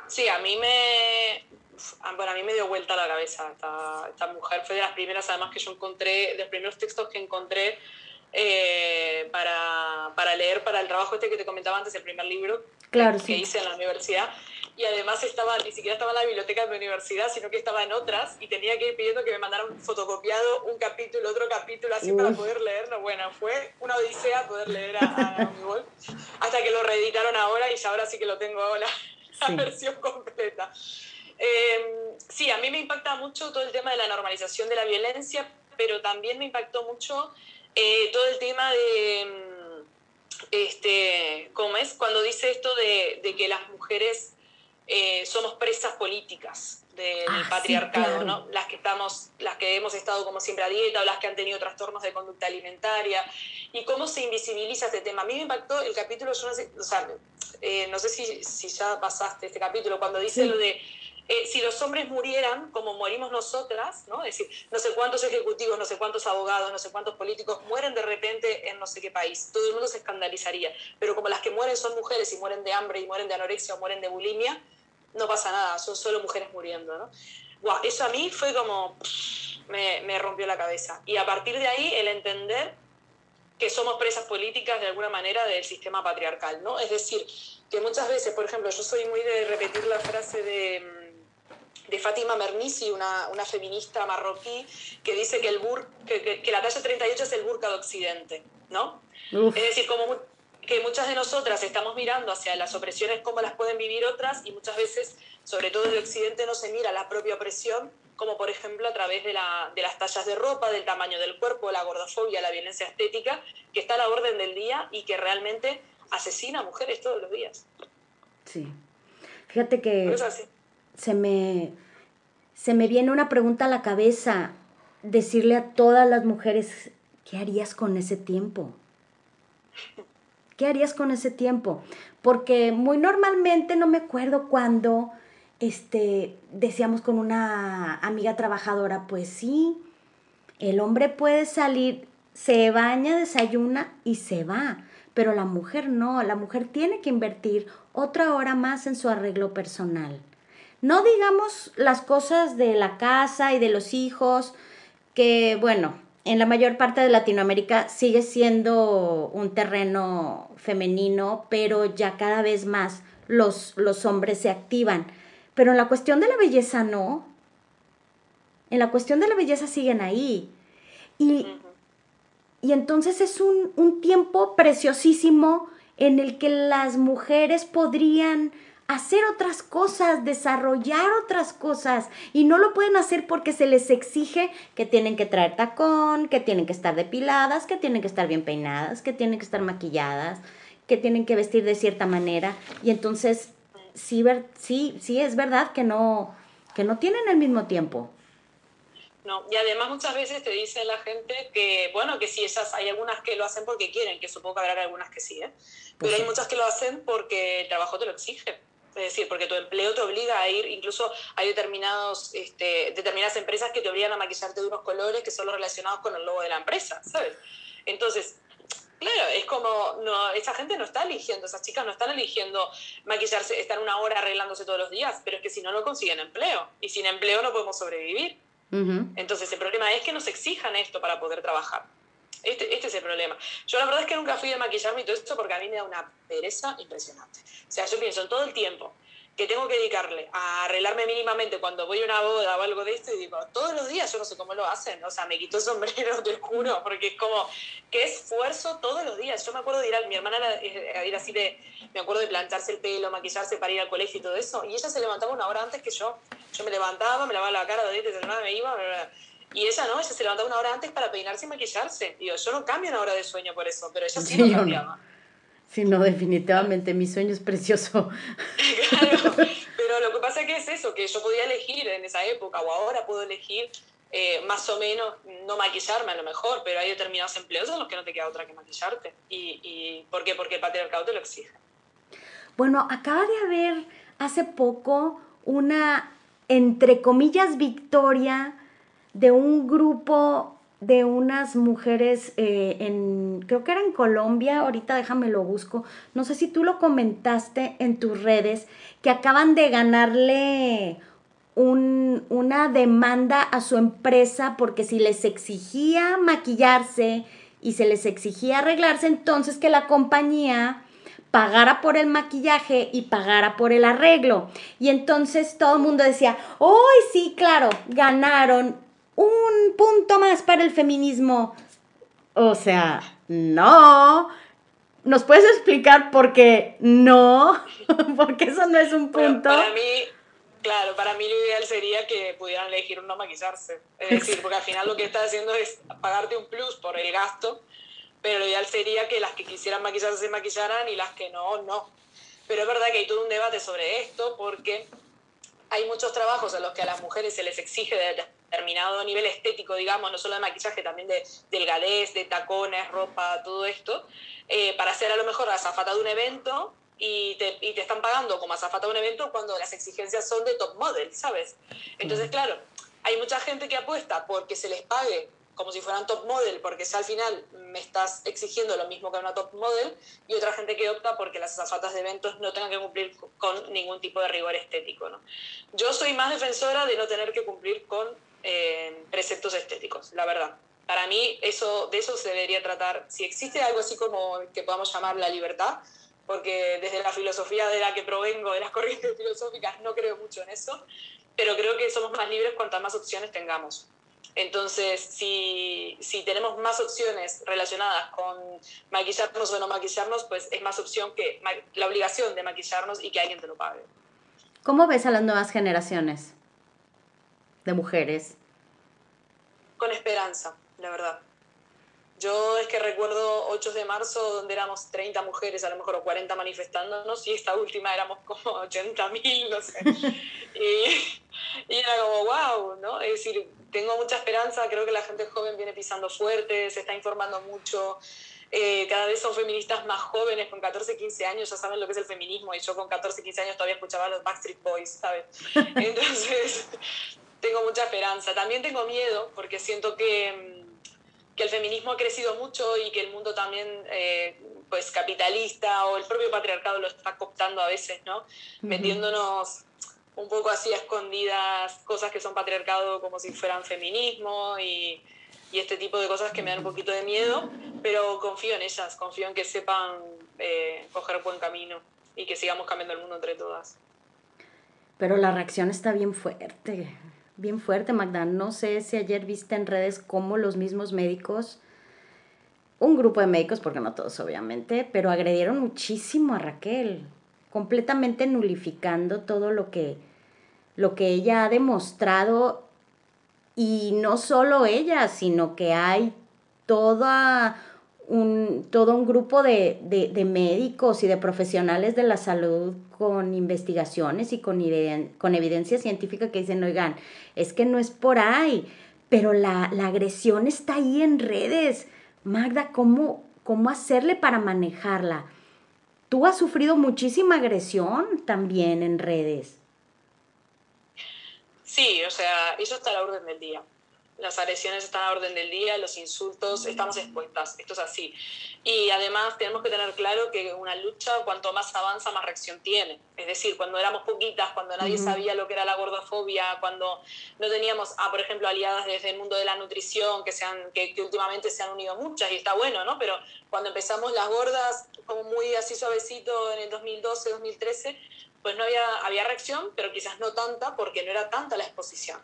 Sí, a mí me, bueno, a mí me dio vuelta la cabeza esta, esta, mujer. Fue de las primeras, además, que yo encontré, de los primeros textos que encontré eh, para, para, leer para el trabajo este que te comentaba antes, el primer libro claro, que, hice en la universidad. Y además estaba, ni siquiera estaba en la biblioteca de mi universidad, sino que estaba en otras y tenía que ir pidiendo que me mandaran fotocopiado un capítulo, otro capítulo, así para poder leerlo. Bueno, fue una odisea poder leer a, a hasta que lo reeditaron ahora y ya ahora sí que lo tengo ahora, [LAUGHS] la versión completa. Eh, sí, a mí me impacta mucho todo el tema de la normalización de la violencia, pero también me impactó mucho eh, todo el tema de, mm, este, ¿cómo es? Cuando dice esto de, de que las mujeres eh, somos presas políticas del ah, patriarcado, ¿no? Las que, estamos, las que hemos estado como siempre a dieta o las que han tenido trastornos de conducta alimentaria y cómo se invisibiliza este tema. A mí me impactó el capítulo, yo no sé, o sea, no sé si, si, ya pasaste este capítulo, cuando dice lo de eh, si los hombres murieran como morimos nosotras, ¿no? es decir, no sé cuántos ejecutivos, no sé cuántos abogados, no sé cuántos políticos mueren de repente en no sé qué país, todo el mundo se escandalizaría. Pero como las que mueren son mujeres y mueren de hambre y mueren de anorexia o mueren de bulimia, no pasa nada, son solo mujeres muriendo. ¿no? eso a mí fue como, me, me rompió la cabeza. Y a partir de ahí el entender que somos presas políticas de alguna manera del sistema patriarcal, ¿no? Es decir, que muchas veces, por ejemplo, yo soy muy de repetir la frase de de Fátima Mernissi, una, una, feminista marroquí, que dice que, el bur, que, que, la talla 38 es el burka de Occidente, ¿no? Es decir, como que muchas de nosotras estamos mirando hacia las opresiones, cómo las pueden vivir otras, y muchas veces, sobre todo en Occidente, no se mira la propia opresión, como por ejemplo a través de, la, de las tallas de ropa, del tamaño del cuerpo, la gordofobia, la violencia estética, que está a la orden del día y que realmente asesina a mujeres todos los días. Sí. Fíjate que se me, se me viene una pregunta a la cabeza, decirle a todas las mujeres, ¿qué harías con ese tiempo? ¿Qué harías con ese tiempo? Porque muy normalmente no me acuerdo cuando este, decíamos con una amiga trabajadora, pues sí, el hombre puede salir, se baña, desayuna y se va, pero la mujer no, la mujer tiene que invertir otra hora más en su arreglo personal. No digamos las cosas de la casa y de los hijos, que bueno, en la mayor parte de Latinoamérica sigue siendo un terreno femenino, pero ya cada vez más los, los hombres se activan. Pero en la cuestión de la belleza no. En la cuestión de la belleza siguen ahí. Y, y entonces es un, un tiempo preciosísimo en el que las mujeres podrían hacer otras cosas, desarrollar otras cosas y no lo pueden hacer porque se les exige que tienen que traer tacón, que tienen que estar depiladas, que tienen que estar bien peinadas, que tienen que estar maquilladas, que tienen que vestir de cierta manera y entonces sí, sí, sí es verdad que no, que no tienen el mismo tiempo. No, y además muchas veces te dice la gente que, bueno, que sí, esas, hay algunas que lo hacen porque quieren, que supongo que habrá algunas que sí, ¿eh? pero hay muchas que lo hacen porque el trabajo te lo exige. Es decir, porque tu empleo te obliga a ir, incluso hay determinados, este, determinadas empresas que te obligan a maquillarte de unos colores que son los relacionados con el logo de la empresa, ¿sabes? Entonces, Claro, es como, no, esa gente no está eligiendo, esas chicas no están eligiendo maquillarse, estar una hora arreglándose todos los días, pero es que si no, no consiguen empleo. Y sin empleo no podemos sobrevivir. Entonces, el problema es que nos exijan esto para poder trabajar. Este, este, es el problema. Yo la verdad es que nunca fui a maquillarme y todo esto porque a mí me da una pereza impresionante. O sea, yo pienso todo el tiempo que tengo que dedicarle a arreglarme mínimamente cuando voy a una boda o algo de esto y digo, todos los días yo no sé cómo lo hacen, o sea, me quito el sombrero, [LAUGHS] te juro, porque es como, qué esfuerzo todos los días. Yo me acuerdo de ir a, mi hermana era, ir así de, me acuerdo de plancharse el pelo, maquillarse para ir al colegio y todo eso, y ella se levantaba una hora antes que yo. Yo me levantaba, me lavaba la cara, de me iba, y ella no, ella se levantaba una hora antes para peinarse y maquillarse. Digo, yo no cambio una hora de sueño por eso, pero ella sí, lo cambiaba. Sí, no, definitivamente, mi sueño es precioso. [LAUGHS] claro, pero lo que pasa es que es eso, que yo podía elegir en esa época o ahora puedo elegir eh, más o menos no maquillarme a lo mejor, pero hay determinados empleos en los que no te queda otra que maquillarte. ¿Y, y por qué? Porque el patriarcado te lo exige. Bueno, acaba de haber hace poco una, entre comillas, victoria de un grupo de unas mujeres eh, en, creo que era en Colombia, ahorita déjame lo busco, no sé si tú lo comentaste en tus redes, que acaban de ganarle un, una demanda a su empresa porque si les exigía maquillarse y se les exigía arreglarse, entonces que la compañía pagara por el maquillaje y pagara por el arreglo. Y entonces todo el mundo decía, ¡Uy, sí, claro! Ganaron un punto más para el feminismo. O sea, no. ¿Nos puedes explicar por qué no? [LAUGHS] Porque eso no es un punto. para mí, claro, para mí lo ideal sería que pudieran elegir no maquillarse. Es decir, porque al final lo que estás haciendo es pagarte un plus por el gasto, pero lo ideal sería que las que quisieran maquillarse se maquillaran y las que no, no. Pero es verdad que hay todo un debate sobre esto porque hay muchos trabajos en los que a las mujeres se les exige determinado nivel estético, digamos, no solo de maquillaje, también de delgadez, de tacones, ropa, todo esto, eh, para ser a lo mejor azafata de un evento y te, y te están pagando como azafata de un evento cuando las exigencias son de top model, ¿sabes? Entonces, claro, hay mucha gente que apuesta porque se les pague como si fueran top model, porque si al final me estás exigiendo lo mismo que una top model, y otra gente que opta porque las azafatas de eventos no tengan que cumplir con ningún tipo de rigor estético. ¿no? Yo soy más defensora de no tener que cumplir con eh, preceptos estéticos, la verdad. Para mí eso, de eso se debería tratar. Si existe algo así como que podamos llamar la libertad, porque desde la filosofía de la que provengo, de las [LAUGHS] corrientes filosóficas, no creo mucho en eso, pero creo que somos más libres cuantas más opciones tengamos. Entonces, si, si, tenemos más opciones relacionadas con maquillarnos o no maquillarnos, pues es más opción que la obligación de maquillarnos y que alguien te lo pague. ¿Cómo ves a las nuevas generaciones de mujeres? Con esperanza, la verdad. Yo es que recuerdo 8 de marzo donde éramos 30 mujeres, a lo mejor o 40 manifestándonos y esta última éramos como 80 mil, no sé. [LAUGHS] y, y, era como, wow, ¿no? Es decir, tengo mucha esperanza, creo que la gente joven viene pisando fuerte, se está informando mucho. Eh, cada vez son feministas más jóvenes, con 14, 15 años ya saben lo que es el feminismo y yo con 14, 15 años todavía escuchaba a los Backstreet Boys, ¿sabes? [LAUGHS] Entonces, tengo mucha esperanza. También tengo miedo porque siento que, mm, que el feminismo ha crecido mucho y que el mundo también, eh, pues capitalista o el propio patriarcado lo está cooptando a veces, ¿no? Metiéndonos un poco así escondidas cosas que son patriarcado como si fueran feminismo y, y, este tipo de cosas que me dan un poquito de miedo, pero confío en ellas, confío en que sepan eh, coger buen camino y que sigamos cambiando el mundo entre todas. Pero la reacción está bien fuerte, bien fuerte, Magda. No sé si ayer viste en redes cómo los mismos médicos, un grupo de médicos, porque no todos obviamente, pero agredieron muchísimo a Raquel, completamente nulificando todo lo que lo que ella ha demostrado y no solo ella, sino que hay toda un, todo un grupo de, médicos y de profesionales de la salud con investigaciones y con, con evidencia científica que dicen, oigan, es que no es por ahí, pero la, la agresión está ahí en redes. Magda, ¿cómo, ¿cómo hacerle para manejarla? Tú has sufrido muchísima agresión también en redes. Sí, o sea, eso está a la orden del día. Las agresiones están a la orden del día, los insultos, estamos expuestas, esto es así. Y además tenemos que tener claro que una lucha, cuanto más avanza, más reacción tiene. Es decir, cuando éramos poquitas, cuando nadie sabía lo que era la gordofobia, cuando no teníamos, ah, por ejemplo, aliadas desde el mundo de la nutrición, que, sean, que, que últimamente se han unido muchas, y está bueno, ¿no? Pero cuando empezamos las gordas, como muy así suavecito en el 2012, 2013, pues no había, había reacción, pero quizás no tanta porque no era tanta la exposición.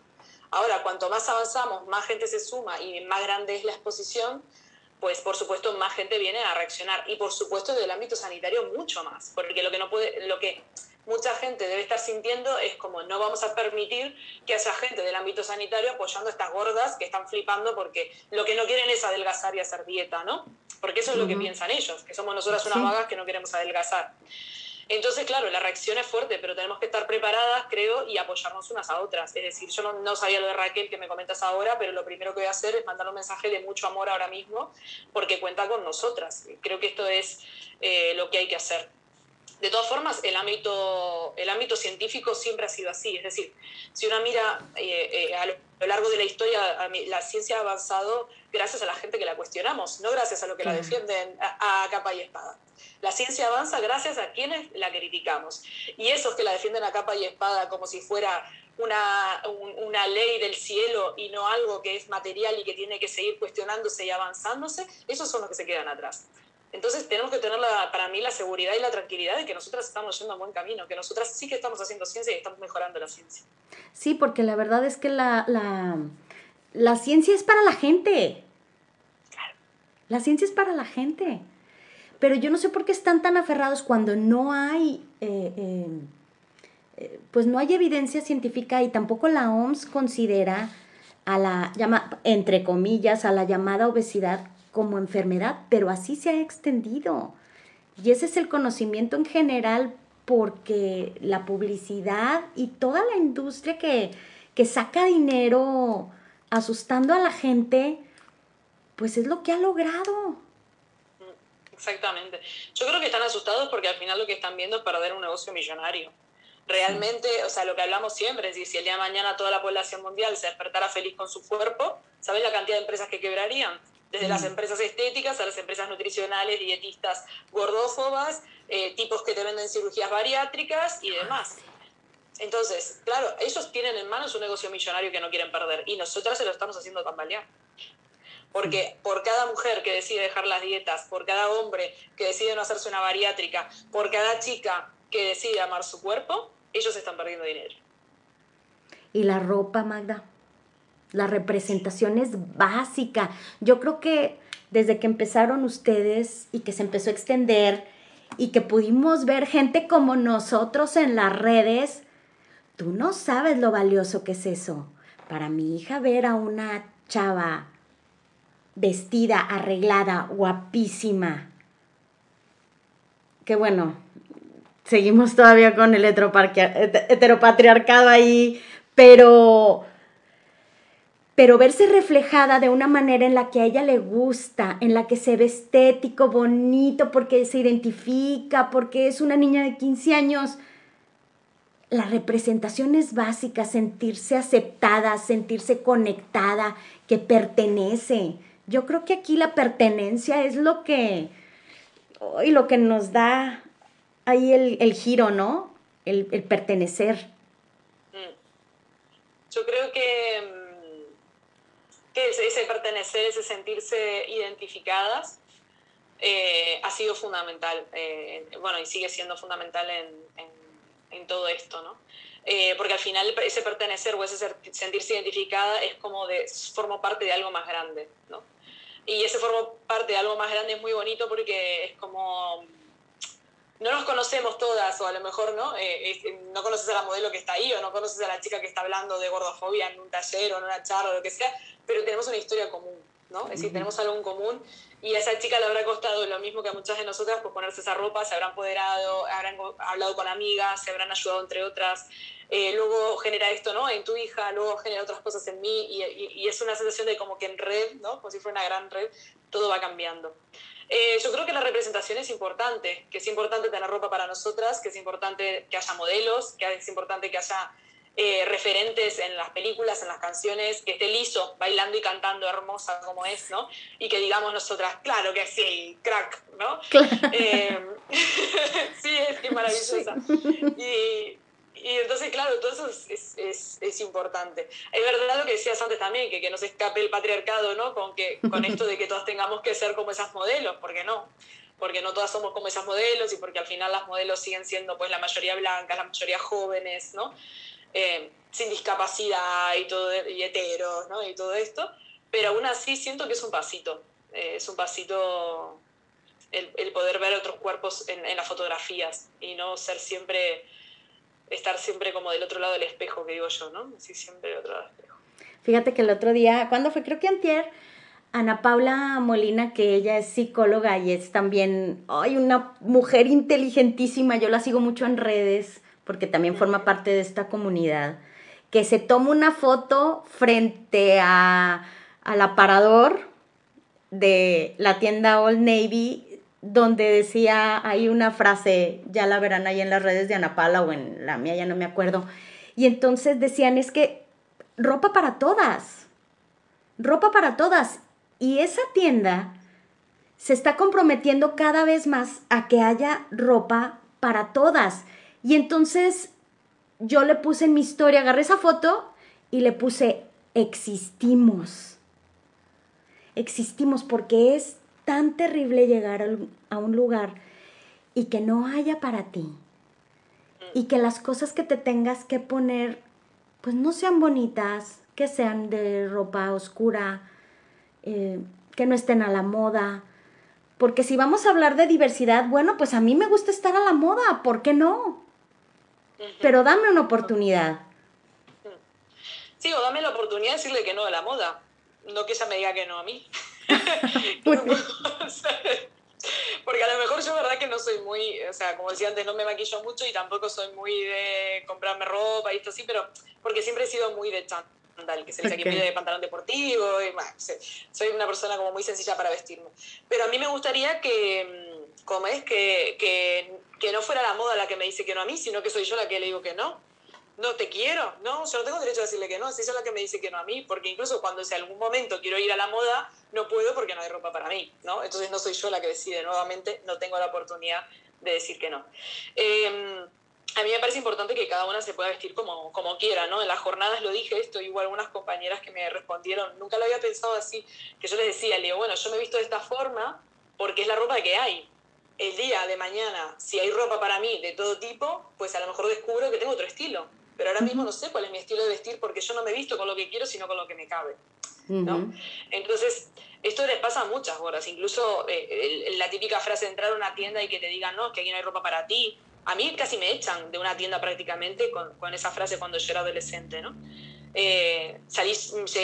Ahora, cuanto más avanzamos, más gente se suma y más grande es la exposición, pues por supuesto más gente viene a reaccionar y por supuesto del ámbito sanitario mucho más, porque lo que no puede, lo que mucha gente debe estar sintiendo es como no vamos a permitir que haya gente del ámbito sanitario apoyando a estas gordas que están flipando porque lo que no quieren es adelgazar y hacer dieta, ¿no? Porque eso es lo que piensan ellos, que somos nosotras unas vagas que no queremos adelgazar. Entonces, claro, la reacción es fuerte, pero tenemos que estar preparadas, creo, y apoyarnos unas a otras. Es decir, yo no, sabía lo de Raquel que me comentas ahora, pero lo primero que voy a hacer es mandar un mensaje de mucho amor ahora mismo, porque cuenta con nosotras. Creo que esto es eh, lo que hay que hacer. De todas formas, el ámbito, el ámbito científico siempre ha sido así. Es decir, si uno mira eh, eh, a lo largo de la historia, la ciencia ha avanzado gracias a la gente que la cuestionamos, no gracias a lo que la defienden a capa y espada. La ciencia avanza gracias a quienes la criticamos. Y esos que la defienden a capa y espada como si fuera una, una, ley del cielo y no algo que es material y que tiene que seguir cuestionándose y avanzándose, esos son los que se quedan atrás. Entonces tenemos que tener para mí la seguridad y la tranquilidad de que nosotras estamos yendo a buen camino, que nosotras sí que estamos haciendo ciencia y estamos mejorando la ciencia. Sí, porque la verdad es que la, la, la ciencia es para la gente. Claro. La ciencia es para la gente. Pero yo no sé por qué están tan aferrados cuando no hay, eh, eh, eh, pues no hay evidencia científica y tampoco la OMS considera a la, llama, entre comillas, a la llamada obesidad como enfermedad, pero así se ha extendido. Y ese es el conocimiento en general porque la publicidad y toda la industria que, que saca dinero asustando a la gente, pues es lo que ha logrado. Exactamente. Yo creo que están asustados porque al final lo que están viendo es perder un negocio millonario. Realmente, o sea, lo que hablamos siempre es decir, si el día de mañana toda la población mundial se despertara feliz con su cuerpo, ¿sabes la cantidad de empresas que quebrarían? Desde las mm. empresas estéticas a las empresas nutricionales, dietistas gordófobas, eh, tipos que te venden cirugías bariátricas y demás. Entonces, claro, ellos tienen en manos un negocio millonario que no quieren perder y nosotras se lo estamos haciendo tambalear. Porque por cada mujer que decide dejar las dietas, por cada hombre que decide no hacerse una bariátrica, por cada chica que decide amar su cuerpo, ellos están perdiendo dinero. Y la ropa, Magda. La representación es básica. Yo creo que desde que empezaron ustedes y que se empezó a extender y que pudimos ver gente como nosotros en las redes, tú no sabes lo valioso que es eso. Para mi hija ver a una chava vestida, arreglada, guapísima. Que bueno, seguimos todavía con el heteropatriarcado ahí, pero pero verse reflejada de una manera en la que a ella le gusta, en la que se ve estético, bonito, porque se identifica, porque es una niña de 15 años. La representación es básica, sentirse aceptada, sentirse conectada, que pertenece. Yo creo que aquí la pertenencia es lo que, y lo que nos da ahí el, giro, ¿no? El, pertenecer. Mm. Yo creo que, mm, que ese, pertenecer, ese sentirse identificadas, eh, ha sido fundamental, eh, bueno, y sigue siendo fundamental en, todo esto, ¿no? Eh, porque al final ese pertenecer o ese sentirse identificada es como de, formo parte de algo más grande, ¿no? Y ese forma parte de algo más grande, es muy bonito porque es como no nos conocemos todas, o a lo mejor no, eh, no conoces a la modelo que está ahí, o no conoces a la chica que está hablando de gordofobia en un taller o en una charla o lo que sea, pero tenemos una historia común, ¿no? Es decir, tenemos algo en común y a esa chica le habrá costado lo mismo que a muchas de nosotras, pues ponerse esa ropa, se habrán empoderado, habrán hablado con amigas, se habrán ayudado entre otras, eh, luego genera esto ¿no? en tu hija, luego genera otras cosas en mí y, es una sensación de como que en red, ¿no? como si fuera una gran red, todo va cambiando. Eh, yo creo que la representación es importante, que es importante tener ropa para nosotras, que es importante que haya modelos, que es importante que haya eh, referentes en las películas, en las canciones, que esté liso, bailando y cantando hermosa como es, ¿no? Y que digamos nosotras, claro que sí, crack, ¿no? [LAUGHS] [LAUGHS] sí, es que maravillosa. Y, y entonces, claro, todo eso es, es, es, importante. Es verdad lo que decías antes también, que, que no se escape el patriarcado, ¿no? Con, que, con esto de que todos tengamos que ser como esas modelos, porque no. porque no todas somos como esas modelos y porque al final las modelos siguen siendo pues la mayoría blancas, la mayoría jóvenes, ¿no? Eh, sin discapacidad y, todo, y heteros, ¿no? Y todo esto, pero aún así siento que es un pasito, eh, es un pasito el, el, poder ver otros cuerpos en, en, las fotografías y no ser siempre, estar siempre como del otro lado del espejo, que digo yo, ¿no? Sí, siempre del otro lado del espejo. Fíjate que el otro día, ¿cuándo fue? Creo que antier, Ana Paula Molina, que ella es psicóloga y es también, ay, una mujer inteligentísima, yo la sigo mucho en redes porque también forma parte de esta comunidad, que se toma una foto frente a, al aparador de la tienda Old Navy donde decía, hay una frase, ya la verán ahí en las redes de Ana Paula o en la mía, ya no me acuerdo, y entonces decían, es que ropa para todas, ropa para todas, y esa tienda se está comprometiendo cada vez más a que haya ropa para todas. Y entonces yo le puse en mi historia, agarré esa foto y le puse, existimos. Existimos porque es tan terrible llegar a un lugar y que no haya para ti. Y que las cosas que te tengas que poner, pues no sean bonitas, que sean de ropa oscura, eh, que no estén a la moda. Porque si vamos a hablar de diversidad, bueno, pues a mí me gusta estar a la moda, ¿por qué no? Pero dame una oportunidad. Sí, o dame la oportunidad de decirle que no a la moda, no que ella me diga que no a mí. [LAUGHS] Porque a lo mejor yo, verdad, que no soy muy, o sea, como decía antes, no me maquillo mucho y tampoco soy muy de comprarme ropa y esto así, pero porque siempre he sido muy de chan que se dice okay. de pantalón deportivo, y, bueno, soy una persona como muy sencilla para vestirme. Pero a mí me gustaría que, mm, como es, que, que, que, no fuera la moda la que me dice que no a mí, sino que soy yo la que le digo que no. No te quiero, no, yo no tengo derecho a decirle que no, es ella la que me dice que no a mí, porque incluso cuando en algún momento quiero ir a la moda, no puedo porque no hay ropa para mí, ¿no? Entonces no soy yo la que decide nuevamente, no tengo la oportunidad de decir que no. Eh, a mí me parece importante que cada una se pueda vestir como, como quiera, ¿no? En las jornadas lo dije esto, hubo algunas compañeras que me respondieron, nunca lo había pensado así, que yo les decía, le digo, bueno, yo me he visto de esta forma porque es la ropa que hay. El día de mañana, si hay ropa para mí de todo tipo, pues a lo mejor descubro que tengo otro estilo. Pero ahora mismo no sé cuál es mi estilo de vestir porque yo no me he visto con lo que quiero, sino con lo que me cabe. ¿no? Uh -huh. Entonces, esto les pasa a muchas horas. Incluso eh, la típica frase de entrar a una tienda y que te digan, no, que aquí no hay ropa para ti, a mí casi me echan de una tienda prácticamente con, con esa frase cuando yo era adolescente, ¿no? Eh, salí,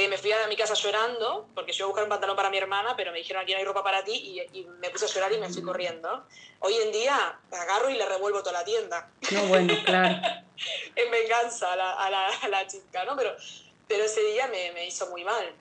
me fui a mi casa llorando porque yo iba a buscar un pantalón para mi hermana, pero me dijeron aquí no hay ropa para ti y, y me puse a llorar y me fui corriendo. Hoy en día agarro y le revuelvo toda la tienda. No, bueno, claro. [LAUGHS] en venganza a la, a la, a la chica, ¿no? Pero, pero ese día me, me hizo muy mal.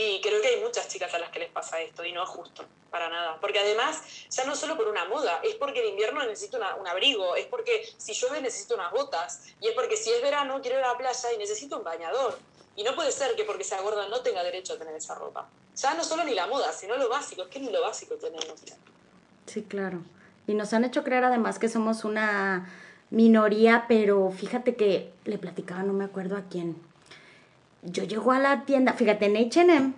Y creo que hay muchas chicas a las que les pasa esto y no es justo, para nada. Porque además, ya no solo por una moda, es porque en invierno necesito una, un abrigo, es porque si llueve necesito unas botas, y es porque si es verano quiero ir a la playa y necesito un bañador. Y no puede ser que porque sea gorda no tenga derecho a tener esa ropa. Ya no solo ni la moda, sino lo básico, es que ni lo básico tenemos. Sí, claro. Y nos han hecho creer además que somos una minoría, pero fíjate que le platicaba, no me acuerdo a quién, yo llego a la tienda, fíjate, en HM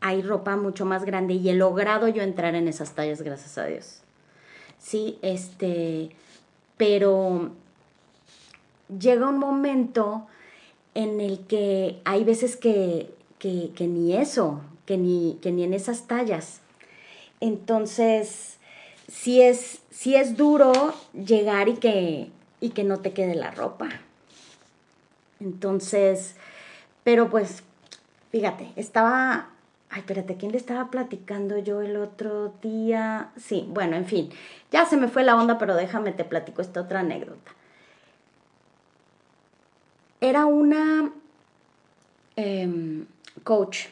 hay ropa mucho más grande y he logrado yo entrar en esas tallas, gracias a Dios. Sí, este, pero llega un momento en el que hay veces que, que, que ni eso, que ni, que ni en esas tallas. Entonces, sí es, es duro llegar y que, y que no te quede la ropa. Entonces, pero pues, fíjate, estaba, ay, espérate, ¿quién le estaba platicando yo el otro día? Sí, bueno, en fin, ya se me fue la onda, pero déjame te platico esta otra anécdota. Era una eh, coach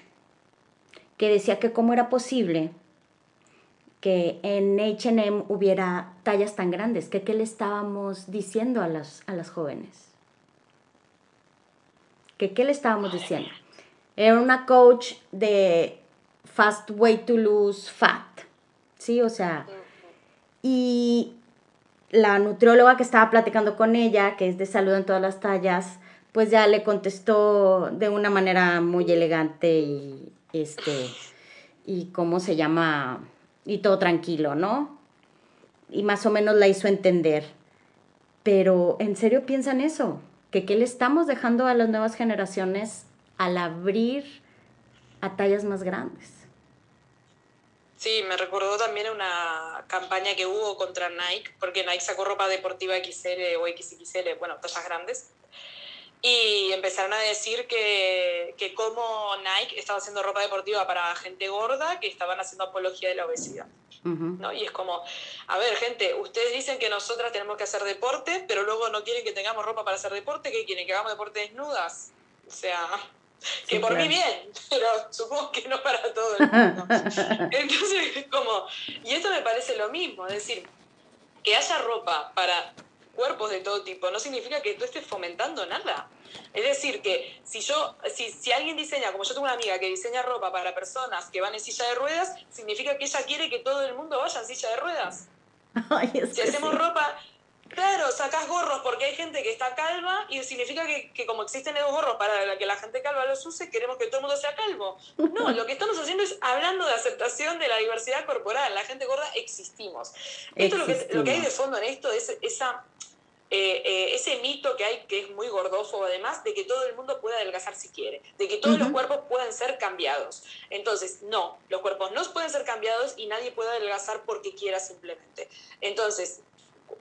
que decía que cómo era posible que en HM hubiera tallas tan grandes, que qué le estábamos diciendo a las, a las jóvenes que qué le estábamos diciendo. Era una coach de Fast Way to Lose Fat, ¿sí? O sea, y la nutrióloga que estaba platicando con ella, que es de salud en todas las tallas, pues ya le contestó de una manera muy elegante y este y cómo se llama y todo tranquilo, ¿no? y más o menos la hizo entender. Pero en serio piensan eso, que qué le estamos dejando a las nuevas generaciones al abrir a tallas más grandes. Sí, me recordó también una campaña que hubo contra Nike, porque Nike sacó ropa deportiva XL o XXL, bueno, tallas grandes, y empezaron a decir que, que como Nike estaba haciendo ropa deportiva para gente gorda, que estaban haciendo apología de la obesidad. ¿no? Y es como, a ver, gente, ustedes dicen que nosotras tenemos que hacer deporte, pero luego no quieren que tengamos ropa para hacer deporte, ¿qué quieren? ¿Que hagamos deporte desnudas? O sea, que por mí bien, pero supongo que no para todo el mundo. [LAUGHS] Entonces, como, y esto me parece lo mismo, es decir, que haya ropa para cuerpos de todo tipo no significa que tú estés fomentando nada. Es decir, que si yo, si, si alguien diseña, como yo tengo una amiga que diseña ropa para personas que van en silla de ruedas, significa que ella quiere que todo el mundo vaya en silla de ruedas. [LAUGHS] si hacemos ropa, Claro, sacas gorros porque hay gente que está calva y significa que, que, como existen esos gorros para que la gente calva los use, queremos que todo el mundo sea calvo. No, lo que estamos haciendo es hablando de aceptación de la diversidad corporal. La gente gorda existimos. Esto Lo, que, lo que hay de fondo en esto es esa, eh, eh, ese mito que hay, que es muy gordófobo además, de que todo el mundo puede adelgazar si quiere, de que todos los cuerpos pueden ser cambiados. Entonces, no, los cuerpos no pueden ser cambiados y nadie puede adelgazar porque quiera simplemente. Entonces,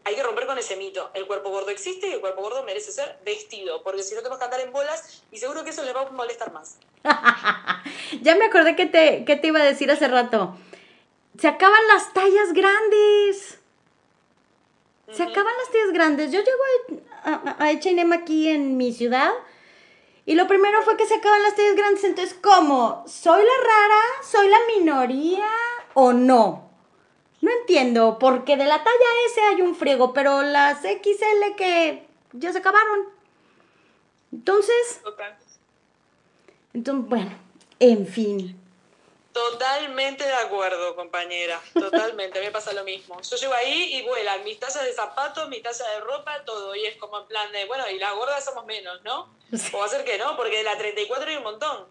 hay que romper con ese mito. El cuerpo gordo existe y el cuerpo gordo merece ser vestido, porque si no tenemos que andar en bolas y seguro que eso les va a molestar más. [LAUGHS] ya me acordé que te, que te iba a decir hace rato. Se acaban las tallas grandes. Se acaban las tallas grandes. Yo llego a, a, H&M aquí en mi ciudad y lo primero fue que se acaban las tallas grandes. Entonces, ¿cómo? ¿Soy la rara? ¿Soy la minoría? ¿O no? No entiendo, porque de la talla S hay un friego, pero las XL que ya se acabaron. Entonces. Entonces, bueno, en fin. Totalmente de acuerdo, compañera. Totalmente. A mí me pasa lo mismo. Yo llego ahí y vuelan mis tallas de zapatos, mi talla de ropa, todo. Y es como en plan de, bueno, y la gorda somos menos, ¿no? O va a ser que no, porque de la 34 hay un montón.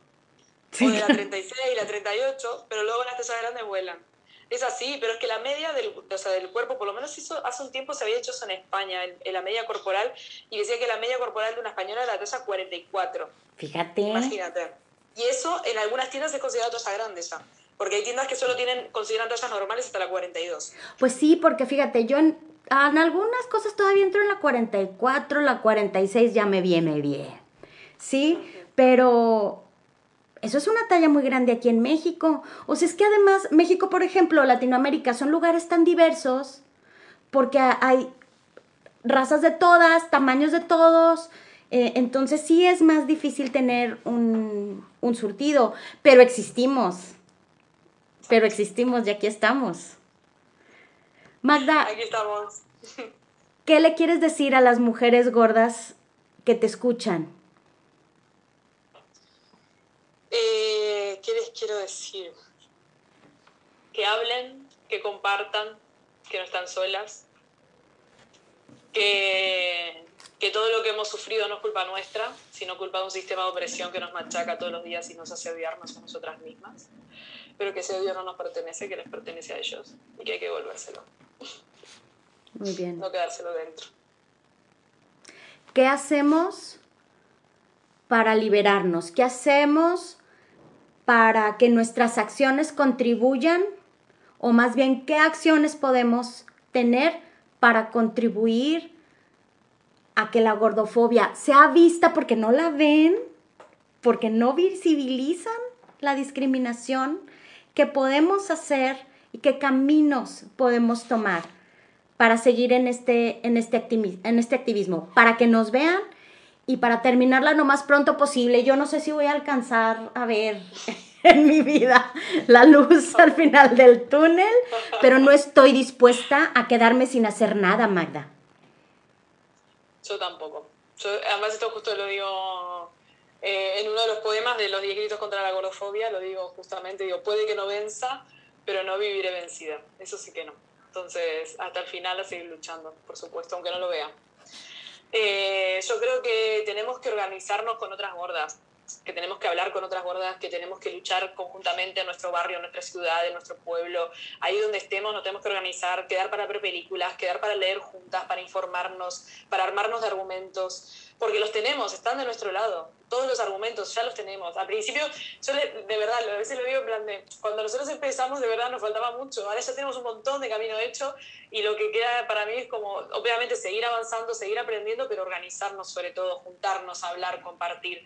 O de la 36, la 38, pero luego las tallas grandes vuelan. Es así, pero es que la media del, o sea, del cuerpo, por lo menos hizo, hace un tiempo se había hecho eso en España, en, la media corporal, y decía que la media corporal de una española era la talla 44. Fíjate. Imagínate. Y eso en algunas tiendas es considerado talla grande ya. Porque hay tiendas que solo tienen, consideran tallas normales hasta la 42. Pues sí, porque fíjate, yo en, en algunas cosas todavía entro en la 44, la 46 ya me viene bien. ¿Sí? Pero eso es una talla muy grande aquí en México. O sea, es que además México, por ejemplo, Latinoamérica, son lugares tan diversos porque hay razas de todas, tamaños de todos. Eh, entonces sí es más difícil tener un, un surtido, pero existimos. Pero existimos y aquí estamos. Magda. Aquí estamos. [LAUGHS] ¿Qué le quieres decir a las mujeres gordas que te escuchan? Eh, ¿Qué les quiero decir? Que hablen, que compartan, que no están solas, que, que todo lo que hemos sufrido no es culpa nuestra, sino culpa de un sistema de opresión que nos machaca todos los días y nos hace odiarnos a nosotras mismas, pero que ese odio no nos pertenece, que les pertenece a ellos y que hay que devolvérselo. Muy bien. No quedárselo dentro. ¿Qué hacemos para liberarnos? ¿Qué hacemos para que nuestras acciones contribuyan? O más bien, ¿qué acciones podemos tener para contribuir a que la gordofobia sea vista porque no la ven, porque no visibilizan la discriminación? ¿Qué podemos hacer y qué caminos podemos tomar para seguir en este, en este, en este activismo? Para que nos vean y para terminarla lo más pronto posible, yo no sé si voy a alcanzar a ver [LAUGHS] en mi vida la luz al final del túnel, pero no estoy dispuesta a quedarme sin hacer nada, Magda. Yo tampoco. además esto justo lo digo eh, en uno de los poemas de los 10 gritos contra la gordofobia, lo digo justamente, digo, puede que no venza, pero no viviré vencida. Eso sí que no. Entonces, hasta el final a seguir luchando, por supuesto, aunque no lo vea. Eh, yo creo que tenemos que organizarnos con otras gordas. que tenemos que hablar con otras gordas, que tenemos que luchar conjuntamente en nuestro barrio, en nuestra ciudad, en nuestro pueblo, ahí donde estemos nos tenemos que organizar, quedar para ver películas, quedar para leer juntas, para informarnos, para armarnos de argumentos, porque los tenemos, están de nuestro lado. Todos los argumentos ya los tenemos. Al principio, yo de verdad, a veces lo digo en plan de, cuando nosotros empezamos, de verdad nos faltaba mucho. Ahora ya tenemos un montón de camino hecho y lo que queda para mí es como, obviamente, seguir avanzando, seguir aprendiendo, pero organizarnos sobre todo, juntarnos, hablar, compartir.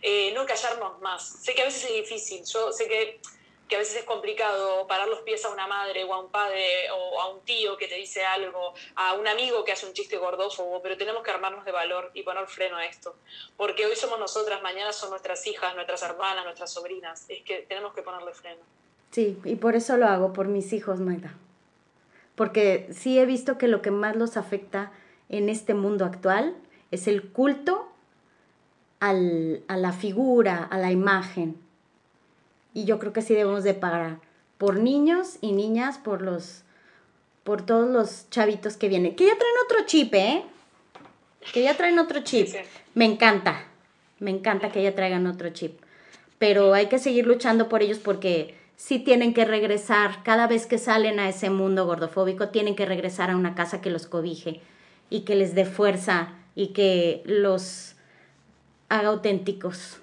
Eh, no callarnos más. Sé que a veces es difícil, yo sé que que a veces es complicado parar los pies a una madre o a un padre o a un tío que te dice algo, a un amigo que hace un chiste gordófobo, pero tenemos que armarnos de valor y poner freno a esto. Porque hoy somos nosotras, mañana son nuestras hijas, nuestras hermanas, nuestras sobrinas. Es que tenemos que ponerle freno. Sí, y por eso lo hago, por mis hijos, Magda. Porque sí he visto que lo que más los afecta en este mundo actual es el culto al, a la figura, a la imagen y yo creo que sí debemos de pagar por niños y niñas, por los por todos los chavitos que vienen. Que ya traen otro chip, ¿eh? Que ya traen otro chip. Me encanta. Me encanta que ya traigan otro chip. Pero hay que seguir luchando por ellos porque sí tienen que regresar. Cada vez que salen a ese mundo gordofóbico, tienen que regresar a una casa que los cobije y que les dé fuerza y que los haga auténticos.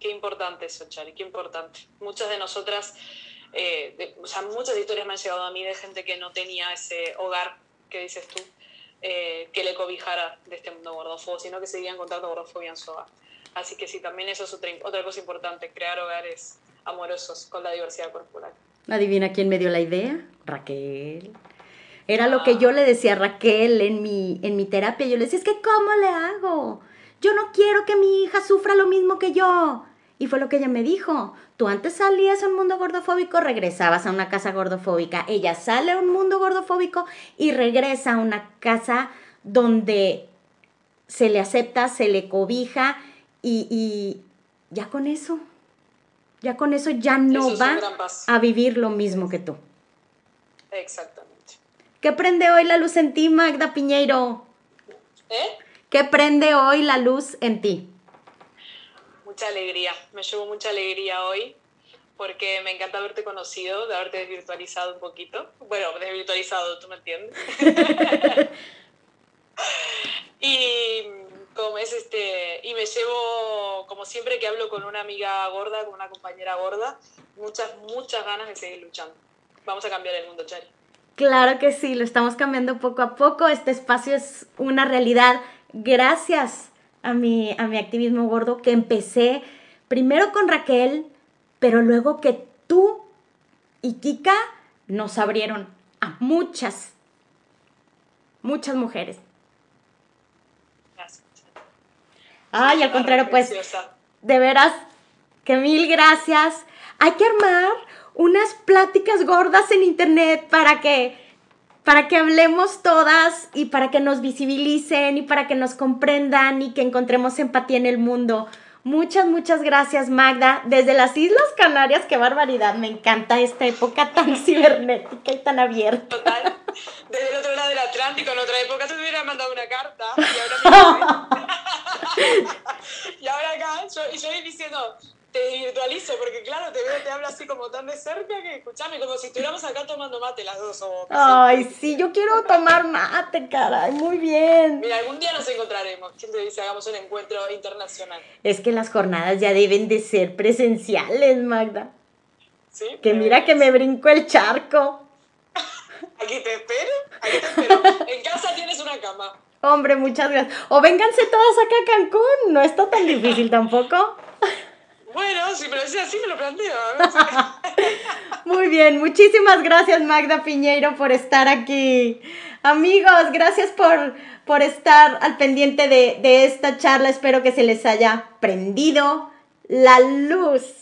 Qué importante eso, Chari, qué importante. Muchas de nosotras, eh, o sea, muchas historias me han llegado a mí de gente que no tenía ese hogar que dices tú, eh, que le cobijara de este mundo gordofobia, sino que seguían contando gordofobia en su hogar. Así que sí, también eso es otra, otra cosa importante, crear hogares amorosos con la diversidad corporal. ¿Adivina quién me dio la idea? Raquel. Era lo que yo le decía a Raquel en mi, en mi terapia. Yo le decía, es que ¿cómo le hago? Yo no quiero que mi hija sufra lo mismo que yo. Y fue lo que ella me dijo. Tú antes salías a un mundo gordofóbico, regresabas a una casa gordofóbica. Ella sale a un mundo gordofóbico y regresa a una casa donde se le acepta, se le cobija y, ya con eso, ya con eso ya no va a vivir lo mismo que tú. Exactamente. ¿Qué prende hoy la luz en ti, Magda Piñeiro? ¿Eh? ¿Qué prende hoy la luz en ti? Mucha alegría, me llevo mucha alegría hoy porque me encanta haberte conocido, de haberte desvirtualizado un poquito. Bueno, desvirtualizado, tú me entiendes. [LAUGHS] y como es este y me llevo como siempre que hablo con una amiga gorda, con una compañera gorda, muchas muchas ganas de seguir luchando. Vamos a cambiar el mundo, Chari. Claro que sí, lo estamos cambiando poco a poco. Este espacio es una realidad gracias a mi, a mi activismo gordo que empecé primero con Raquel, pero luego que tú y Kika nos abrieron a muchas, muchas mujeres. Gracias. Ay, al contrario, pues, de veras, que mil gracias. Hay que armar unas pláticas gordas en internet para que para que hablemos todas y para que nos visibilicen y para que nos comprendan y que encontremos empatía en el mundo. Muchas, muchas gracias Magda. Desde las Islas Canarias, qué barbaridad, me encanta esta época tan [LAUGHS] cibernética y tan abierta. Total. Desde el otro lado del Atlántico, en otra época, te hubiera mandado una carta. Y ahora, [LAUGHS] [LAUGHS] y ahora acá, yo, y yo diciendo, te virtualizo, porque claro, te veo, te hablo así como tan de cerca que escuchame, como si estuviéramos acá tomando mate las dos. O Ay, sí, yo quiero tomar mate, caray, muy bien. Mira, algún día nos encontraremos. ¿Quién te dice hagamos un encuentro internacional? Es que las jornadas ya deben de ser presenciales, Magda. Sí. Que mira que me brinco el charco. [LAUGHS] Aquí te espero, aquí te espero. En casa tienes una cama. Hombre, muchas gracias. O vénganse todas acá a Cancún, no está tan difícil tampoco. Bueno, si me lo así, me lo planteo. [LAUGHS] Muy bien, muchísimas gracias Magda Piñeiro por estar aquí. Amigos, gracias por, por estar al pendiente de, de esta charla. Espero que se les haya prendido la luz.